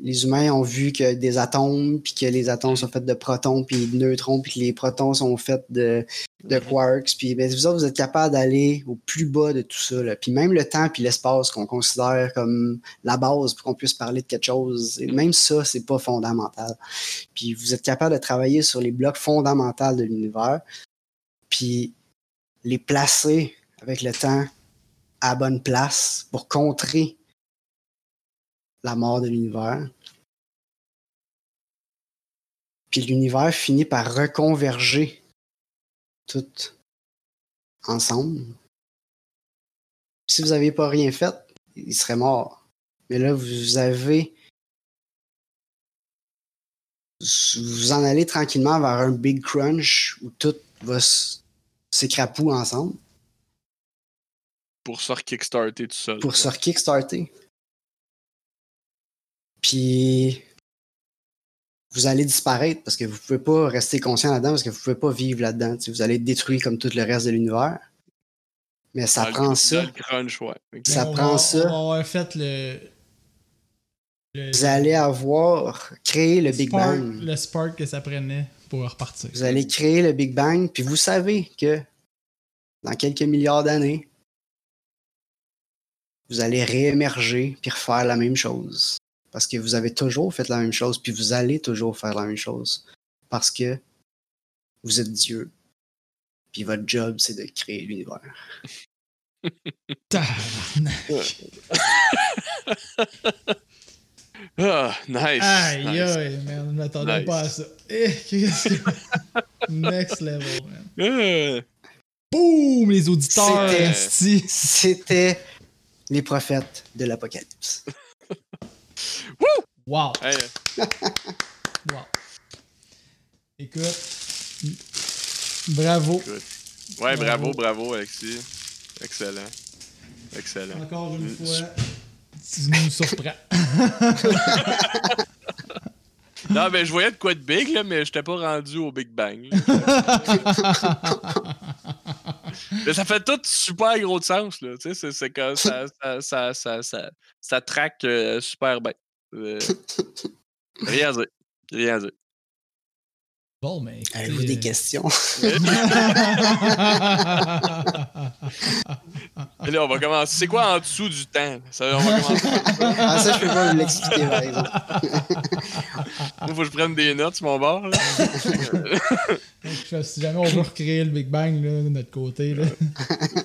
Les humains ont vu que des atomes, puis que les atomes sont faits de protons, puis de neutrons, puis que les protons sont faits de, de quarks. Puis ben, vous autres, vous êtes capable d'aller au plus bas de tout ça. Puis même le temps puis l'espace qu'on considère comme la base pour qu'on puisse parler de quelque chose, et même ça, c'est pas fondamental. Puis vous êtes capable de travailler sur les blocs fondamentaux de l'univers, puis les placer avec le temps à la bonne place pour contrer la mort de l'univers. Puis l'univers finit par reconverger tout ensemble. Si vous n'aviez pas rien fait, il serait mort. Mais là, vous avez. Vous en allez tranquillement vers un big crunch où tout va s'écrapouiller ensemble. Pour se kickstarter tout seul. Pour se kickstarter. Puis vous allez disparaître parce que vous pouvez pas rester conscient là-dedans parce que vous pouvez pas vivre là-dedans. Vous allez être détruit comme tout le reste de l'univers. Mais ça Dans prend ça. le crunch, ouais. Ok. Ça on prend va- ça. On va avoir fait le. le- Vous allez avoir créé le Big spark- Bang. Le spark que ça prenait pour repartir. Vous allez créer le Big Bang, puis vous savez que dans quelques milliards d'années, vous allez réémerger puis refaire la même chose. Parce que vous avez toujours fait la même chose, puis vous allez toujours faire la même chose. Parce que vous êtes Dieu. Puis votre job, c'est de créer l'univers. *laughs* Ah, nice. Aïe, nice. aïe, man. Je m'attendais Nice. pas à ça. Eh, qu'est-ce que. Next level, man. Ah. Boum, les auditeurs. C'était les prophètes de l'Apocalypse. Wow, Hey, *laughs* wow. Écoute. Bravo. ouais, bravo, Bravo. bravo, Alexis. Excellent. Excellent. Encore une Mm. fois, tu nous surprends. *laughs* Non, mais je voyais de quoi de big, là, mais j'étais pas rendu au Big Bang. *laughs* Mais ça fait tout super gros de sens, là. Tu sais, c'est- ça, *laughs* ça, ça, ça, ça, ça traque euh, super bien. Euh, rien à dire. Rien à dire. Bon, mais. Avez-vous des euh, questions? Et *laughs* là, on va commencer. C'est quoi en dessous du temps? Ça, on va commencer. *laughs* ah, ça, je peux pas vous l'expliquer, par exemple. Il faut que je prenne des notes sur mon bord. Là. *laughs* si jamais on veut recréer le Big Bang là, de notre côté, là.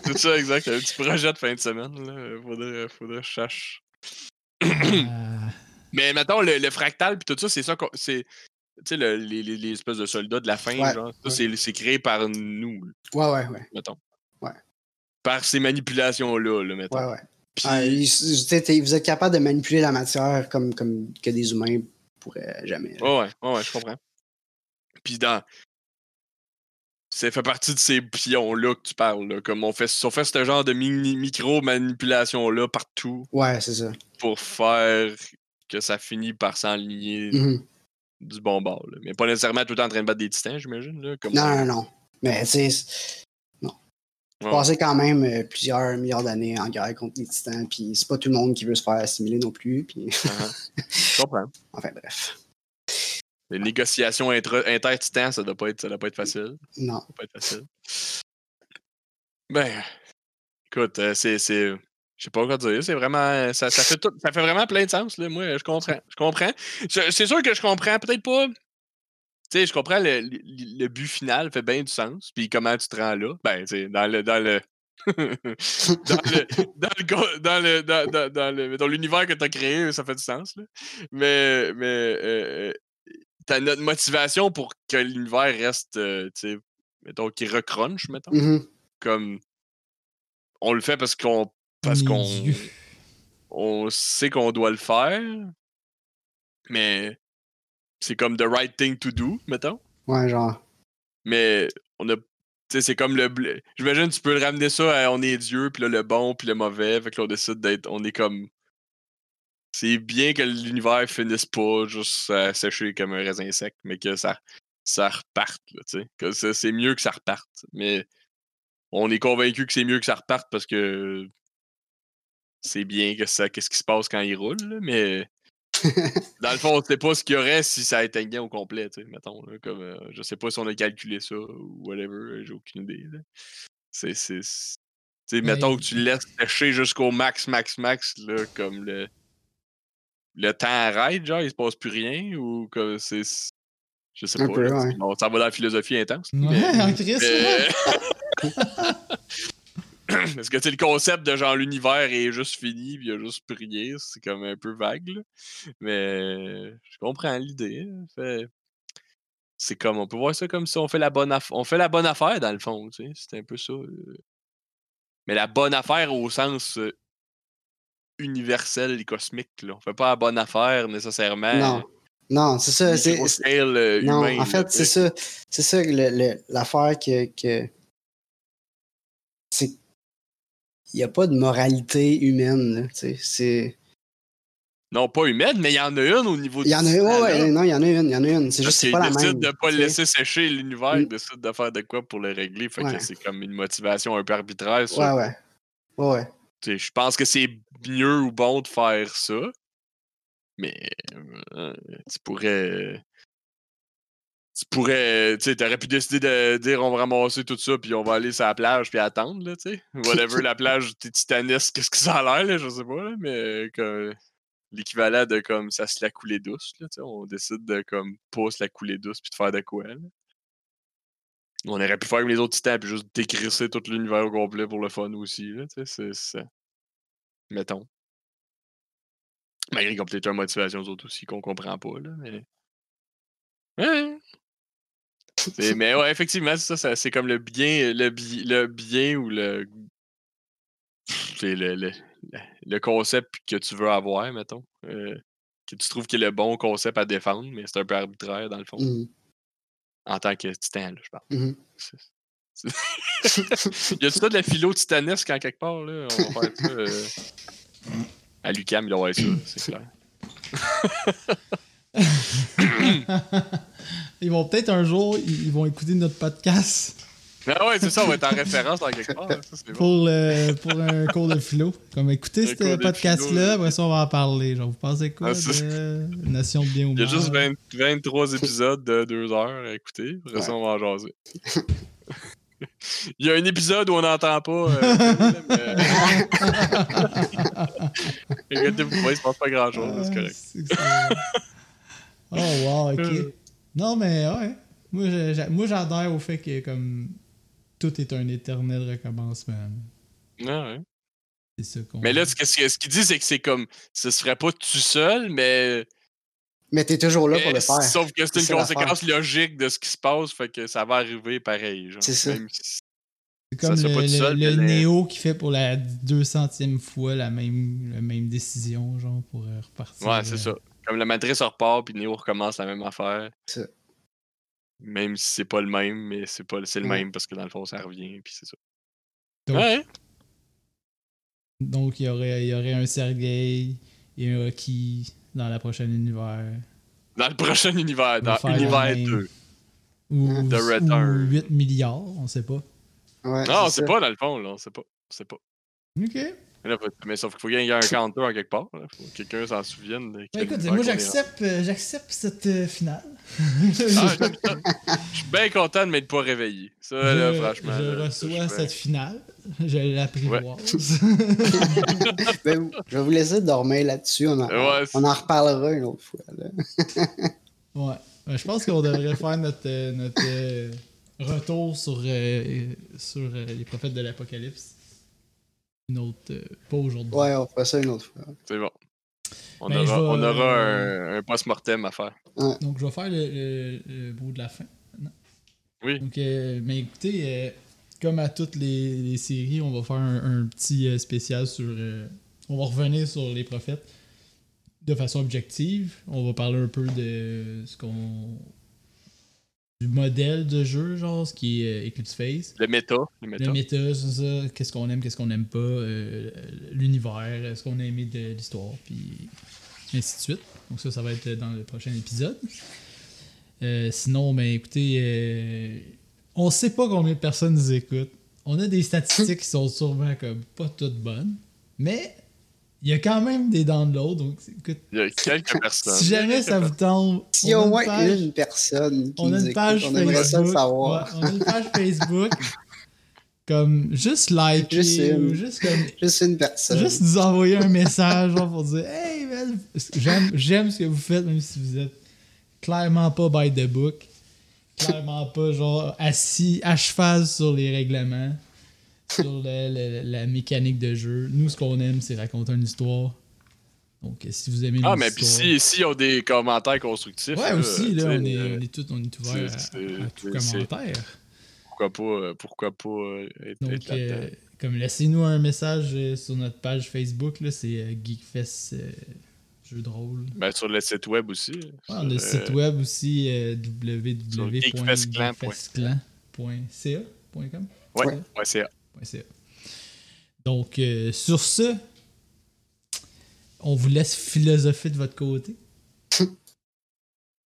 C'est ça, exact. Un petit projet de fin de semaine. Là. Faudrait, faudrait que je cherche. Euh, Mais mettons, le, le fractal puis tout ça, c'est ça qu'on- c'est Tu sais, le- les, les- espèces de soldats de la fin, Ouais, genre, ça, ouais. c'est- c'est créé par nous, Ouais, ouais, ouais. mettons. Ouais. Par ces manipulations-là, là, mettons. Ouais, ouais. Ah, vous êtes capable de manipuler la matière comme, comme que des humains pourraient jamais. là. Ouais, ouais, je comprends. Puis dans. Ça fait partie de ces pions-là que tu parles. Là, comme on fait, on fait ce genre de mini- micro-manipulation-là partout Ouais, c'est ça. pour faire que ça finit par s'enligner Mhm. Du bon bord. là. Mais pas nécessairement tout le temps en train de battre des titans, j'imagine. Là, comme Non, non, non. Mais tu sais, Ouais. passer quand même euh, plusieurs milliards d'années en guerre contre les titans, puis c'est pas tout le monde qui veut se faire assimiler non plus, puis Uh-huh. Je comprends. *laughs* enfin bref. Les négociations intra- inter-titans, ça doit pas être, ça doit pas être facile. Non. Ça doit pas être facile. Ben, écoute, euh, c'est. c'est- Je sais pas quoi dire. C'est vraiment. Ça, ça fait tout, ça fait vraiment plein de sens, là. Moi, je comprends. Je comprends. C'est sûr que je comprends peut-être pas. Tu sais, je comprends le, le- le but final fait bien du sens. Puis comment tu te rends là? Ben, tu sais, dans le. Dans le *laughs* dans le dans le go- dans le dans, dans- dans le dans l'univers que tu as créé ça fait du sens là. mais mais euh, t'as notre motivation pour que l'univers reste euh, tu sais mettons qu'il recrunche mettons Mhm. comme on le fait parce qu'on parce qu'on on sait qu'on doit le faire mais c'est comme the right thing to do mettons. Ouais, genre. mais on a tu sais c'est comme le j'imagine tu peux le ramener ça à on est Dieu puis là le bon puis le mauvais fait que là on décide d'être on est comme c'est bien que l'univers finisse pas juste à sécher comme un raisin sec mais que ça ça reparte là, tu sais. C'est mieux que ça reparte mais on est convaincu que c'est mieux que ça reparte parce que c'est bien que ça qu'est-ce qui se passe quand il roule là, mais *laughs* dans le fond, on sait pas ce qu'il y aurait si ça éteignait au complet, tu sais, mettons. là, comme, euh, je sais pas si on a calculé ça ou whatever, euh, j'ai aucune idée. C'est. c'est- Mais- mettons que tu le laisses sécher jusqu'au max, max, max, là, comme le. Le temps arrête, genre, il se passe plus rien, ou comme c'est. Je sais Un pas. peu, là, ouais. c'est- bon, ça va dans la philosophie intense. Ouais, mais- *laughs* en Christ, là. *laughs* *clears throat* Parce que tu sais, le concept de genre l'univers est juste fini, puis il a juste prié, c'est comme un peu vague. là. Mais je comprends l'idée. hein. Fait- C'est comme, on peut voir ça comme si on fait la bonne affaire. On fait la bonne affaire dans le fond, tu sais. C'est un peu ça. euh. Mais la bonne affaire au sens euh, universel et cosmique. Là. On fait pas la bonne affaire nécessairement. Non. Non, c'est ça. c'est- c'est- euh, Non, humain, en fait, c'est ça. C'est ça l'affaire que. que c'est. Il n'y a pas de moralité humaine. C'est. Non, pas humaine, mais il y en a une au niveau Il y en a du une, ouais, non, il y en a une, il y en a une. C'est juste, c'est pas la même. de pas tu le laisser sécher l'univers, Mm. il décide de faire de quoi pour le régler. Fait Ouais. que c'est comme une motivation un peu arbitraire. ça. Ouais, ouais. Ouais, Je pense que c'est mieux ou bon de faire ça. Mais euh, tu pourrais. Tu pourrais. Tu sais, t'aurais pu décider de dire on va ramasser tout ça, puis on va aller sur la plage, puis attendre, là, tu sais. Whatever, la plage t'es titanesque, qu'est-ce que ça a l'air, là, je sais pas, mais que l'équivalent de comme ça se la couler douce, là, tu sais. On décide de comme pas se la couler douce, puis de faire de quoi, là. On aurait pu faire comme les autres titans, puis juste décrisser tout l'univers au complet pour le fun aussi, là, tu sais. c'est- c'est- Mettons. Malgré qu'ils ont peut-être une motivation aux autres aussi qu'on comprend pas, là, mais. Ouais. Mais ouais, effectivement, c'est ça, ça- c'est comme le bien, le, bi- le bien ou le. C'est le, le, concept que tu veux avoir, mettons. euh, que tu trouves qu'il est le bon concept à défendre, mais c'est un peu arbitraire dans le fond. Mhm, En tant que titan, là, je parle. C'est- c'est- y a-tu ça de la philo titanesque en quelque part, là? On va faire ça. euh, À Lucam, il doit y avoir ça, c'est *laughs* clair. *laughs* *clears throat* *laughs* Ils vont peut-être un jour, ils vont écouter notre podcast Ah ouais, c'est ça, on va être en référence en quelque part. Ça, bon. pour, le- pour un cours de philo. Comme écoutez ce podcast-là, après ça, on va en parler. Genre, vous pensez quoi Ah, c'est- de Nation de bien ou Il y a mal? juste 20 23 épisodes de 2 heures à écouter. Après ça, on va en jaser. Il y a un épisode où on n'entend pas. Euh, mais... Inquiétez-vous pas, il se passe pas grand-chose, c'est correct. Ah, oh, wow, ok. *laughs* Non, mais ouais. Moi, j'adhère au fait que comme tout est un éternel recommencement. Ah ouais. C'est ça qu'on. Mais là, ce que- ce dit, c'est que c'est comme. Ce serait pas tout seul, mais. Mais t'es toujours là pour le faire. Sauf que c'est une ça conséquence logique de ce qui se passe, fait que ça va arriver pareil. genre. C'est ça. Même si- C'est ça comme serait le, pas tout le- seul, le Néo qui fait pour la 200e fois la même, la même décision, genre, pour repartir. Ouais, c'est euh, ça. Comme la matrice repart, puis Neo recommence la même affaire. Ça. Même si c'est pas le même, mais c'est pas c'est le Ouais. même parce que dans le fond, ça revient, puis c'est ça. Donc, Ouais. donc il, y aurait, il y aurait un Sergei et un Rocky dans la prochaine univers. Dans le prochain univers, dans faire la univers même. 2. Ou, The Return. ou 8 milliards, on sait pas. Ouais, Non, on c'est sait pas dans le fond, là. On sait pas. On sait pas. Ok. Mais, là, faut- mais sauf qu'il faut qu'il y ait un counter en quelque part. Là. Faut que quelqu'un s'en souvienne. de écoute, moi j'accepte, euh, j'accepte cette euh, finale. Ah. Je suis bien content de m'être pas réveillé. Ça, là, je, franchement. je là, ça, je reçois cette finale. Je l'apprivoise. *laughs* Ben, je vais vous laisser dormir là-dessus. On, en- Ouais, c'est- on en reparlera une autre fois. là. ouais. Ben, je pense qu'on devrait faire notre, euh, notre euh, retour sur, euh, sur euh, les prophètes de l'Apocalypse. Une autre. euh, pas aujourd'hui. Ouais, on fera ça une autre fois. C'est bon. On Ben, aura, vais- on aura un, un post-mortem à faire. Donc, je vais faire le, le, le bout de la fin. maintenant. Oui. Donc, euh, mais écoutez, euh, comme à toutes les, les séries, on va faire un, un petit euh, spécial sur. euh, on va revenir sur les prophètes de façon objective. On va parler un peu de ce qu'on. Du modèle de jeu, genre, ce qui est euh, Eclipse Phase. Le méta. Le méta. Le méta, c'est ça. Qu'est-ce qu'on aime, qu'est-ce qu'on n'aime pas. euh, L'univers, ce qu'on a aimé de l'histoire, puis ainsi de suite. Donc ça, ça va être dans le prochain épisode. Euh, sinon, ben écoutez, euh, on sait pas combien de personnes nous écoutent. On a des statistiques qui sont sûrement comme pas toutes bonnes, mais il y a quand même des downloads. Donc écoute, Il y a quelques *laughs* personnes. si jamais ça vous tombe, S'il y a on au une moins page- une personne qui on a nous une page écoute, on aimerait ça le Facebook. savoir. ouais, on a une page Facebook. *laughs* comme juste liker Juste une. ou juste comme Juste une personne. juste nous envoyer un message genre, pour dire Hey man, j'aime, j'aime ce que vous faites même si vous êtes clairement pas by the book. Clairement pas genre assis à cheval sur les règlements. Sur la, la- la mécanique de jeu. Nous, ce qu'on aime, c'est raconter une histoire. Donc, euh, si vous aimez Ah, mais puis si, si on a des commentaires constructifs. Ouais, là, aussi, là, on est, euh, on est tout, on est ouvert à, tout commentaire. Pourquoi pas, euh, pourquoi pas être, Donc, être euh, comme laissez-nous un message sur notre page Facebook, là, c'est Geekfest euh, Jeux de rôle. Ben, sur le site web aussi. Ouais, sur, le euh, site web aussi, euh, www.geekfestclan.ca.com. Ouais, Ouais. ouais, c'est .ca. Donc, euh, sur ce, on vous laisse philosopher de votre côté.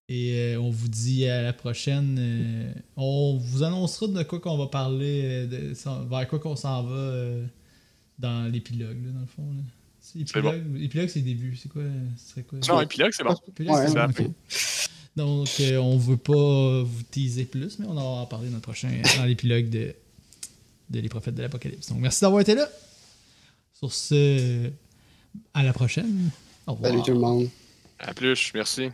Et euh, on vous dit à la prochaine. euh, on vous annoncera de quoi qu'on va parler, de- vers quoi qu'on s'en va euh, dans l'épilogue, dans le fond. là. L'épilogue, l'épilogue, c'est le début. C'est quoi quoi? Non, épilogue, c'est bon. Épilogue, Ouais, bon. Donc, euh, on veut pas vous teaser plus, mais on va en parler dans le prochain, dans l'épilogue de, de Les Prophètes de l'Apocalypse. Donc, merci d'avoir été là. Sur ce, à la prochaine. Au revoir. Salut tout le monde. À plus, merci.